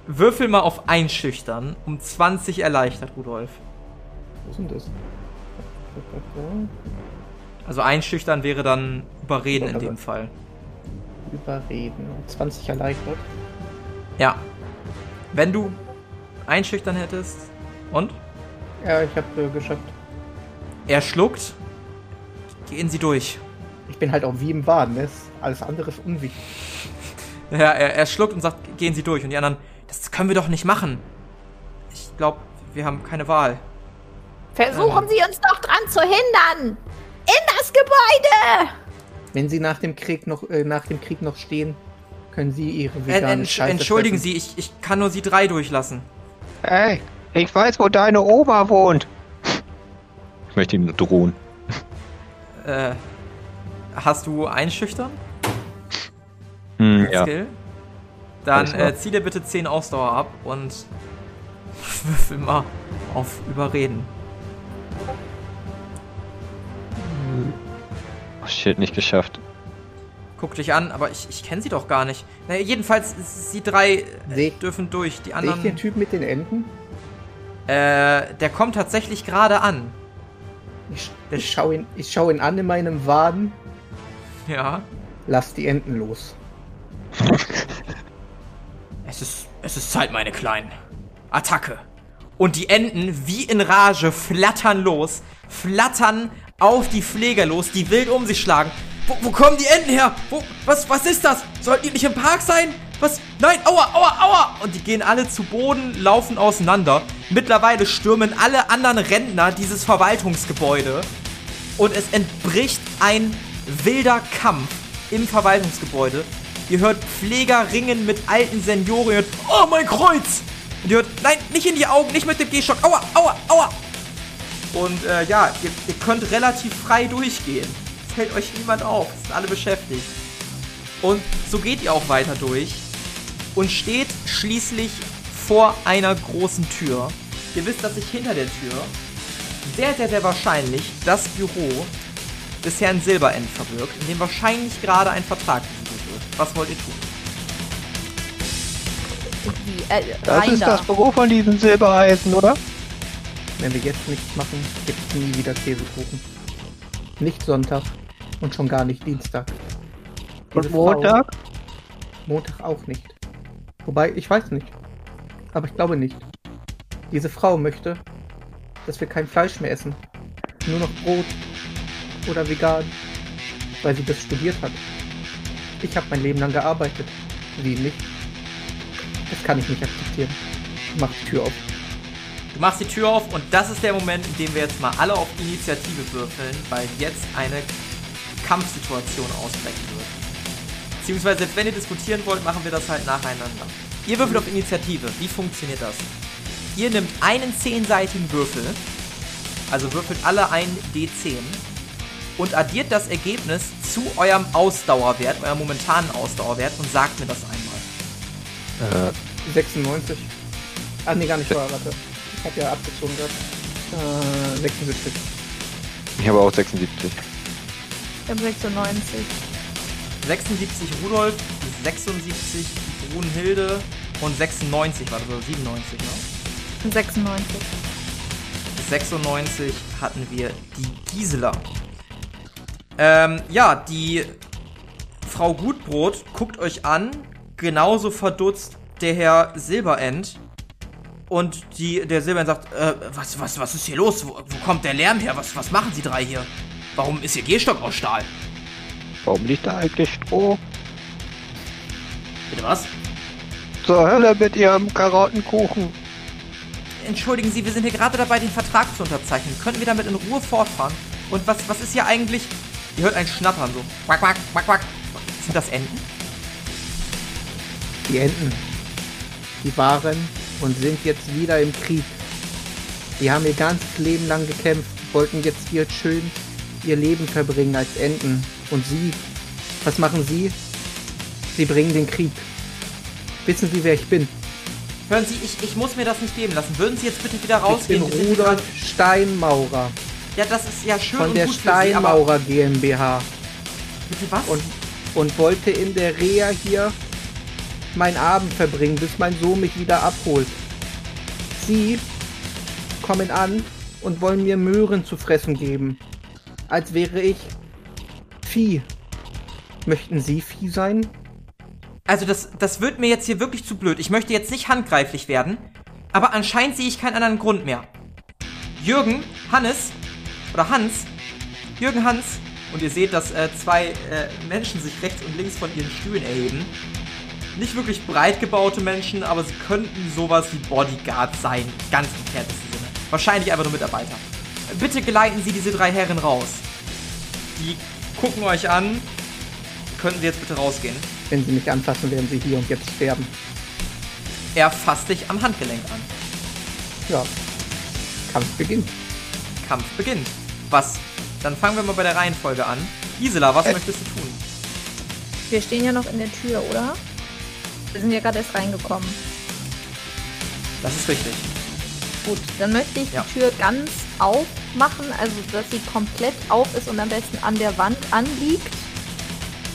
Würfel mal auf Einschüchtern, um 20 erleichtert, Rudolf. Wo ist denn das? Also Einschüchtern wäre dann Überreden in dem Fall. Überreden. 20 erleichtert. Ja. Wenn du Einschüchtern hättest. Und? Ja, ich habe äh, geschafft. Er schluckt. Gehen Sie durch. Ich bin halt auch wie im Wahn. Ne? Alles andere ist unwichtig. Ja, er, er schluckt und sagt, gehen Sie durch. Und die anderen, das können wir doch nicht machen. Ich glaube, wir haben keine Wahl. Versuchen Sie uns doch dran zu hindern! In das Gebäude! Wenn Sie nach dem Krieg noch, äh, nach dem Krieg noch stehen, können Sie Ihre Äh, vegane Scheiße entschuldigen fressen. Sie, ich, ich kann nur Sie drei durchlassen. Ey, ich weiß, wo deine Oma wohnt. Ich möchte ihn drohen. Äh, hast du Einschüchtern? Hm, ja. Skill? Dann äh, zieh dir bitte 10 Ausdauer ab und würfel mal auf Überreden. Oh shit, nicht geschafft. Guck dich an, aber ich, ich kenne sie doch gar nicht. Naja, jedenfalls, sie drei Seh äh, ich- dürfen durch. Die Sehe ich anderen. den Typ mit den Enten? Äh, der kommt tatsächlich gerade an. Ich, ich schaue ihn, ich schau ihn an in meinem Waden. Ja. Lass die Enten los. Es ist, es ist Zeit, meine Kleinen. Attacke. Und die Enten, wie in Rage, flattern los, flattern auf die Pfleger los, die wild um sich schlagen. wo, wo kommen die Enten her? Wo, was, was ist das? Sollten die nicht im Park sein? Was? Nein, aua, aua, aua! Und die gehen alle zu Boden, laufen auseinander. Mittlerweile stürmen alle anderen Rentner dieses Verwaltungsgebäude. Und es entbricht ein wilder Kampf im Verwaltungsgebäude. Ihr hört Pfleger ringen mit alten Senioren. Ihr hört, oh, mein Kreuz! Und ihr hört, nein, nicht in die Augen, nicht mit dem Gehstock. Aua, aua, aua! Und äh, ja, ihr, ihr könnt relativ frei durchgehen. Fällt euch niemand auf. Sind alle beschäftigt. Und so geht ihr auch weiter durch und steht schließlich vor einer großen Tür. Ihr wisst, dass sich hinter der Tür sehr, sehr, sehr wahrscheinlich das Büro des Herrn Silberend verbirgt, in dem wahrscheinlich gerade ein Vertrag. Was wollt ihr tun? Wie, äh, Das ist da. das Büro von diesem Silbereisen, oder? Wenn wir jetzt nichts machen, gibt es nie wieder Käsekuchen. Nicht Sonntag und schon gar nicht Dienstag. Und Diese Frau- Montag? Montag auch nicht. Wobei, ich weiß nicht. Aber ich glaube nicht. Diese Frau möchte, dass wir kein Fleisch mehr essen. Nur noch Brot oder vegan. Weil sie das studiert hat. Ich habe mein Leben lang gearbeitet. Sie nicht. Das kann ich nicht akzeptieren. Mach die Tür auf. Du machst die Tür auf und das ist der Moment, in dem wir jetzt mal alle auf Initiative würfeln, weil jetzt eine Kampfsituation ausbrechen wird. Beziehungsweise, wenn ihr diskutieren wollt, machen wir das halt nacheinander. Ihr würfelt auf Initiative. Wie funktioniert das? Ihr nehmt einen zehnseitigen Würfel, also würfelt alle einen D10 und addiert das Ergebnis zu eurem Ausdauerwert, eurem momentanen Ausdauerwert und sagt mir das einmal. Äh, 96. Ah, nee, gar nicht wahr, warte. Ich hab ja abgezogen gehabt. Äh, 76. ich habe auch 76. Ich hab 96. 76 Rudolf, 76 Brunhilde und 96 war das, oder 97, ne? 96. 96 hatten wir die Gisela. Ähm, ja, die Frau Gutbrot guckt euch an, genauso verdutzt der Herr Silberend. Und die, der Silberend sagt, äh, was, was, was ist hier los? Wo, wo kommt der Lärm her? Was, was machen Sie drei hier? Warum ist Ihr Gehstock aus Stahl? Warum liegt da eigentlich Stroh? Bitte was? Zur Hölle mit ihrem Karottenkuchen. Entschuldigen Sie, wir sind hier gerade dabei, den Vertrag zu unterzeichnen. Könnten wir damit in Ruhe fortfahren? Und was, was ist hier eigentlich? Ihr hört ein Schnattern so. Quack, quack, quack, quack. Sind das Enten? Die Enten. Die waren und sind jetzt wieder im Krieg. Die haben ihr ganzes Leben lang gekämpft, wollten jetzt hier schön ihr Leben verbringen als Enten. Und sie, was machen sie? Sie bringen den Krieg. Wissen Sie, wer ich bin? Hören Sie, ich, ich muss mir das nicht geben lassen. Würden Sie jetzt bitte wieder Ich bin rausgehen? Sind hier Rudolf Steinmaurer Ja, das ist ja schön von und der gut für Sie. Steinmaurer GmbH Bitte was? und, und wollte in der Reha hier meinen Abend verbringen, bis mein Sohn mich wieder abholt. Sie kommen an und wollen mir Möhren zu fressen geben, als wäre ich Vieh. Möchten Sie Vieh sein? Also das, das wird mir jetzt hier wirklich zu blöd. Ich möchte jetzt nicht handgreiflich werden, aber anscheinend sehe ich keinen anderen Grund mehr. Jürgen, Hannes oder Hans, Jürgen Hans, und ihr seht, dass äh, zwei äh, Menschen sich rechts und links von ihren Stühlen erheben. Nicht wirklich breit gebaute Menschen, aber sie könnten sowas wie Bodyguards sein, ganz im entferntesten Sinne. Wahrscheinlich einfach nur Mitarbeiter. Bitte geleiten Sie diese drei Herren raus. Die gucken euch an. Könnten Sie jetzt bitte rausgehen? Wenn Sie mich anfassen, werden Sie hier und jetzt sterben. Er fasst dich am Handgelenk an. Ja. Kampf beginnt. Kampf beginnt. Was? Dann fangen wir mal bei der Reihenfolge an. Gisela, was Äh. möchtest du tun? Wir stehen ja noch in der Tür, oder? Wir sind ja gerade erst reingekommen. Das ist richtig. Gut, dann möchte ich Ja. die Tür ganz aufmachen, also dass sie komplett auf ist und am besten an der Wand anliegt.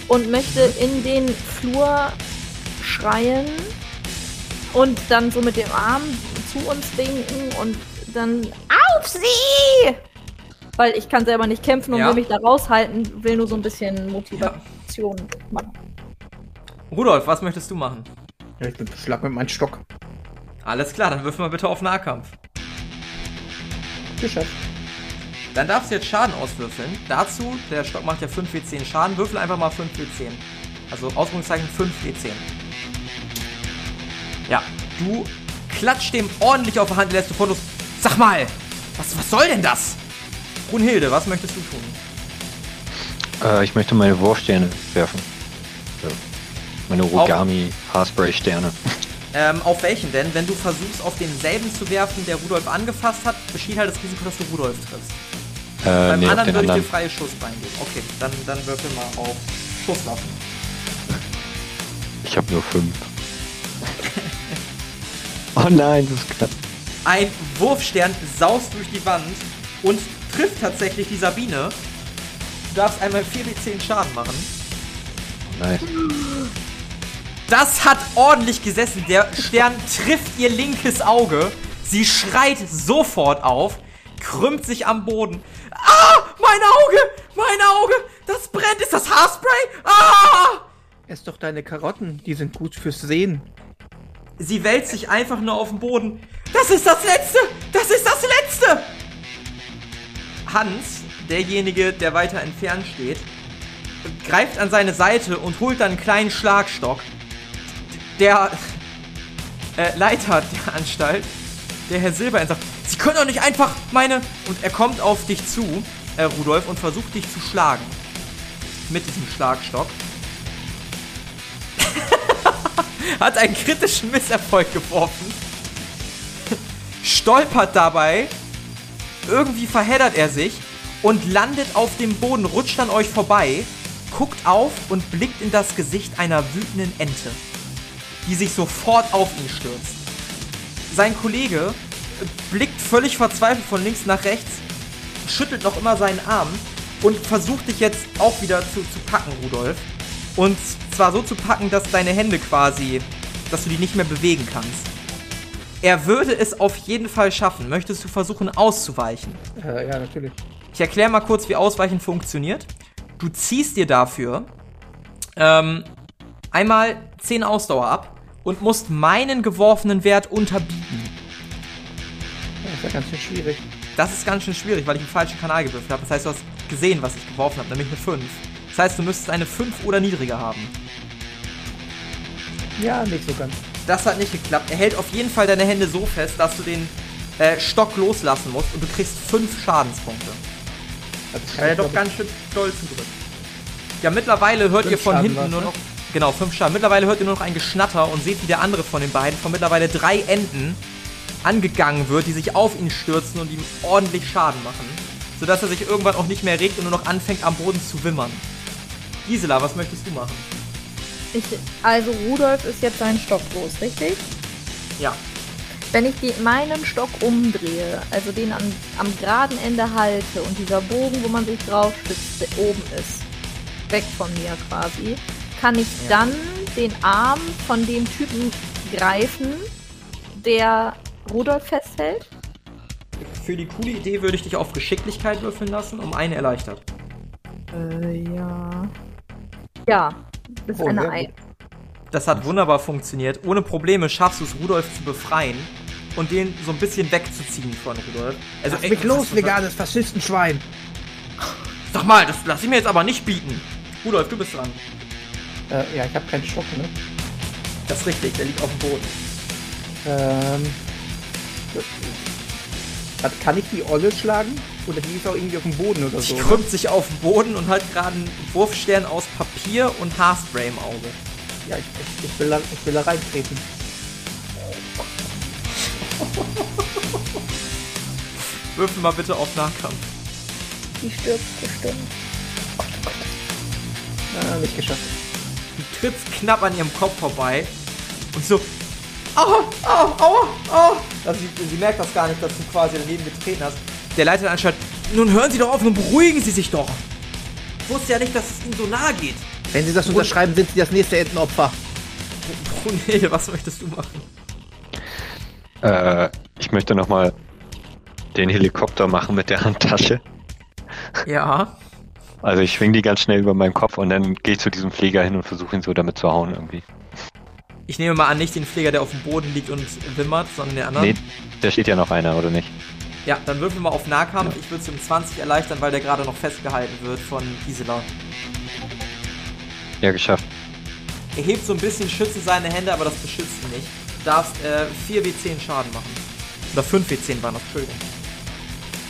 Und möchte in den Flur schreien und dann so mit dem Arm zu uns winken und dann auf sie! Weil ich kann selber nicht kämpfen und Ja. will mich da raushalten, will nur so ein bisschen Motivation machen. Rudolf, was möchtest du machen? Ja, ich bin schlag mit meinem Stock. Alles klar, dann wirf mal bitte auf Nahkampf. Geschafft. Dann darfst du jetzt Schaden auswürfeln. Dazu, der Stock macht ja 5w10 Schaden. Würfel einfach mal 5w10. Also Ausrufungszeichen 5w10. Ja, du klatscht dem ordentlich auf die Hand, lässt sofort los. Sag mal, was, was soll denn das? Brunhilde, was möchtest du tun? Äh, ich möchte meine Wurfsterne werfen. Meine Origami Haarspray-Sterne. Ähm, auf welchen denn? Wenn du versuchst, auf denselben zu werfen, der Rudolf angefasst hat, besteht halt das Risiko, dass du Rudolf triffst. Äh, Beim nee, anderen würde ich dir freie Schussbein geben. Okay, dann, dann würfel mal auf Schusswaffen. Ich habe nur fünf. oh nein, das ist knapp. Ein Wurfstern saust durch die Wand und trifft tatsächlich die Sabine. Du darfst einmal 4w10 Schaden machen. Nice. Das hat ordentlich gesessen. Der Stern trifft ihr linkes Auge. Sie schreit sofort auf, krümmt sich am Boden. Ah, mein Auge, mein Auge, das brennt. Ist das Haarspray? Ah! Ess doch deine Karotten, die sind gut fürs Sehen. Sie wälzt sich einfach nur auf den Boden. Das ist das Letzte! Das ist das Letzte! Hans, derjenige, der weiter entfernt steht, greift an seine Seite und holt dann einen kleinen Schlagstock. Der äh, Leiter der Anstalt, der Herr Silberein, sagt, Sie können doch nicht einfach meine... Und er kommt auf dich zu, äh, Rudolf, und versucht dich zu schlagen. Mit diesem Schlagstock. Hat einen kritischen Misserfolg geworfen. Stolpert dabei. Irgendwie verheddert er sich und landet auf dem Boden, rutscht an euch vorbei, guckt auf und blickt in das Gesicht einer wütenden Ente, die sich sofort auf ihn stürzt. Sein Kollege blickt völlig verzweifelt von links nach rechts, schüttelt noch immer seinen Arm und versucht dich jetzt auch wieder zu, zu packen, Rudolf. Und zwar so zu packen, dass deine Hände quasi, dass du die nicht mehr bewegen kannst. Er würde es auf jeden Fall schaffen. Möchtest du versuchen auszuweichen? Äh, ja, natürlich. Ich erkläre mal kurz, wie Ausweichen funktioniert. Du ziehst dir dafür ähm, einmal 10 Ausdauer ab und musst meinen geworfenen Wert unterbieten. Das ist ja ganz schön schwierig. Das ist ganz schön schwierig, weil ich im falschen Kanal gewürfelt habe. Das heißt, du hast gesehen, was ich geworfen habe, nämlich eine 5. Das heißt, du müsstest eine 5 oder niedriger haben. Ja, nicht so ganz. Das hat nicht geklappt. Er hält auf jeden Fall deine Hände so fest, dass du den äh, Stock loslassen musst und du kriegst 5 Schadenspunkte. Weil er ich, doch ganz schön doll zudrückt. Ja, mittlerweile hört ihr von Schaden hinten nur ne? noch. Genau, fünf Schaden. Mittlerweile hört ihr nur noch ein Geschnatter und seht, wie der andere von den beiden von mittlerweile drei Enten angegangen wird, die sich auf ihn stürzen und ihm ordentlich Schaden machen. Sodass er sich irgendwann auch nicht mehr regt und nur noch anfängt am Boden zu wimmern. Gisela, was möchtest du machen? Ich, also Rudolf ist jetzt seinen Stock los, richtig? Ja. Wenn ich die, meinen Stock umdrehe, also den am, am geraden Ende halte und dieser Bogen, wo man sich drauf stützt, oben ist, weg von mir quasi, kann ich dann den Arm von dem Typen greifen, der Rudolf festhält. Für die coole Idee würde ich dich auf Geschicklichkeit würfeln lassen, um eine erleichtert. Äh, ja. Ja, das ist Oh, eine Ein gut. Das hat wunderbar funktioniert. Ohne Probleme schaffst du es, Rudolf zu befreien und den so ein bisschen wegzuziehen von Rudolf. Also, Lass mich los, veganes Faschistenschwein. Sag mal, das lass ich mir jetzt aber nicht bieten. Rudolf, du bist dran. Äh, ja, ich habe keinen Stock, ne? Das ist richtig, der liegt auf dem Boden. Ähm. Kann ich die Olle schlagen? Oder die ist auch irgendwie auf dem Boden oder Sie so? ne? krümmt sich auf den Boden und hat gerade einen Wurfstern aus Papier und Haarspray im Auge. Ja, ich, ich, ich, will da, ich will da reintreten. Würfel mal bitte auf Nahkampf. Die stirbt bestimmt. Ah, nicht geschafft. Du trittst knapp an ihrem Kopf vorbei und so. Aua, aua, aua, aua. Also sie, sie merkt das gar nicht, dass du quasi daneben getreten hast. Der Leiter der Anstalt. Nun hören Sie doch auf, nun beruhigen Sie sich doch. Ich wusste ja nicht, dass es Ihnen so nahe geht. Wenn Sie das unterschreiben, sind Sie das nächste Entenopfer. Brunhilde, was möchtest du machen? Äh, ich möchte nochmal den Helikopter machen mit der Handtasche. Ja. Also ich schwing die ganz schnell über meinen Kopf und dann gehe ich zu diesem Flieger hin und versuche ihn so damit zu hauen irgendwie. Ich nehme mal an, nicht den Pfleger, der auf dem Boden liegt und wimmert, sondern den anderen. Nee, da steht ja noch einer, oder nicht? Ja, dann würfeln wir mal auf Nahkampf. Ich würde es um 20 erleichtern, weil der gerade noch festgehalten wird von Gisela. Ja, geschafft. Er hebt so ein bisschen, schützen seine Hände, aber das beschützt ihn nicht. Du darfst äh, 4 W10 Schaden machen. Oder 5 W10 waren das, Entschuldigung.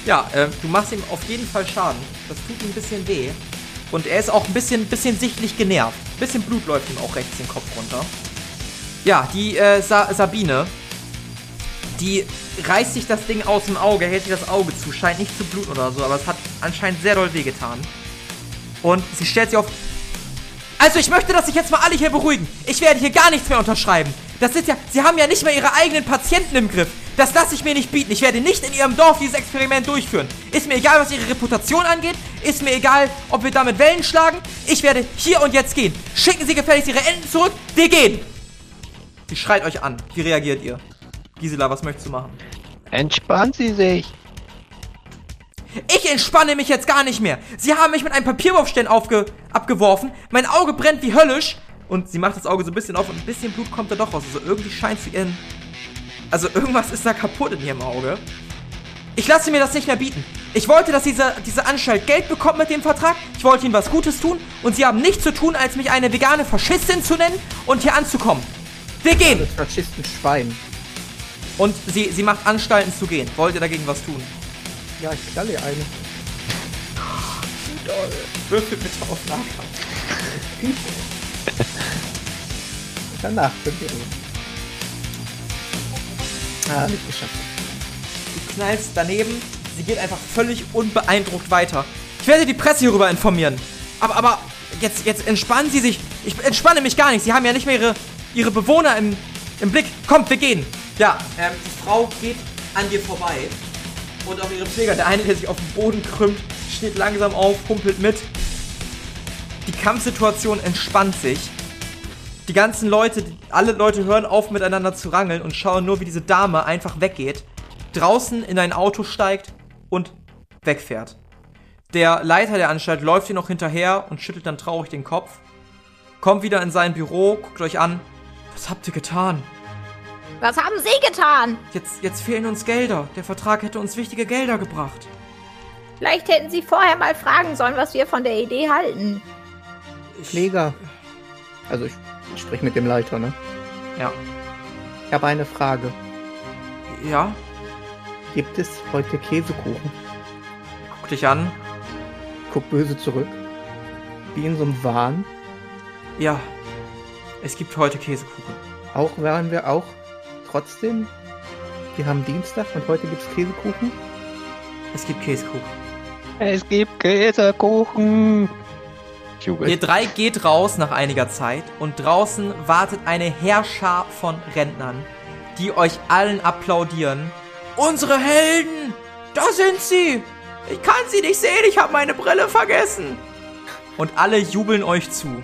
Ja, äh, du machst ihm auf jeden Fall Schaden. Das tut ihm ein bisschen weh. Und er ist auch ein bisschen, bisschen sichtlich genervt. Ein bisschen Blut läuft ihm auch rechts den Kopf runter. Ja, die äh, Sa Sabine, die reißt sich das Ding aus dem Auge, hält sich das Auge zu, scheint nicht zu bluten oder so, aber es hat anscheinend sehr doll wehgetan. Und sie stellt sich auf. Also ich möchte, dass sich jetzt mal alle hier beruhigen. Ich werde hier gar nichts mehr unterschreiben. Das ist ja. Sie haben ja nicht mehr ihre eigenen Patienten im Griff. Das lasse ich mir nicht bieten. Ich werde nicht in ihrem Dorf dieses Experiment durchführen. Ist mir egal, was ihre Reputation angeht. Ist mir egal, ob wir damit Wellen schlagen. Ich werde hier und jetzt gehen. Schicken Sie gefälligst Ihre Enten zurück. Wir gehen. Sie schreit euch an. Wie reagiert ihr? Gisela, was möchtest du machen? Entspannen Sie sich. Ich entspanne mich jetzt gar nicht mehr. Sie haben mich mit einem Papierwurfstern aufge abgeworfen. Mein Auge brennt wie höllisch. Und sie macht das Auge so ein bisschen auf und ein bisschen Blut kommt da doch raus. Also irgendwie scheint sie ihren. Also irgendwas ist da kaputt in ihrem Auge. Ich lasse mir das nicht mehr bieten. Ich wollte, dass diese, diese Anstalt Geld bekommt mit dem Vertrag. Ich wollte ihnen was Gutes tun. Und sie haben nichts zu tun, als mich eine vegane Faschistin zu nennen und hier anzukommen. Wir gehen! Das Faschisten-Schwein. Und sie, sie macht Anstalten zu gehen. Wollt ihr dagegen was tun? Ja, ich knall ihr eine. Würfel bitte auf Nahkampf. Danach könnt ihr. Ah, nicht geschafft. Du knallst daneben. Sie geht einfach völlig unbeeindruckt weiter. Ich werde die Presse hierüber informieren. Aber, aber, jetzt, jetzt entspannen Sie sich. Ich entspanne mich gar nicht. Sie haben ja nicht mehr Ihre, Ihre Bewohner im, im Blick. Kommt, wir gehen. Ja, ähm, die Frau geht an dir vorbei. Und auch ihre Pfleger, der eine, der sich auf den Boden krümmt, steht langsam auf, humpelt mit. Die Kampfsituation entspannt sich. Die ganzen Leute, alle Leute hören auf miteinander zu rangeln und schauen nur, wie diese Dame einfach weggeht, draußen in ein Auto steigt und wegfährt. Der Leiter der Anstalt läuft ihr noch hinterher und schüttelt dann traurig den Kopf. Kommt wieder in sein Büro, guckt euch an. Was habt ihr getan? Was haben Sie getan? Jetzt, jetzt fehlen uns Gelder. Der Vertrag hätte uns wichtige Gelder gebracht. Vielleicht hätten Sie vorher mal fragen sollen, was wir von der Idee halten. Pfleger. Also ich, ich spreche mit dem Leiter, ne? Ja. Ich habe eine Frage. Ja? Gibt es heute Käsekuchen? Guck dich an. Guck böse zurück. Wie in so einem Wahn. Ja. Es gibt heute Käsekuchen. Auch waren wir auch trotzdem. Wir haben Dienstag und heute gibt's Käsekuchen. Es gibt Käsekuchen. Es gibt Käsekuchen. Jubel. Ihr drei geht raus nach einiger Zeit und draußen wartet eine Heerschar von Rentnern, die euch allen applaudieren. Unsere Helden! Da sind sie! Ich kann sie nicht sehen, ich habe meine Brille vergessen! Und alle jubeln euch zu.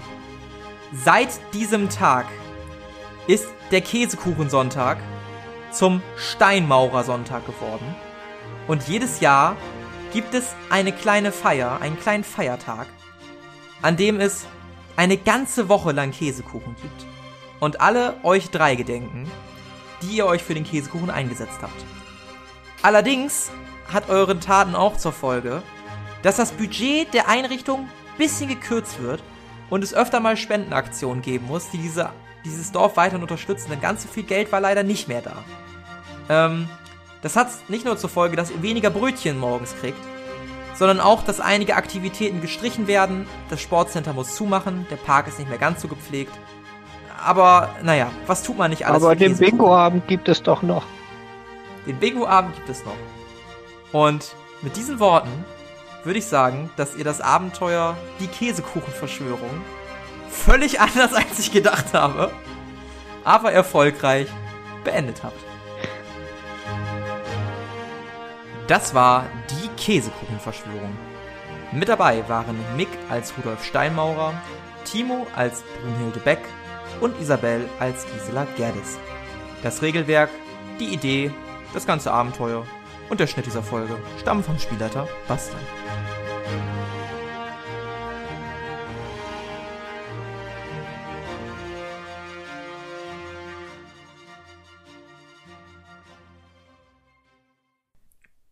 Seit diesem Tag ist der Käsekuchensonntag zum Steinmaurersonntag geworden. Und jedes Jahr gibt es eine kleine Feier, einen kleinen Feiertag, an dem es eine ganze Woche lang Käsekuchen gibt. Und alle euch drei gedenken, die ihr euch für den Käsekuchen eingesetzt habt. Allerdings hat euren Taten auch zur Folge, dass das Budget der Einrichtung bisschen gekürzt wird und es öfter mal Spendenaktionen geben muss, die diese, dieses Dorf weiterhin unterstützen, denn ganz so viel Geld war leider nicht mehr da. Ähm, das hat nicht nur zur Folge, dass ihr weniger Brötchen morgens kriegt, sondern auch, dass einige Aktivitäten gestrichen werden, das Sportcenter muss zumachen, der Park ist nicht mehr ganz so gepflegt. Aber naja, was tut man nicht alles Aber den? Bingo-Abend gibt es doch noch. Den Bingo-Abend gibt es noch. Und mit diesen Worten würde ich sagen, dass ihr das Abenteuer Die Käsekuchenverschwörung völlig anders als ich gedacht habe, aber erfolgreich beendet habt. Das war Die Käsekuchenverschwörung. Mit dabei waren Mick als Rudolf Steinmaurer, Timo als Brunhilde Beck und Isabel als Gisela Gerdes. Das Regelwerk, die Idee, das ganze Abenteuer und der Schnitt dieser Folge stammen vom Spielleiter Bastian.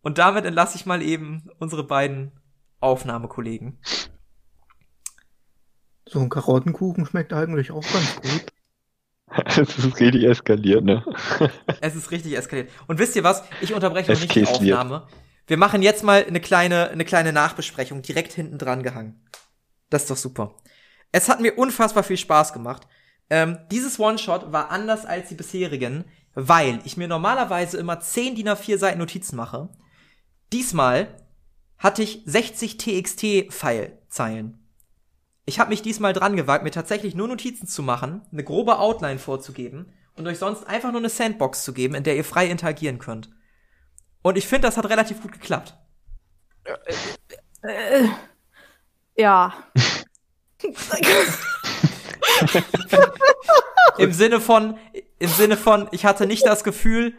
Und damit entlasse ich mal eben unsere beiden Aufnahmekollegen. So ein Karottenkuchen schmeckt eigentlich auch ganz gut. Es ist richtig eskaliert, ne? Es ist richtig eskaliert. Und wisst ihr was? Ich unterbreche noch nicht die. Aufnahme. Wir machen jetzt mal eine kleine, eine kleine Nachbesprechung direkt hinten dran gehangen. Das ist doch super. Es hat mir unfassbar viel Spaß gemacht. Ähm, dieses One-Shot war anders als die bisherigen, weil ich mir normalerweise immer 10 DIN A4 Seiten Notizen mache. Diesmal hatte ich 60 TXT-File-Zeilen. Ich habe mich diesmal dran gewagt, mir tatsächlich nur Notizen zu machen, eine grobe Outline vorzugeben und euch sonst einfach nur eine Sandbox zu geben, in der ihr frei interagieren könnt. Und ich finde, das hat relativ gut geklappt. Äh, ja. Im Sinne von, im Sinne von, ich hatte nicht das Gefühl,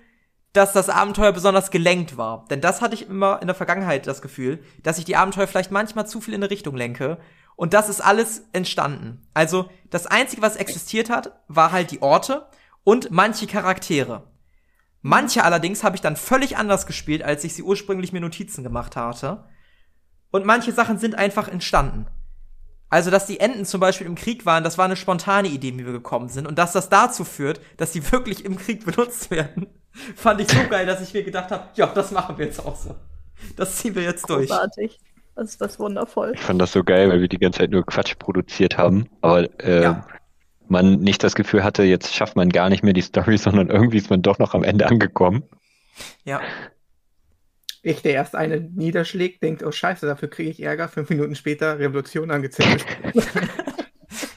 dass das Abenteuer besonders gelenkt war. Denn das hatte ich immer in der Vergangenheit das Gefühl, dass ich die Abenteuer vielleicht manchmal zu viel in eine Richtung lenke. Und das ist alles entstanden. Also, das Einzige, was existiert hat, war halt die Orte und manche Charaktere. Manche allerdings habe ich dann völlig anders gespielt, als ich sie ursprünglich mir Notizen gemacht hatte. Und manche Sachen sind einfach entstanden. Also, dass die Enten zum Beispiel im Krieg waren, das war eine spontane Idee, wie wir gekommen sind. Und dass das dazu führt, dass sie wirklich im Krieg benutzt werden, fand ich so geil, dass ich mir gedacht habe, ja, das machen wir jetzt auch so. Das ziehen wir jetzt durch. Großartig. Das ist das wundervoll. Ich fand das so geil, weil wir die ganze Zeit nur Quatsch produziert haben. Aber äh, Ja. man nicht das Gefühl hatte, jetzt schafft man gar nicht mehr die Story, sondern irgendwie ist man doch noch am Ende angekommen. Ja. Ich, der erst eine niederschlägt, denkt, oh scheiße, dafür kriege ich Ärger. Fünf Minuten später Revolution angezettelt.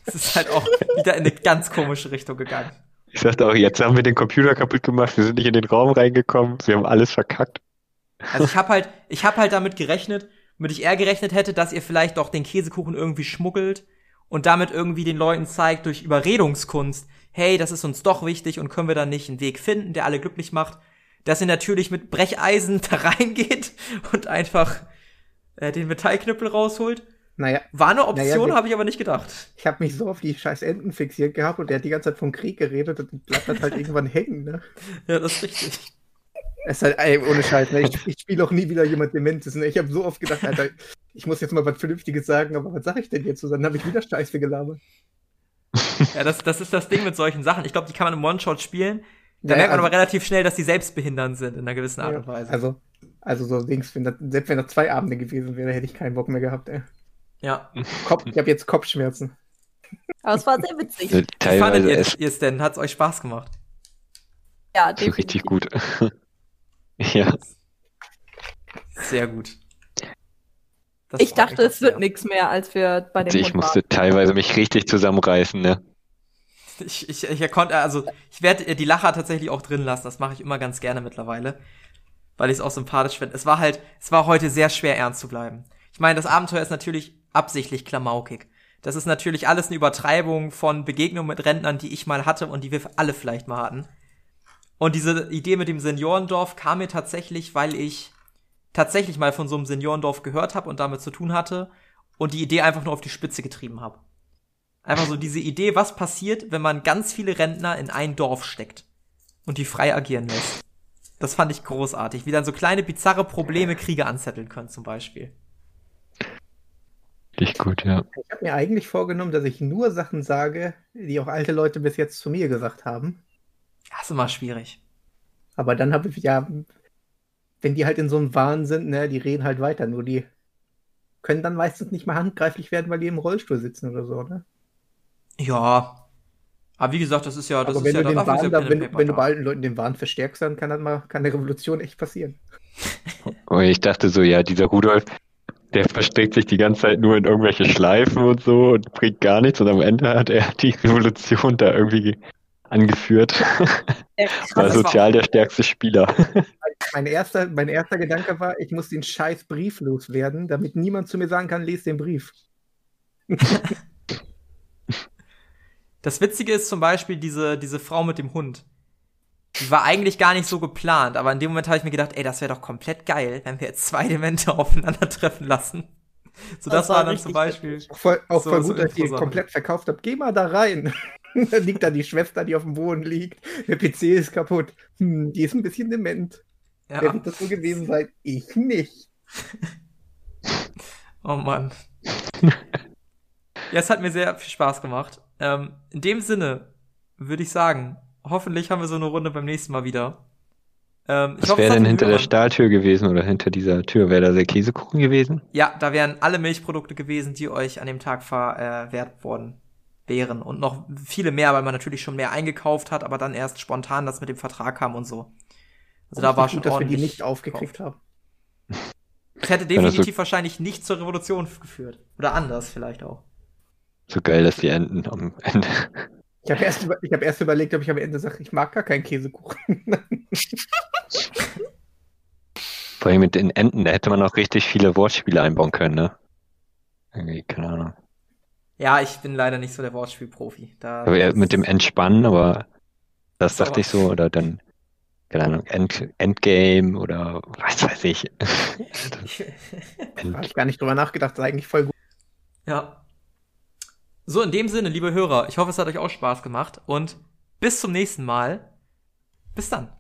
Es ist halt auch wieder in eine ganz komische Richtung gegangen. Ich sagte auch, jetzt haben wir den Computer kaputt gemacht, wir sind nicht in den Raum reingekommen, wir haben alles verkackt. Also ich habe halt, ich habe halt damit gerechnet, mit ich eher gerechnet hätte, dass ihr vielleicht doch den Käsekuchen irgendwie schmuggelt und damit irgendwie den Leuten zeigt durch Überredungskunst, hey, das ist uns doch wichtig und können wir dann nicht einen Weg finden, der alle glücklich macht, dass ihr natürlich mit Brecheisen da reingeht und einfach äh, den Metallknüppel rausholt. Naja, War eine Option, wir- habe ich aber nicht gedacht. ich habe mich so auf die scheiß Enten fixiert gehabt und der hat die ganze Zeit vom Krieg geredet und bleibt dann halt irgendwann hängen, ne? Ja, das ist richtig. Es ist halt, ey, ohne Scheiß, ne? Ich, ich spiele auch nie wieder jemand Dementes, ne? Ich habe so oft gedacht, Alter, ich muss jetzt mal was Vernünftiges sagen, aber was sag ich denn jetzt? Und dann habe ich wieder Scheiße gelabert. Ja, das, das ist das Ding mit solchen Sachen. Ich glaube, die kann man im One-Shot spielen. Da Ja, merkt man also- aber relativ schnell, dass die selbstbehindernd sind in einer gewissen Art und Weise. Also, also so Dings, wenn das, selbst wenn das zwei Abende gewesen wäre, hätte ich keinen Bock mehr gehabt, ey. Ja. Kopf, ich habe jetzt Kopfschmerzen. Aber es war sehr witzig. Wie fandet ihr ist ihr es denn? Hat's euch Spaß gemacht? Ja, es richtig definitiv. gut. ja, Sehr gut. Das Ich dachte, es wird nichts mehr, als wir bei dem also ich Hund musste teilweise mich richtig zusammenreißen, ne? Ich, ich, ich konnte, also ich werde die Lacher tatsächlich auch drin lassen. Das mache ich immer ganz gerne mittlerweile, weil ich es auch sympathisch finde. Es war halt, es war heute sehr schwer ernst zu bleiben. Ich meine, das Abenteuer ist natürlich absichtlich klamaukig. Das ist natürlich alles eine Übertreibung von Begegnungen mit Rentnern, die ich mal hatte und die wir alle vielleicht mal hatten. Und diese Idee mit dem Seniorendorf kam mir tatsächlich, weil ich tatsächlich mal von so einem Seniorendorf gehört habe und damit zu tun hatte und die Idee einfach nur auf die Spitze getrieben habe. Einfach so diese Idee, was passiert, wenn man ganz viele Rentner in ein Dorf steckt und die frei agieren lässt. Das fand ich großartig, wie dann so kleine bizarre Probleme Kriege anzetteln können zum Beispiel. Richtig gut, ja. Ich habe mir eigentlich vorgenommen, dass ich nur Sachen sage, die auch alte Leute bis jetzt zu mir gesagt haben. Das ist immer schwierig. Aber dann habe ich ja, wenn die halt in so einem Wahn sind, ne, die reden halt weiter, nur die können dann meistens nicht mehr handgreiflich werden, weil die im Rollstuhl sitzen oder so, ne? Ja. Aber wie gesagt, das ist ja, das Aber ist wenn ja du den Wahn, ja da, wenn, wenn du bei alten Leuten den Wahn verstärkst, dann kann das mal, kann eine Revolution echt passieren. Und ich dachte so, ja, dieser Rudolf, der versteckt sich die ganze Zeit nur in irgendwelche Schleifen und so und bringt gar nichts und am Ende hat er die Revolution da irgendwie angeführt. Der War das war- sozial der stärkste Spieler. Mein erster, mein erster Gedanke war, ich muss den scheiß Brief loswerden, damit niemand zu mir sagen kann, lese den Brief. Das Witzige ist zum Beispiel diese, diese Frau mit dem Hund. Die war eigentlich gar nicht so geplant, aber in dem Moment habe ich mir gedacht, ey, das wäre doch komplett geil, wenn wir jetzt zwei Demente aufeinandertreffen lassen. So, das, Das war war dann zum Beispiel. Auch voll, auch So- voll so gut, dass ich die Infosachen. komplett verkauft habe. Geh mal da rein. da liegt da die Schwester, die auf dem Boden liegt. Der PC ist kaputt. Hm, die ist ein bisschen dement. Ja. Wer wird das so gewesen sein? Ich nicht. Oh Mann. ja, es hat mir sehr viel Spaß gemacht. Ähm, in dem Sinne würde ich sagen, hoffentlich haben wir so eine Runde beim nächsten Mal wieder. Ähm, ich Was wäre denn den hinter der Hörern- Stahltür gewesen oder hinter dieser Tür? Wäre da der Käsekuchen gewesen? Ja, da wären alle Milchprodukte gewesen, die euch an dem Tag verwehrt worden wären. Und noch viele mehr, weil man natürlich schon mehr eingekauft hat, aber dann erst spontan das mit dem Vertrag kam und so. Also da war Richtig schon gut, dass wir die ordentlich nicht aufgekriegt haben. Es hätte das so- definitiv wahrscheinlich nicht zur Revolution geführt. Oder anders vielleicht auch. So geil, dass die Enten am Ende. Ich habe erst, über, ich hab erst überlegt, ob ich am Ende sage, ich mag gar keinen Käsekuchen. Vor allem mit den Enten, da hätte man auch richtig viele Wortspiele einbauen können, ne? Irgendwie, keine Ahnung. Ja, ich bin leider nicht so der Wortspielprofi. Da Aber mit dem Entspannen, aber das dachte ich so, oder dann, keine Ahnung, End, Endgame oder was weiß ich. Da habe ich gar nicht drüber nachgedacht, das ist eigentlich voll gut. ja. So, in dem Sinne, liebe Hörer, ich hoffe, es hat euch auch Spaß gemacht und bis zum nächsten Mal. Bis dann.